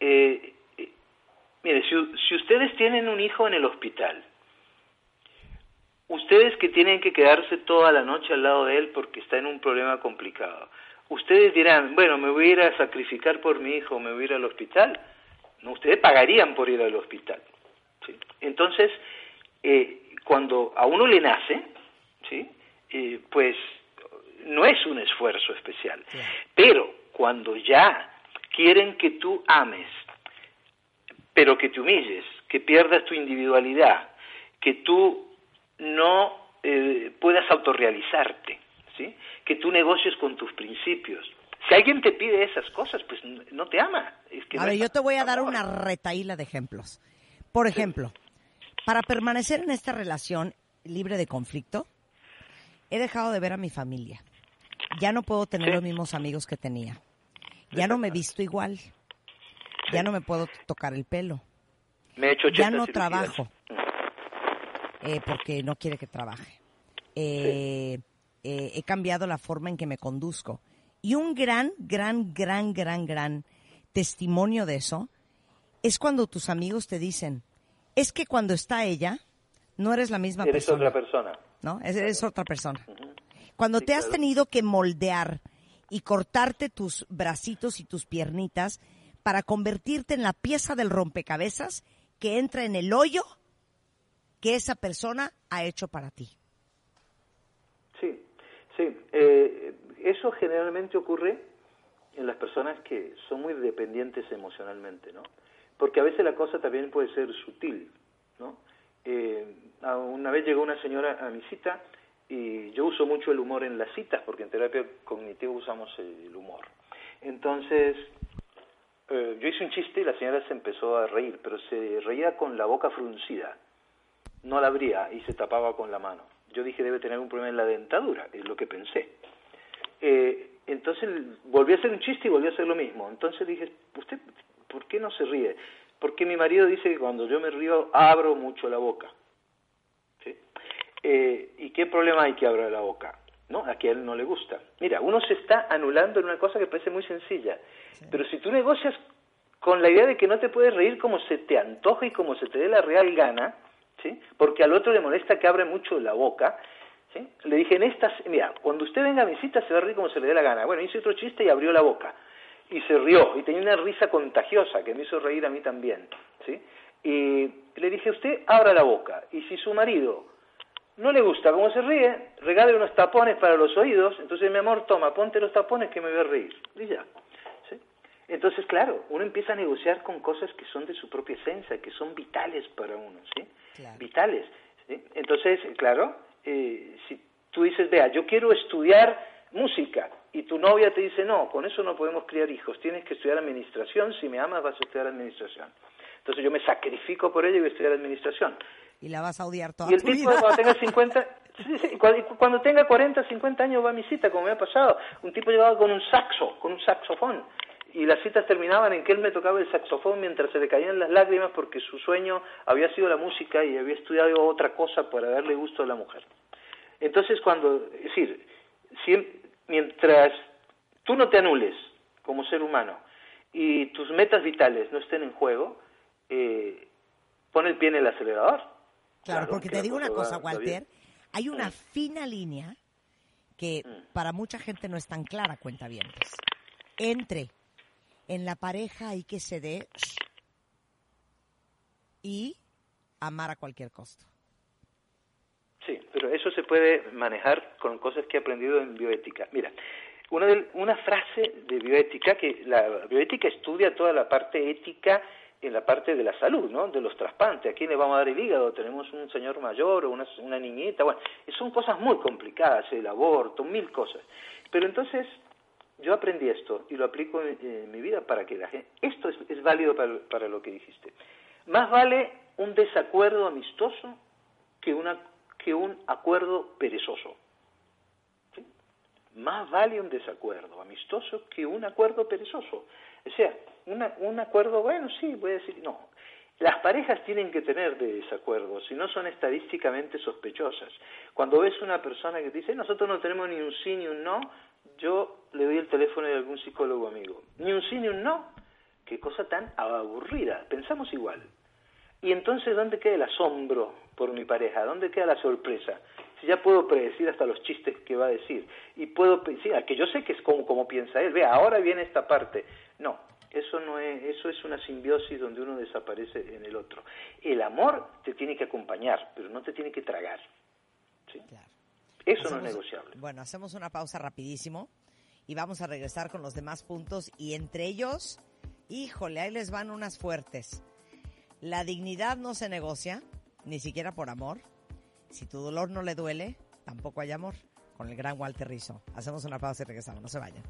eh, eh, mire, si, si ustedes tienen un hijo en el hospital Ustedes que tienen que quedarse toda la noche al lado de él porque está en un problema complicado. Ustedes dirán, bueno, me voy a ir a sacrificar por mi hijo, me voy a ir al hospital. No, ustedes pagarían por ir al hospital. ¿sí? Entonces, eh, cuando a uno le nace, ¿sí? Eh, pues no es un esfuerzo especial. Pero cuando ya quieren que tú ames, pero que te humilles, que pierdas tu individualidad, que tú no eh, puedas autorrealizarte, ¿sí? que tú negocies con tus principios. Si alguien te pide esas cosas, pues no te ama. Es que a no ver, es yo te voy a dar una retaíla de ejemplos. Por ejemplo, para permanecer en esta relación libre de conflicto, he dejado de ver a mi familia. Ya no puedo tener los mismos amigos que tenía. Ya no me visto igual. Ya no me puedo tocar el pelo. Me he hecho Ya 80 no cirugías. trabajo. eh, porque no quiere que trabaje. Eh, eh, he cambiado la forma en que me conduzco. Y un gran, gran, gran, gran, gran testimonio de eso es cuando tus amigos te dicen, es que cuando está ella, no eres la misma Eres persona. otra persona. ¿no? Es, es otra persona. Cuando te has tenido que moldear y cortarte tus bracitos y tus piernitas para convertirte en la pieza del rompecabezas que entra en el hoyo que esa persona ha hecho para ti. Sí, sí. Eh, eso generalmente ocurre en las personas que son muy dependientes emocionalmente, ¿no? Porque a veces la cosa también puede ser sutil, ¿no? Eh, una vez llegó una señora a mi cita y yo uso mucho el humor en las citas porque en terapia cognitiva usamos el humor. Entonces, eh, yo hice un chiste y la señora se empezó a reír, pero se reía con la boca fruncida. No la abría y se tapaba con la mano. Yo dije, debe tener un problema en la dentadura, es lo que pensé. Eh, entonces volví a hacer un chiste y volví a hacer lo mismo. Entonces dije, ¿usted por qué no se ríe? Porque mi marido dice que cuando yo me río abro mucho la boca. ¿Sí? Eh, ¿Y qué problema hay que abra la boca? ¿No? A que a él no le gusta. Mira, uno se está anulando en una cosa que parece muy sencilla. Pero si tú negocias con la idea de que no te puedes reír como se te antoja y como se te dé la real gana, ¿sí? Porque al otro le molesta que abre mucho la boca, ¿sí? Le dije, en estas, mira, cuando usted venga a mi cita se va a reír como se le dé la gana. Bueno, hice otro chiste y abrió la boca. Y se rió, y tenía una risa contagiosa que me hizo reír a mí también, ¿sí? Y le dije, usted abra la boca, y si su marido no le gusta cómo se ríe, regale unos tapones para los oídos, entonces mi amor, toma, ponte los tapones que me voy a reír. Y ya. ¿sí? Entonces, claro, uno empieza a negociar con cosas que son de su propia esencia, que son vitales para uno, ¿sí? Vitales. ¿sí? Entonces, claro, eh, si tú dices, vea, yo quiero estudiar música, y tu novia te dice, no, con eso no podemos criar hijos, tienes que estudiar administración, si me amas vas a estudiar administración. Entonces yo me sacrifico por ello y voy a estudiar administración. Y la vas a odiar toda Y el tu tipo vida. cuando tenga 50, sí, sí, cuando, cuando tenga 40, 50 años va a mi cita, como me ha pasado. Un tipo llegaba con un saxo, con un saxofón. Y las citas terminaban en que él me tocaba el saxofón mientras se le caían las lágrimas porque su sueño había sido la música y había estudiado otra cosa para darle gusto a la mujer. Entonces cuando, es decir, mientras tú no te anules como ser humano y tus metas vitales no estén en juego, eh, pon el pie en el acelerador. Claro, porque que te digo una cosa Walter. Hay una fina línea que para mucha gente no es tan clara, cuenta bien. Entre en la pareja hay que dé y amar a cualquier costo. Sí, pero eso se puede manejar con cosas que he aprendido en bioética. Mira, una, de- una frase de bioética, que la bioética estudia toda la parte ética en la parte de la salud, ¿no? De los trasplantes, a quién le vamos a dar el hígado, tenemos un señor mayor o una, una niñita, bueno, son cosas muy complicadas, el aborto, mil cosas. Pero entonces yo aprendí esto y lo aplico en, mi vida para que la gente... Esto es, válido para, lo que dijiste. Más vale un desacuerdo amistoso que, una, que un acuerdo perezoso. Más vale un desacuerdo amistoso que un acuerdo perezoso. O sea, un acuerdo, bueno, sí, voy a decir, no. Las parejas tienen que tener de desacuerdos, si no son estadísticamente sospechosas. Cuando ves una persona que dice, nosotros no tenemos ni un sí ni un no, yo le doy el teléfono de algún psicólogo amigo. Ni un sí ni un no. Qué cosa tan aburrida. Pensamos igual. Y entonces, ¿dónde queda el asombro por mi pareja? ¿Dónde queda la sorpresa? Si ya puedo predecir hasta los chistes que va a decir. Y puedo decir, que yo sé que es como, como piensa él. Vea, ahora viene esta parte. No, eso no es, eso es una simbiosis donde uno desaparece en el otro. El amor te tiene que acompañar, pero no te tiene que tragar. ¿sí? Eso no es negociable. Bueno, hacemos una pausa rapidísimo y vamos a regresar con los demás puntos y entre ellos, híjole, ahí les van unas fuertes. La dignidad no se negocia, ni siquiera por amor. Si tu dolor no le duele, tampoco hay amor. Con el gran Walter Rizzo. Hacemos una pausa y regresamos. No se vayan.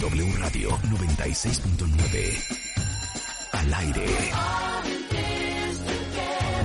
W Radio 96.9. Al aire.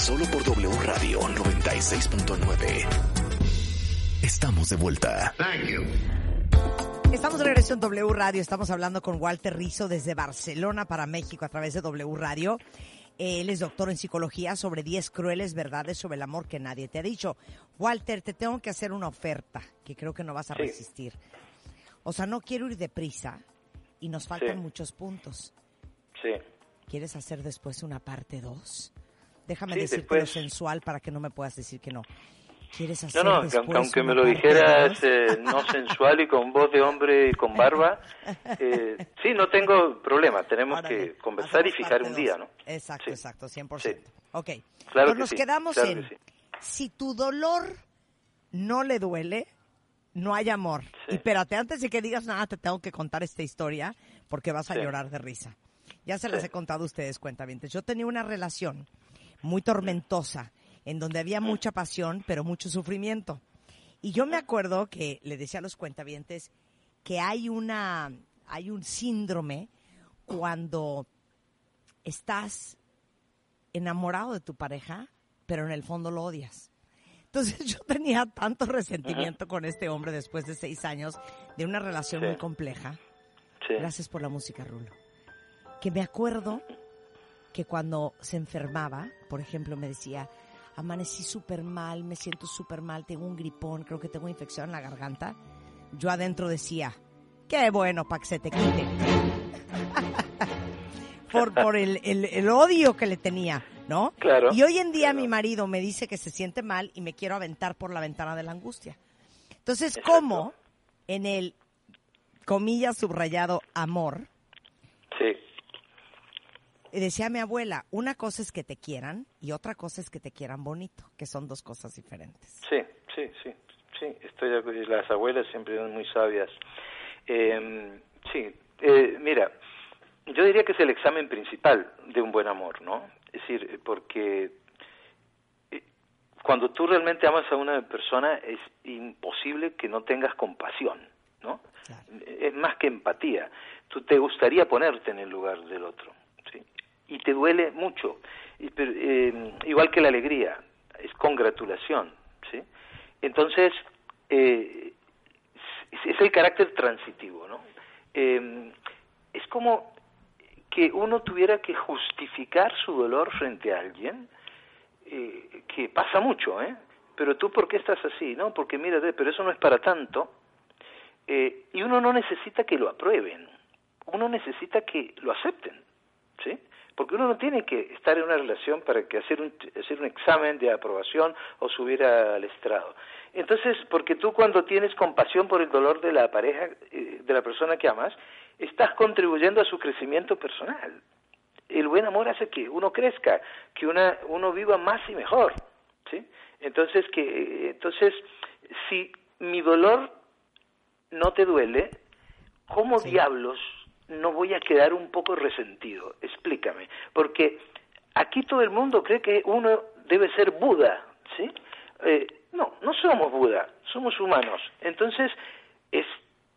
Solo por W Radio 96.9. Estamos de vuelta. Estamos de regreso en W Radio. Estamos hablando con Walter Rizzo desde Barcelona para México a través de W Radio. Él es doctor en psicología sobre 10 crueles verdades sobre el amor que nadie te ha dicho. Walter, te tengo que hacer una oferta que creo que no vas a Sí. resistir. O sea, no quiero ir deprisa y nos faltan Sí. muchos puntos. Sí. ¿Quieres hacer después una parte 2? Déjame Sí, decirte después. lo sensual para que no me puedas decir que no. ¿Quieres hacer No, no, después aunque, aunque me lo dijeras eh, no sensual y con voz de hombre y con barba, eh, sí, no tengo problema. Tenemos que conversar y fijar un día. ¿no? Exacto, Sí. exacto, 100%. Ok. Claro Pues que nos sí, quedamos claro en, que sí. si tu dolor no le duele, no hay amor. Y espérate, antes de que digas nada, te tengo que contar esta historia porque vas a Sí. llorar de risa. Ya se las Sí. he contado a ustedes, cuentavientes. Yo tenía una relación muy tormentosa en donde había mucha pasión, pero mucho sufrimiento. Y yo me acuerdo que le decía a los cuentavientes que hay una, hay un síndrome cuando estás enamorado de tu pareja, pero en el fondo lo odias. Entonces yo tenía tanto resentimiento con este hombre después de seis años de una relación Sí. muy compleja. Sí. Gracias por la música, Rulo. Que me acuerdo que cuando se enfermaba, por ejemplo, me decía, amanecí súper mal, me siento súper mal, tengo un gripón, creo que tengo infección en la garganta. Yo adentro decía, qué bueno para que se te quite. por por el, el, el odio que le tenía, ¿no? Claro, Y hoy en día mi marido me dice que se siente mal y me quiero aventar por la ventana de la angustia. Entonces, ¿cómo en el, comillas, subrayado amor, Sí, decía mi abuela, una cosa es que te quieran y otra cosa es que te quieran bonito, que son dos cosas diferentes. sí, sí, sí, sí, estoy. Las abuelas siempre son muy sabias. Eh, sí, eh, mira, yo diría que es el examen principal de un buen amor, ¿no? Es decir, porque eh, cuando tú realmente amas a una persona es imposible que no tengas compasión, ¿no? Es más que empatía. Tú te gustaría ponerte en el lugar del otro. Y te duele mucho. Eh, igual que la alegría, es congratulación, ¿sí? Entonces, eh, es, es el carácter transitivo, ¿no? Eh, es como que uno tuviera que justificar su dolor frente a alguien, eh, que pasa mucho, ¿eh? Pero tú, ¿por qué estás así? No, porque mírate, pero eso no es para tanto. Eh, y uno no necesita que lo aprueben, uno necesita que lo acepten, ¿sí? Porque uno no tiene que estar en una relación para que hacer un, hacer un examen de aprobación o subir al estrado. Entonces, porque tú cuando tienes compasión por el dolor de la pareja, eh, de la persona que amas, estás contribuyendo a su crecimiento personal. El buen amor hace que uno crezca, que una, uno viva más y mejor, ¿sí? Entonces, que, eh, entonces, si mi dolor no te duele, ¿cómo diablos no voy a quedar un poco resentido? Explícame. Porque aquí todo el mundo cree que uno debe ser Buda, ¿sí? Eh, no, no somos Buda, somos humanos. Entonces, es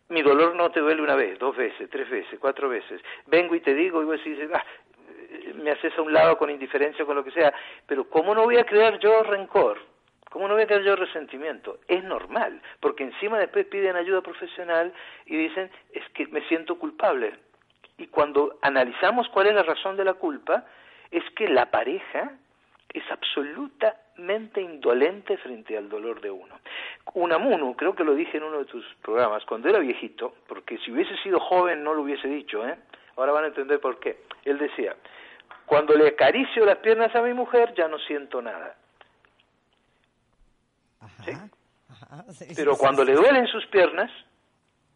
mi dolor no te duele una vez, dos veces, tres veces, cuatro veces. Vengo y te digo, y vos decís, ah, me haces a un lado con indiferencia, con lo que sea, pero ¿cómo no voy a crear yo rencor? ¿Cómo no voy a crear yo resentimiento? Es normal, porque encima después piden ayuda profesional y dicen, es que me siento culpable. Y cuando analizamos cuál es la razón de la culpa, es que la pareja es absolutamente indolente frente al dolor de uno. Unamuno, creo que lo dije en uno de tus programas, cuando era viejito, porque si hubiese sido joven no lo hubiese dicho, ¿eh? ahora van a entender por qué. Él decía, cuando le acaricio las piernas a mi mujer ya no siento nada. ¿Sí? Pero cuando le duelen sus piernas,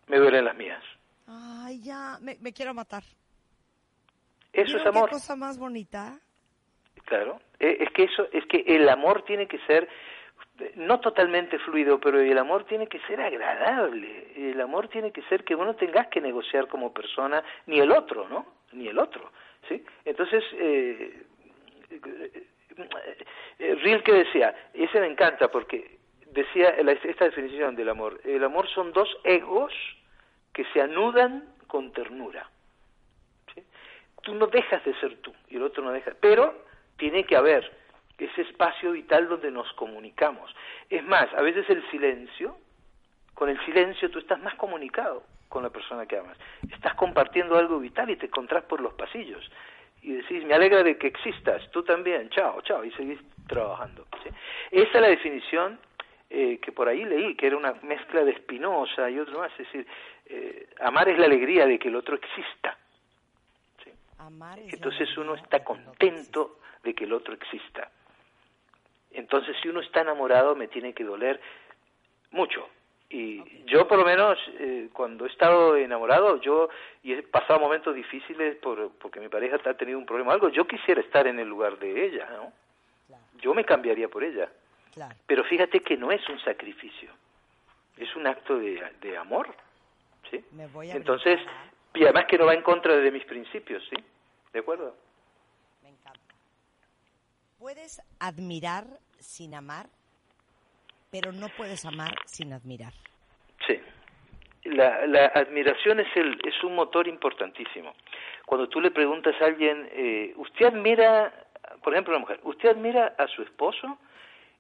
me duelen las mías. Ay, ya, me, me quiero matar. Eso es ¿Vieron amor. ¿Qué cosa más bonita? Claro, Eh, es que eso, es que el amor tiene que ser eh, no totalmente fluido, pero el amor tiene que ser agradable. El amor tiene que ser que vos no tengas que negociar como persona ni el otro, ¿no? Ni el otro, ¿sí? Entonces, eh, eh, Rilke decía, ese me encanta porque decía esta definición del amor, el amor son dos egos que se anudan con ternura. ¿sí? Tú no dejas de ser tú y el otro no deja, pero tiene que haber ese espacio vital donde nos comunicamos. Es más, a veces el silencio, con el silencio tú estás más comunicado con la persona que amas. Estás compartiendo algo vital y te encontrás por los pasillos. Y decís, me alegra de que existas, tú también, chao, chao, y seguís trabajando. ¿sí? Esa es la definición eh, que por ahí leí, que era una mezcla de Spinoza y otro más, es decir, eh, amar es la alegría de que el otro exista. ¿sí? Entonces uno está contento de que el otro exista. Entonces si uno está enamorado me tiene que doler mucho. Y yo por lo menos eh, cuando he estado enamorado, yo y he pasado momentos difíciles por, porque mi pareja ha tenido un problema o algo, yo quisiera estar en el lugar de ella, ¿no? Yo me cambiaría por ella. Pero fíjate que no es un sacrificio, es un acto de, de amor, ¿sí? Me voy a Entonces, y además que no va en contra de mis principios, ¿sí? ¿De acuerdo? Me encanta. Puedes admirar sin amar, pero no puedes amar sin admirar. Sí. La, la admiración es, el, es un motor importantísimo. Cuando tú le preguntas a alguien, eh, ¿usted admira, por ejemplo, una mujer, ¿usted admira a su esposo?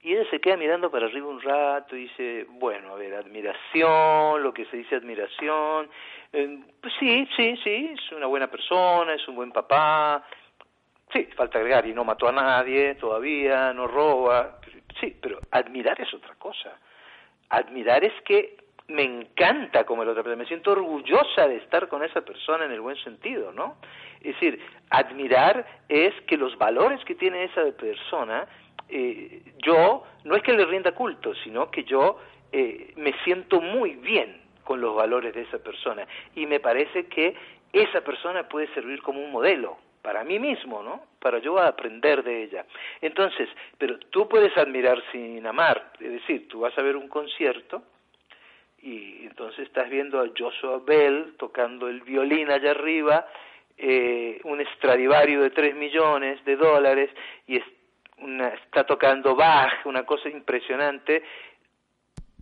Y ella se queda mirando para arriba un rato y dice, bueno, a ver, admiración, lo que se dice admiración. Eh, pues sí, sí, sí, es una buena persona, es un buen papá. Sí, falta agregar, y no mató a nadie todavía, no roba. Sí, pero admirar es otra cosa. Admirar es que me encanta como el otra persona, me siento orgullosa de estar con esa persona en el buen sentido, ¿no? Es decir, admirar es que los valores que tiene esa persona, eh, yo, no es que le rinda culto, sino que yo eh, me siento muy bien con los valores de esa persona y me parece que esa persona puede servir como un modelo para mí mismo, ¿no? Para yo aprender de ella. Entonces, pero tú puedes admirar sin amar, es decir, tú vas a ver un concierto y entonces estás viendo a Joshua Bell tocando el violín allá arriba, eh, un Stradivario de 3 millones de dólares y es una, está tocando Bach, una cosa impresionante.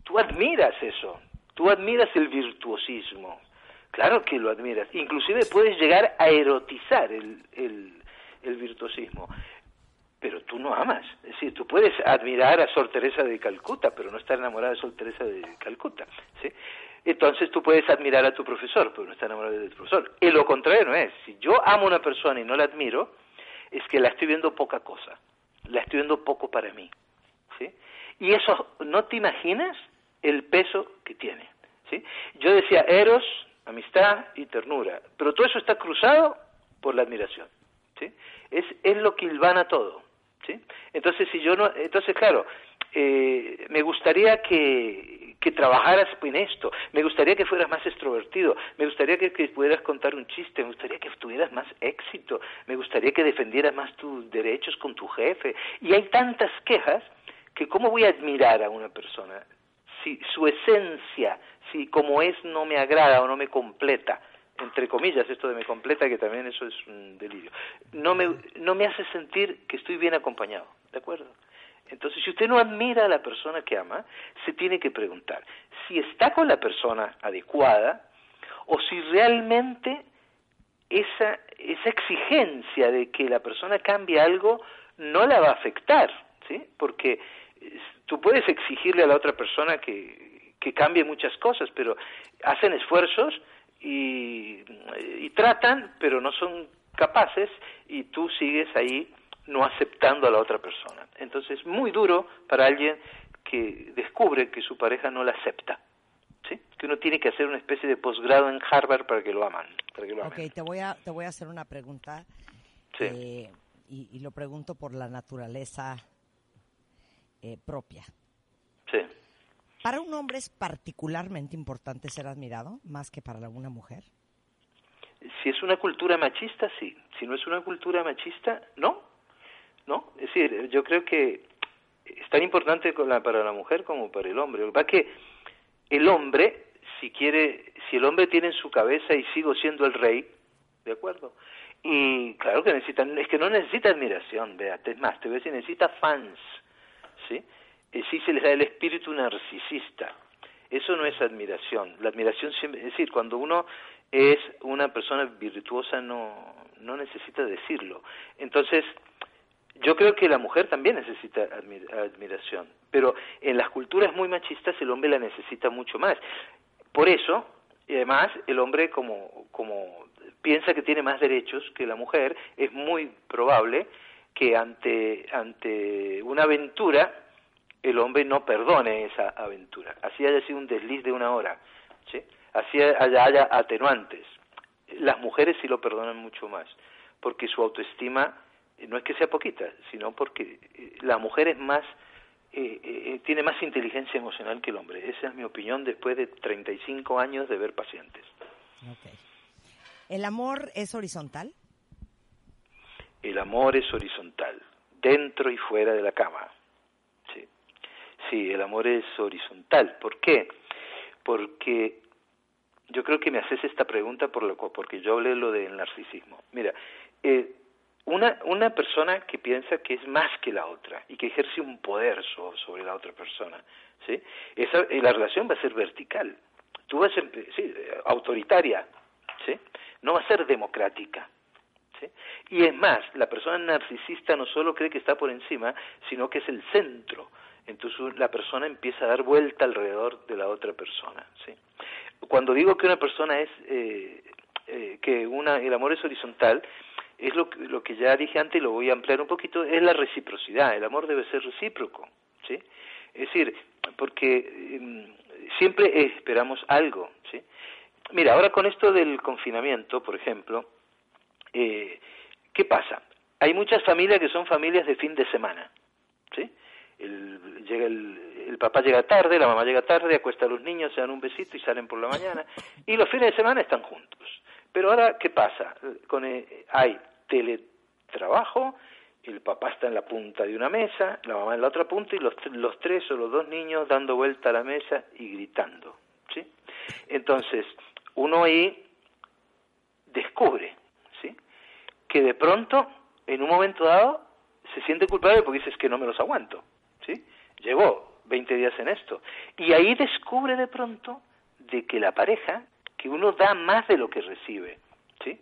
Tú admiras eso, tú admiras el virtuosismo, claro que lo admiras, inclusive puedes llegar a erotizar el, el, el virtuosismo pero tú no amas. Es decir, tú puedes admirar a Sor Teresa de Calcuta, pero no estar enamorada de Sor Teresa de Calcuta. ¿sí? Entonces tú puedes admirar a tu profesor, pero no estar enamorado de tu profesor. Y lo contrario no es. Si yo amo a una persona y no la admiro, es que la estoy viendo poca cosa. La estoy viendo poco para mí. ¿sí? Y eso, no te imaginas el peso que tiene. ¿sí? Yo decía eros, amistad y ternura, pero todo eso está cruzado por la admiración. ¿sí? Es, es lo que hilvana todo. ¿Sí? Entonces, si yo no, entonces claro, eh, me gustaría que, que trabajaras en esto, me gustaría que fueras más extrovertido, me gustaría que, pudieras contar un chiste, me gustaría que tuvieras más éxito, me gustaría que defendieras más tus derechos con tu jefe. Y hay tantas quejas que cómo voy a admirar a una persona si su esencia, si como es no me agrada o no me completa, entre comillas, esto de me completa, que también eso es un delirio, no me, no me hace sentir que estoy bien acompañado, ¿de acuerdo? Entonces, si usted no admira a la persona que ama, se tiene que preguntar si está con la persona adecuada o si realmente esa, esa exigencia de que la persona cambie algo no la va a afectar, ¿sí? Porque eh, tú puedes exigirle a la otra persona que, que cambie muchas cosas, pero hacen esfuerzos y, y tratan, pero no son capaces y tú sigues ahí no aceptando a la otra persona. Entonces es muy duro para alguien que descubre que su pareja no la acepta. ¿Sí? Que uno tiene que hacer una especie de posgrado en Harvard para que lo aman. Para que lo amen. Ok, te voy a, te voy a hacer una pregunta. Sí. eh, y, y lo pregunto por la naturaleza eh, propia. ¿Para un hombre es particularmente importante ser admirado más que para una mujer? Si es una cultura machista, sí. Si no es una cultura machista, no. No. Es decir, yo creo que es tan importante para la mujer como para el hombre. Lo que pasa que el hombre, si quiere, si el hombre tiene en su cabeza y sigo siendo el rey, ¿de acuerdo? Y claro que necesita, es que no necesita admiración, véate, es más, te voy a decir, necesita fans, ¿sí? Eh, sí se les da el espíritu narcisista. Eso no es admiración. La admiración siempre, es decir, cuando uno es una persona virtuosa no, no necesita decirlo. Entonces, yo creo que la mujer también necesita admi- admiración, pero en las culturas muy machistas el hombre la necesita mucho más. Por eso, y además, el hombre como, como piensa que tiene más derechos que la mujer, es muy probable que ante, ante una aventura el hombre no perdone esa aventura. Así haya sido un desliz de una hora, ¿sí? así haya, haya atenuantes. Las mujeres sí lo perdonan mucho más, porque su autoestima eh, no es que sea poquita, sino porque eh, la mujer es más, eh, eh, tiene más inteligencia emocional que el hombre. Esa es mi opinión después de 35 años de ver pacientes. ¿El amor es horizontal? El amor es horizontal, dentro y fuera de la cama. Sí, el amor es horizontal. ¿Por qué? Porque yo creo que me haces esta pregunta por lo, porque yo hablé lo del narcisismo. Mira, eh, una, una persona que piensa que es más que la otra y que ejerce un poder so- sobre la otra persona, ¿sí? Esa, eh, la relación va a ser vertical. Tú vas a, empe- sí, eh, autoritaria, ¿sí? No va a ser democrática. ¿sí? Y es más, la persona narcisista no solo cree que está por encima, sino que es el centro. Entonces la persona empieza a dar vuelta alrededor de la otra persona. ¿sí? Cuando digo que una persona es, eh, eh, que una, el amor es horizontal, es lo que, lo que ya dije antes y lo voy a ampliar un poquito, es la reciprocidad. El amor debe ser recíproco. ¿sí? Es decir, porque em, siempre esperamos algo. ¿sí? Mira, ahora con esto del confinamiento, por ejemplo, eh, ¿qué pasa? Hay muchas familias que son familias de fin de semana, ¿sí? El, llega el, el papá llega tarde, la mamá llega tarde, acuesta a los niños, se dan un besito y salen por la mañana, y los fines de semana están juntos. Pero ahora, ¿qué pasa? Con, eh, hay teletrabajo, el papá está en la punta de una mesa, la mamá en la otra punta, y los, los tres o los dos niños dando vuelta a la mesa y gritando, ¿sí? Entonces, uno ahí descubre, ¿sí? Que de pronto, en un momento dado, se siente culpable porque dices que no me los aguanto, ¿sí? Llevo 20 días en esto. Y ahí descubre de pronto de que la pareja, que uno da más de lo que recibe, ¿sí?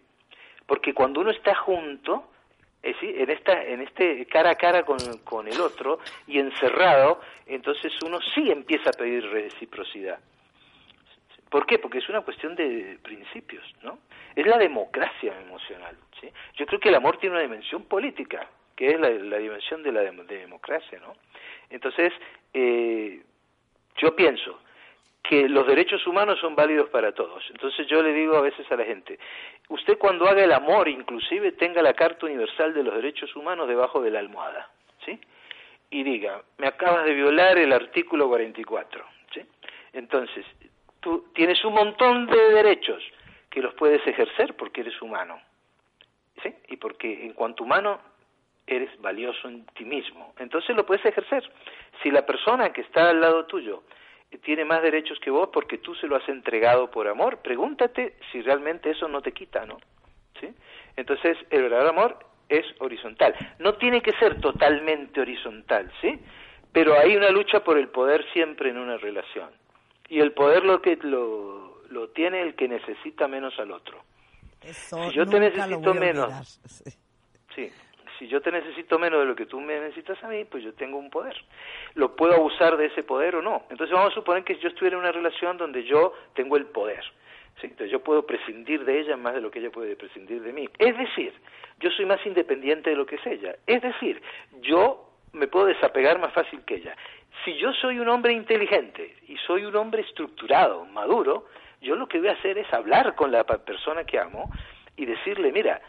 Porque cuando uno está junto, es decir, en esta en este cara a cara con, con el otro y encerrado, entonces uno sí empieza a pedir reciprocidad. ¿Por qué? Porque es una cuestión de principios, ¿no? Es la democracia emocional, ¿sí? Yo creo que el amor tiene una dimensión política, que es la, la dimensión de la de democracia, ¿no? Entonces, eh, yo pienso que los derechos humanos son válidos para todos. Entonces yo le digo a veces a la gente, usted cuando haga el amor inclusive tenga la Carta Universal de los Derechos Humanos debajo de la almohada, ¿sí? Y diga, me acabas de violar el artículo 44, ¿sí? Entonces, tú tienes un montón de derechos que los puedes ejercer porque eres humano, ¿sí? Y porque en cuanto humano eres valioso en ti mismo. Entonces lo puedes ejercer. Si la persona que está al lado tuyo tiene más derechos que vos porque tú se lo has entregado por amor, pregúntate si realmente eso no te quita, ¿no? ¿Sí? Entonces, el verdadero amor es horizontal. No tiene que ser totalmente horizontal, ¿sí? Pero hay una lucha por el poder siempre en una relación. Y el poder lo que lo, lo tiene el que necesita menos al otro. Eso si yo te necesito menos. Sí. Si yo te necesito menos de lo que tú me necesitas a mí, pues yo tengo un poder. Lo puedo abusar de ese poder o no. Entonces vamos a suponer que yo estuviera en una relación donde yo tengo el poder. ¿sí? Entonces yo puedo prescindir de ella más de lo que ella puede prescindir de mí. Es decir, yo soy más independiente de lo que es ella. Es decir, yo me puedo desapegar más fácil que ella. Si yo soy un hombre inteligente y soy un hombre estructurado, maduro, yo lo que voy a hacer es hablar con la persona que amo y decirle, mira,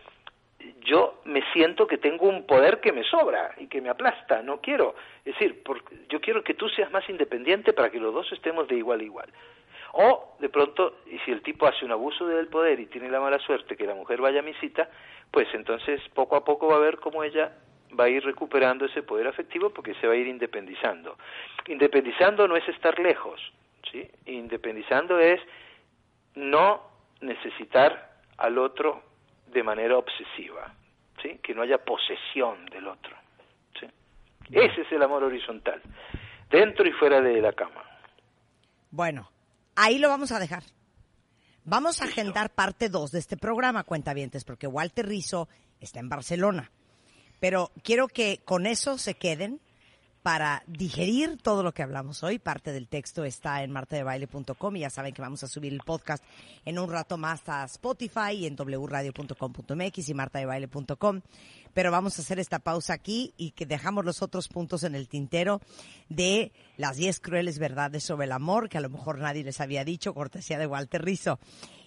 yo me siento que tengo un poder que me sobra y que me aplasta, no quiero, es decir, porque yo quiero que tú seas más independiente para que los dos estemos de igual a igual. O de pronto, y si el tipo hace un abuso del poder y tiene la mala suerte que la mujer vaya a mi cita, pues entonces poco a poco va a ver cómo ella va a ir recuperando ese poder afectivo porque se va a ir independizando. Independizando no es estar lejos, ¿sí? Independizando es no necesitar al otro de manera obsesiva, ¿sí? Que no haya posesión del otro, ¿sí? Ese es el amor horizontal, dentro y fuera de la cama. Bueno, ahí lo vamos a dejar. Vamos a agendar parte 2 de este programa, cuentavientes, porque Walter Rizzo está en Barcelona. Pero quiero que con eso se queden para digerir todo lo que hablamos hoy. Parte del texto está en martadebaile.com y ya saben que vamos a subir el podcast en un rato más a Spotify y en wradio.com.mx y martadebaile.com. Pero vamos a hacer esta pausa aquí y que dejamos los otros puntos en el tintero de las 10 crueles verdades sobre el amor, que a lo mejor nadie les había dicho, cortesía de Walter Rizzo.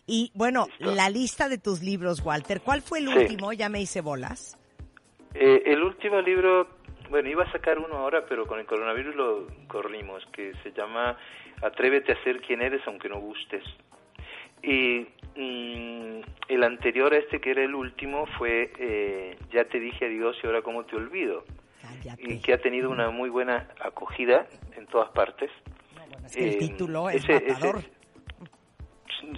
Y bueno, la lista de tus libros, Walter, ¿cuál fue el Sí. último? Ya me hice bolas. Eh, el último libro, bueno, iba a sacar uno ahora, pero con el coronavirus lo corrimos, que se llama Atrévete a ser quien eres aunque no gustes. Y mm, el anterior a este, que era el último, fue eh, Ya te dije adiós y ahora cómo te olvido. Y que ha tenido una muy buena acogida en todas partes. Es que el Eh, título es ese- ese- matador.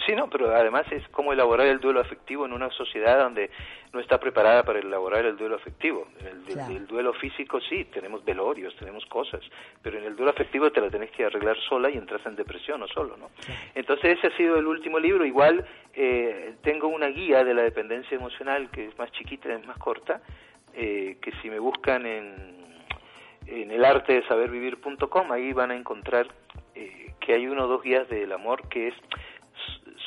Sí, no, pero además es cómo elaborar el duelo afectivo en una sociedad donde no está preparada para elaborar el duelo afectivo. En el, el- Claro. el duelo físico sí, tenemos velorios, tenemos cosas, pero en el duelo afectivo te la tenés que arreglar sola y entras en depresión o solo, ¿no? Entonces ese ha sido el último libro. Igual eh, tengo una guía de la dependencia emocional que es más chiquita, es más corta, eh, que si me buscan en, en el arte de saber vivir.com, ahí van a encontrar eh, que hay uno o dos guías del amor que es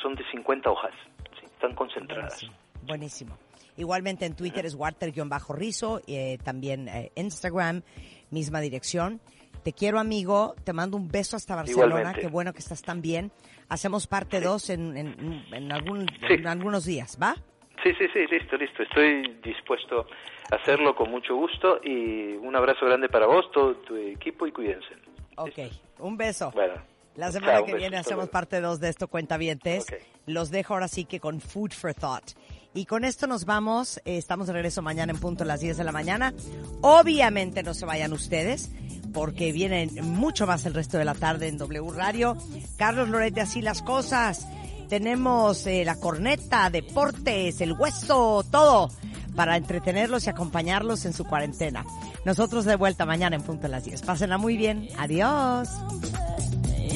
son de 50 hojas, ¿sí? están concentradas. Buenísimo. Igualmente en Twitter es Walter-Rizo, eh, también eh, Instagram, misma dirección. Te quiero, amigo. Te mando un beso hasta Barcelona. Igualmente. Qué bueno que estás tan bien. Hacemos parte 2 en, en, en algún- Sí. en algunos días, ¿va? Sí, sí, sí, listo, listo. Estoy dispuesto a hacerlo con mucho gusto y un abrazo grande para vos, todo tu equipo y cuídense. Ok. Un beso. Bueno. La semana chao, que viene hacemos parte 2 de esto, cuentavientes. Ok. Los dejo ahora sí que con Food for Thought. Y con esto nos vamos. Eh, estamos de regreso mañana en punto a las 10 de la mañana. Obviamente no se vayan ustedes, porque vienen mucho más el resto de la tarde en W Radio. Carlos Loret de Así las Cosas. Tenemos eh, la corneta, deportes, el hueso, todo para entretenerlos y acompañarlos en su cuarentena. Nosotros de vuelta mañana en punto a las 10. Pásenla muy bien. Adiós.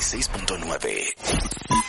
96.9.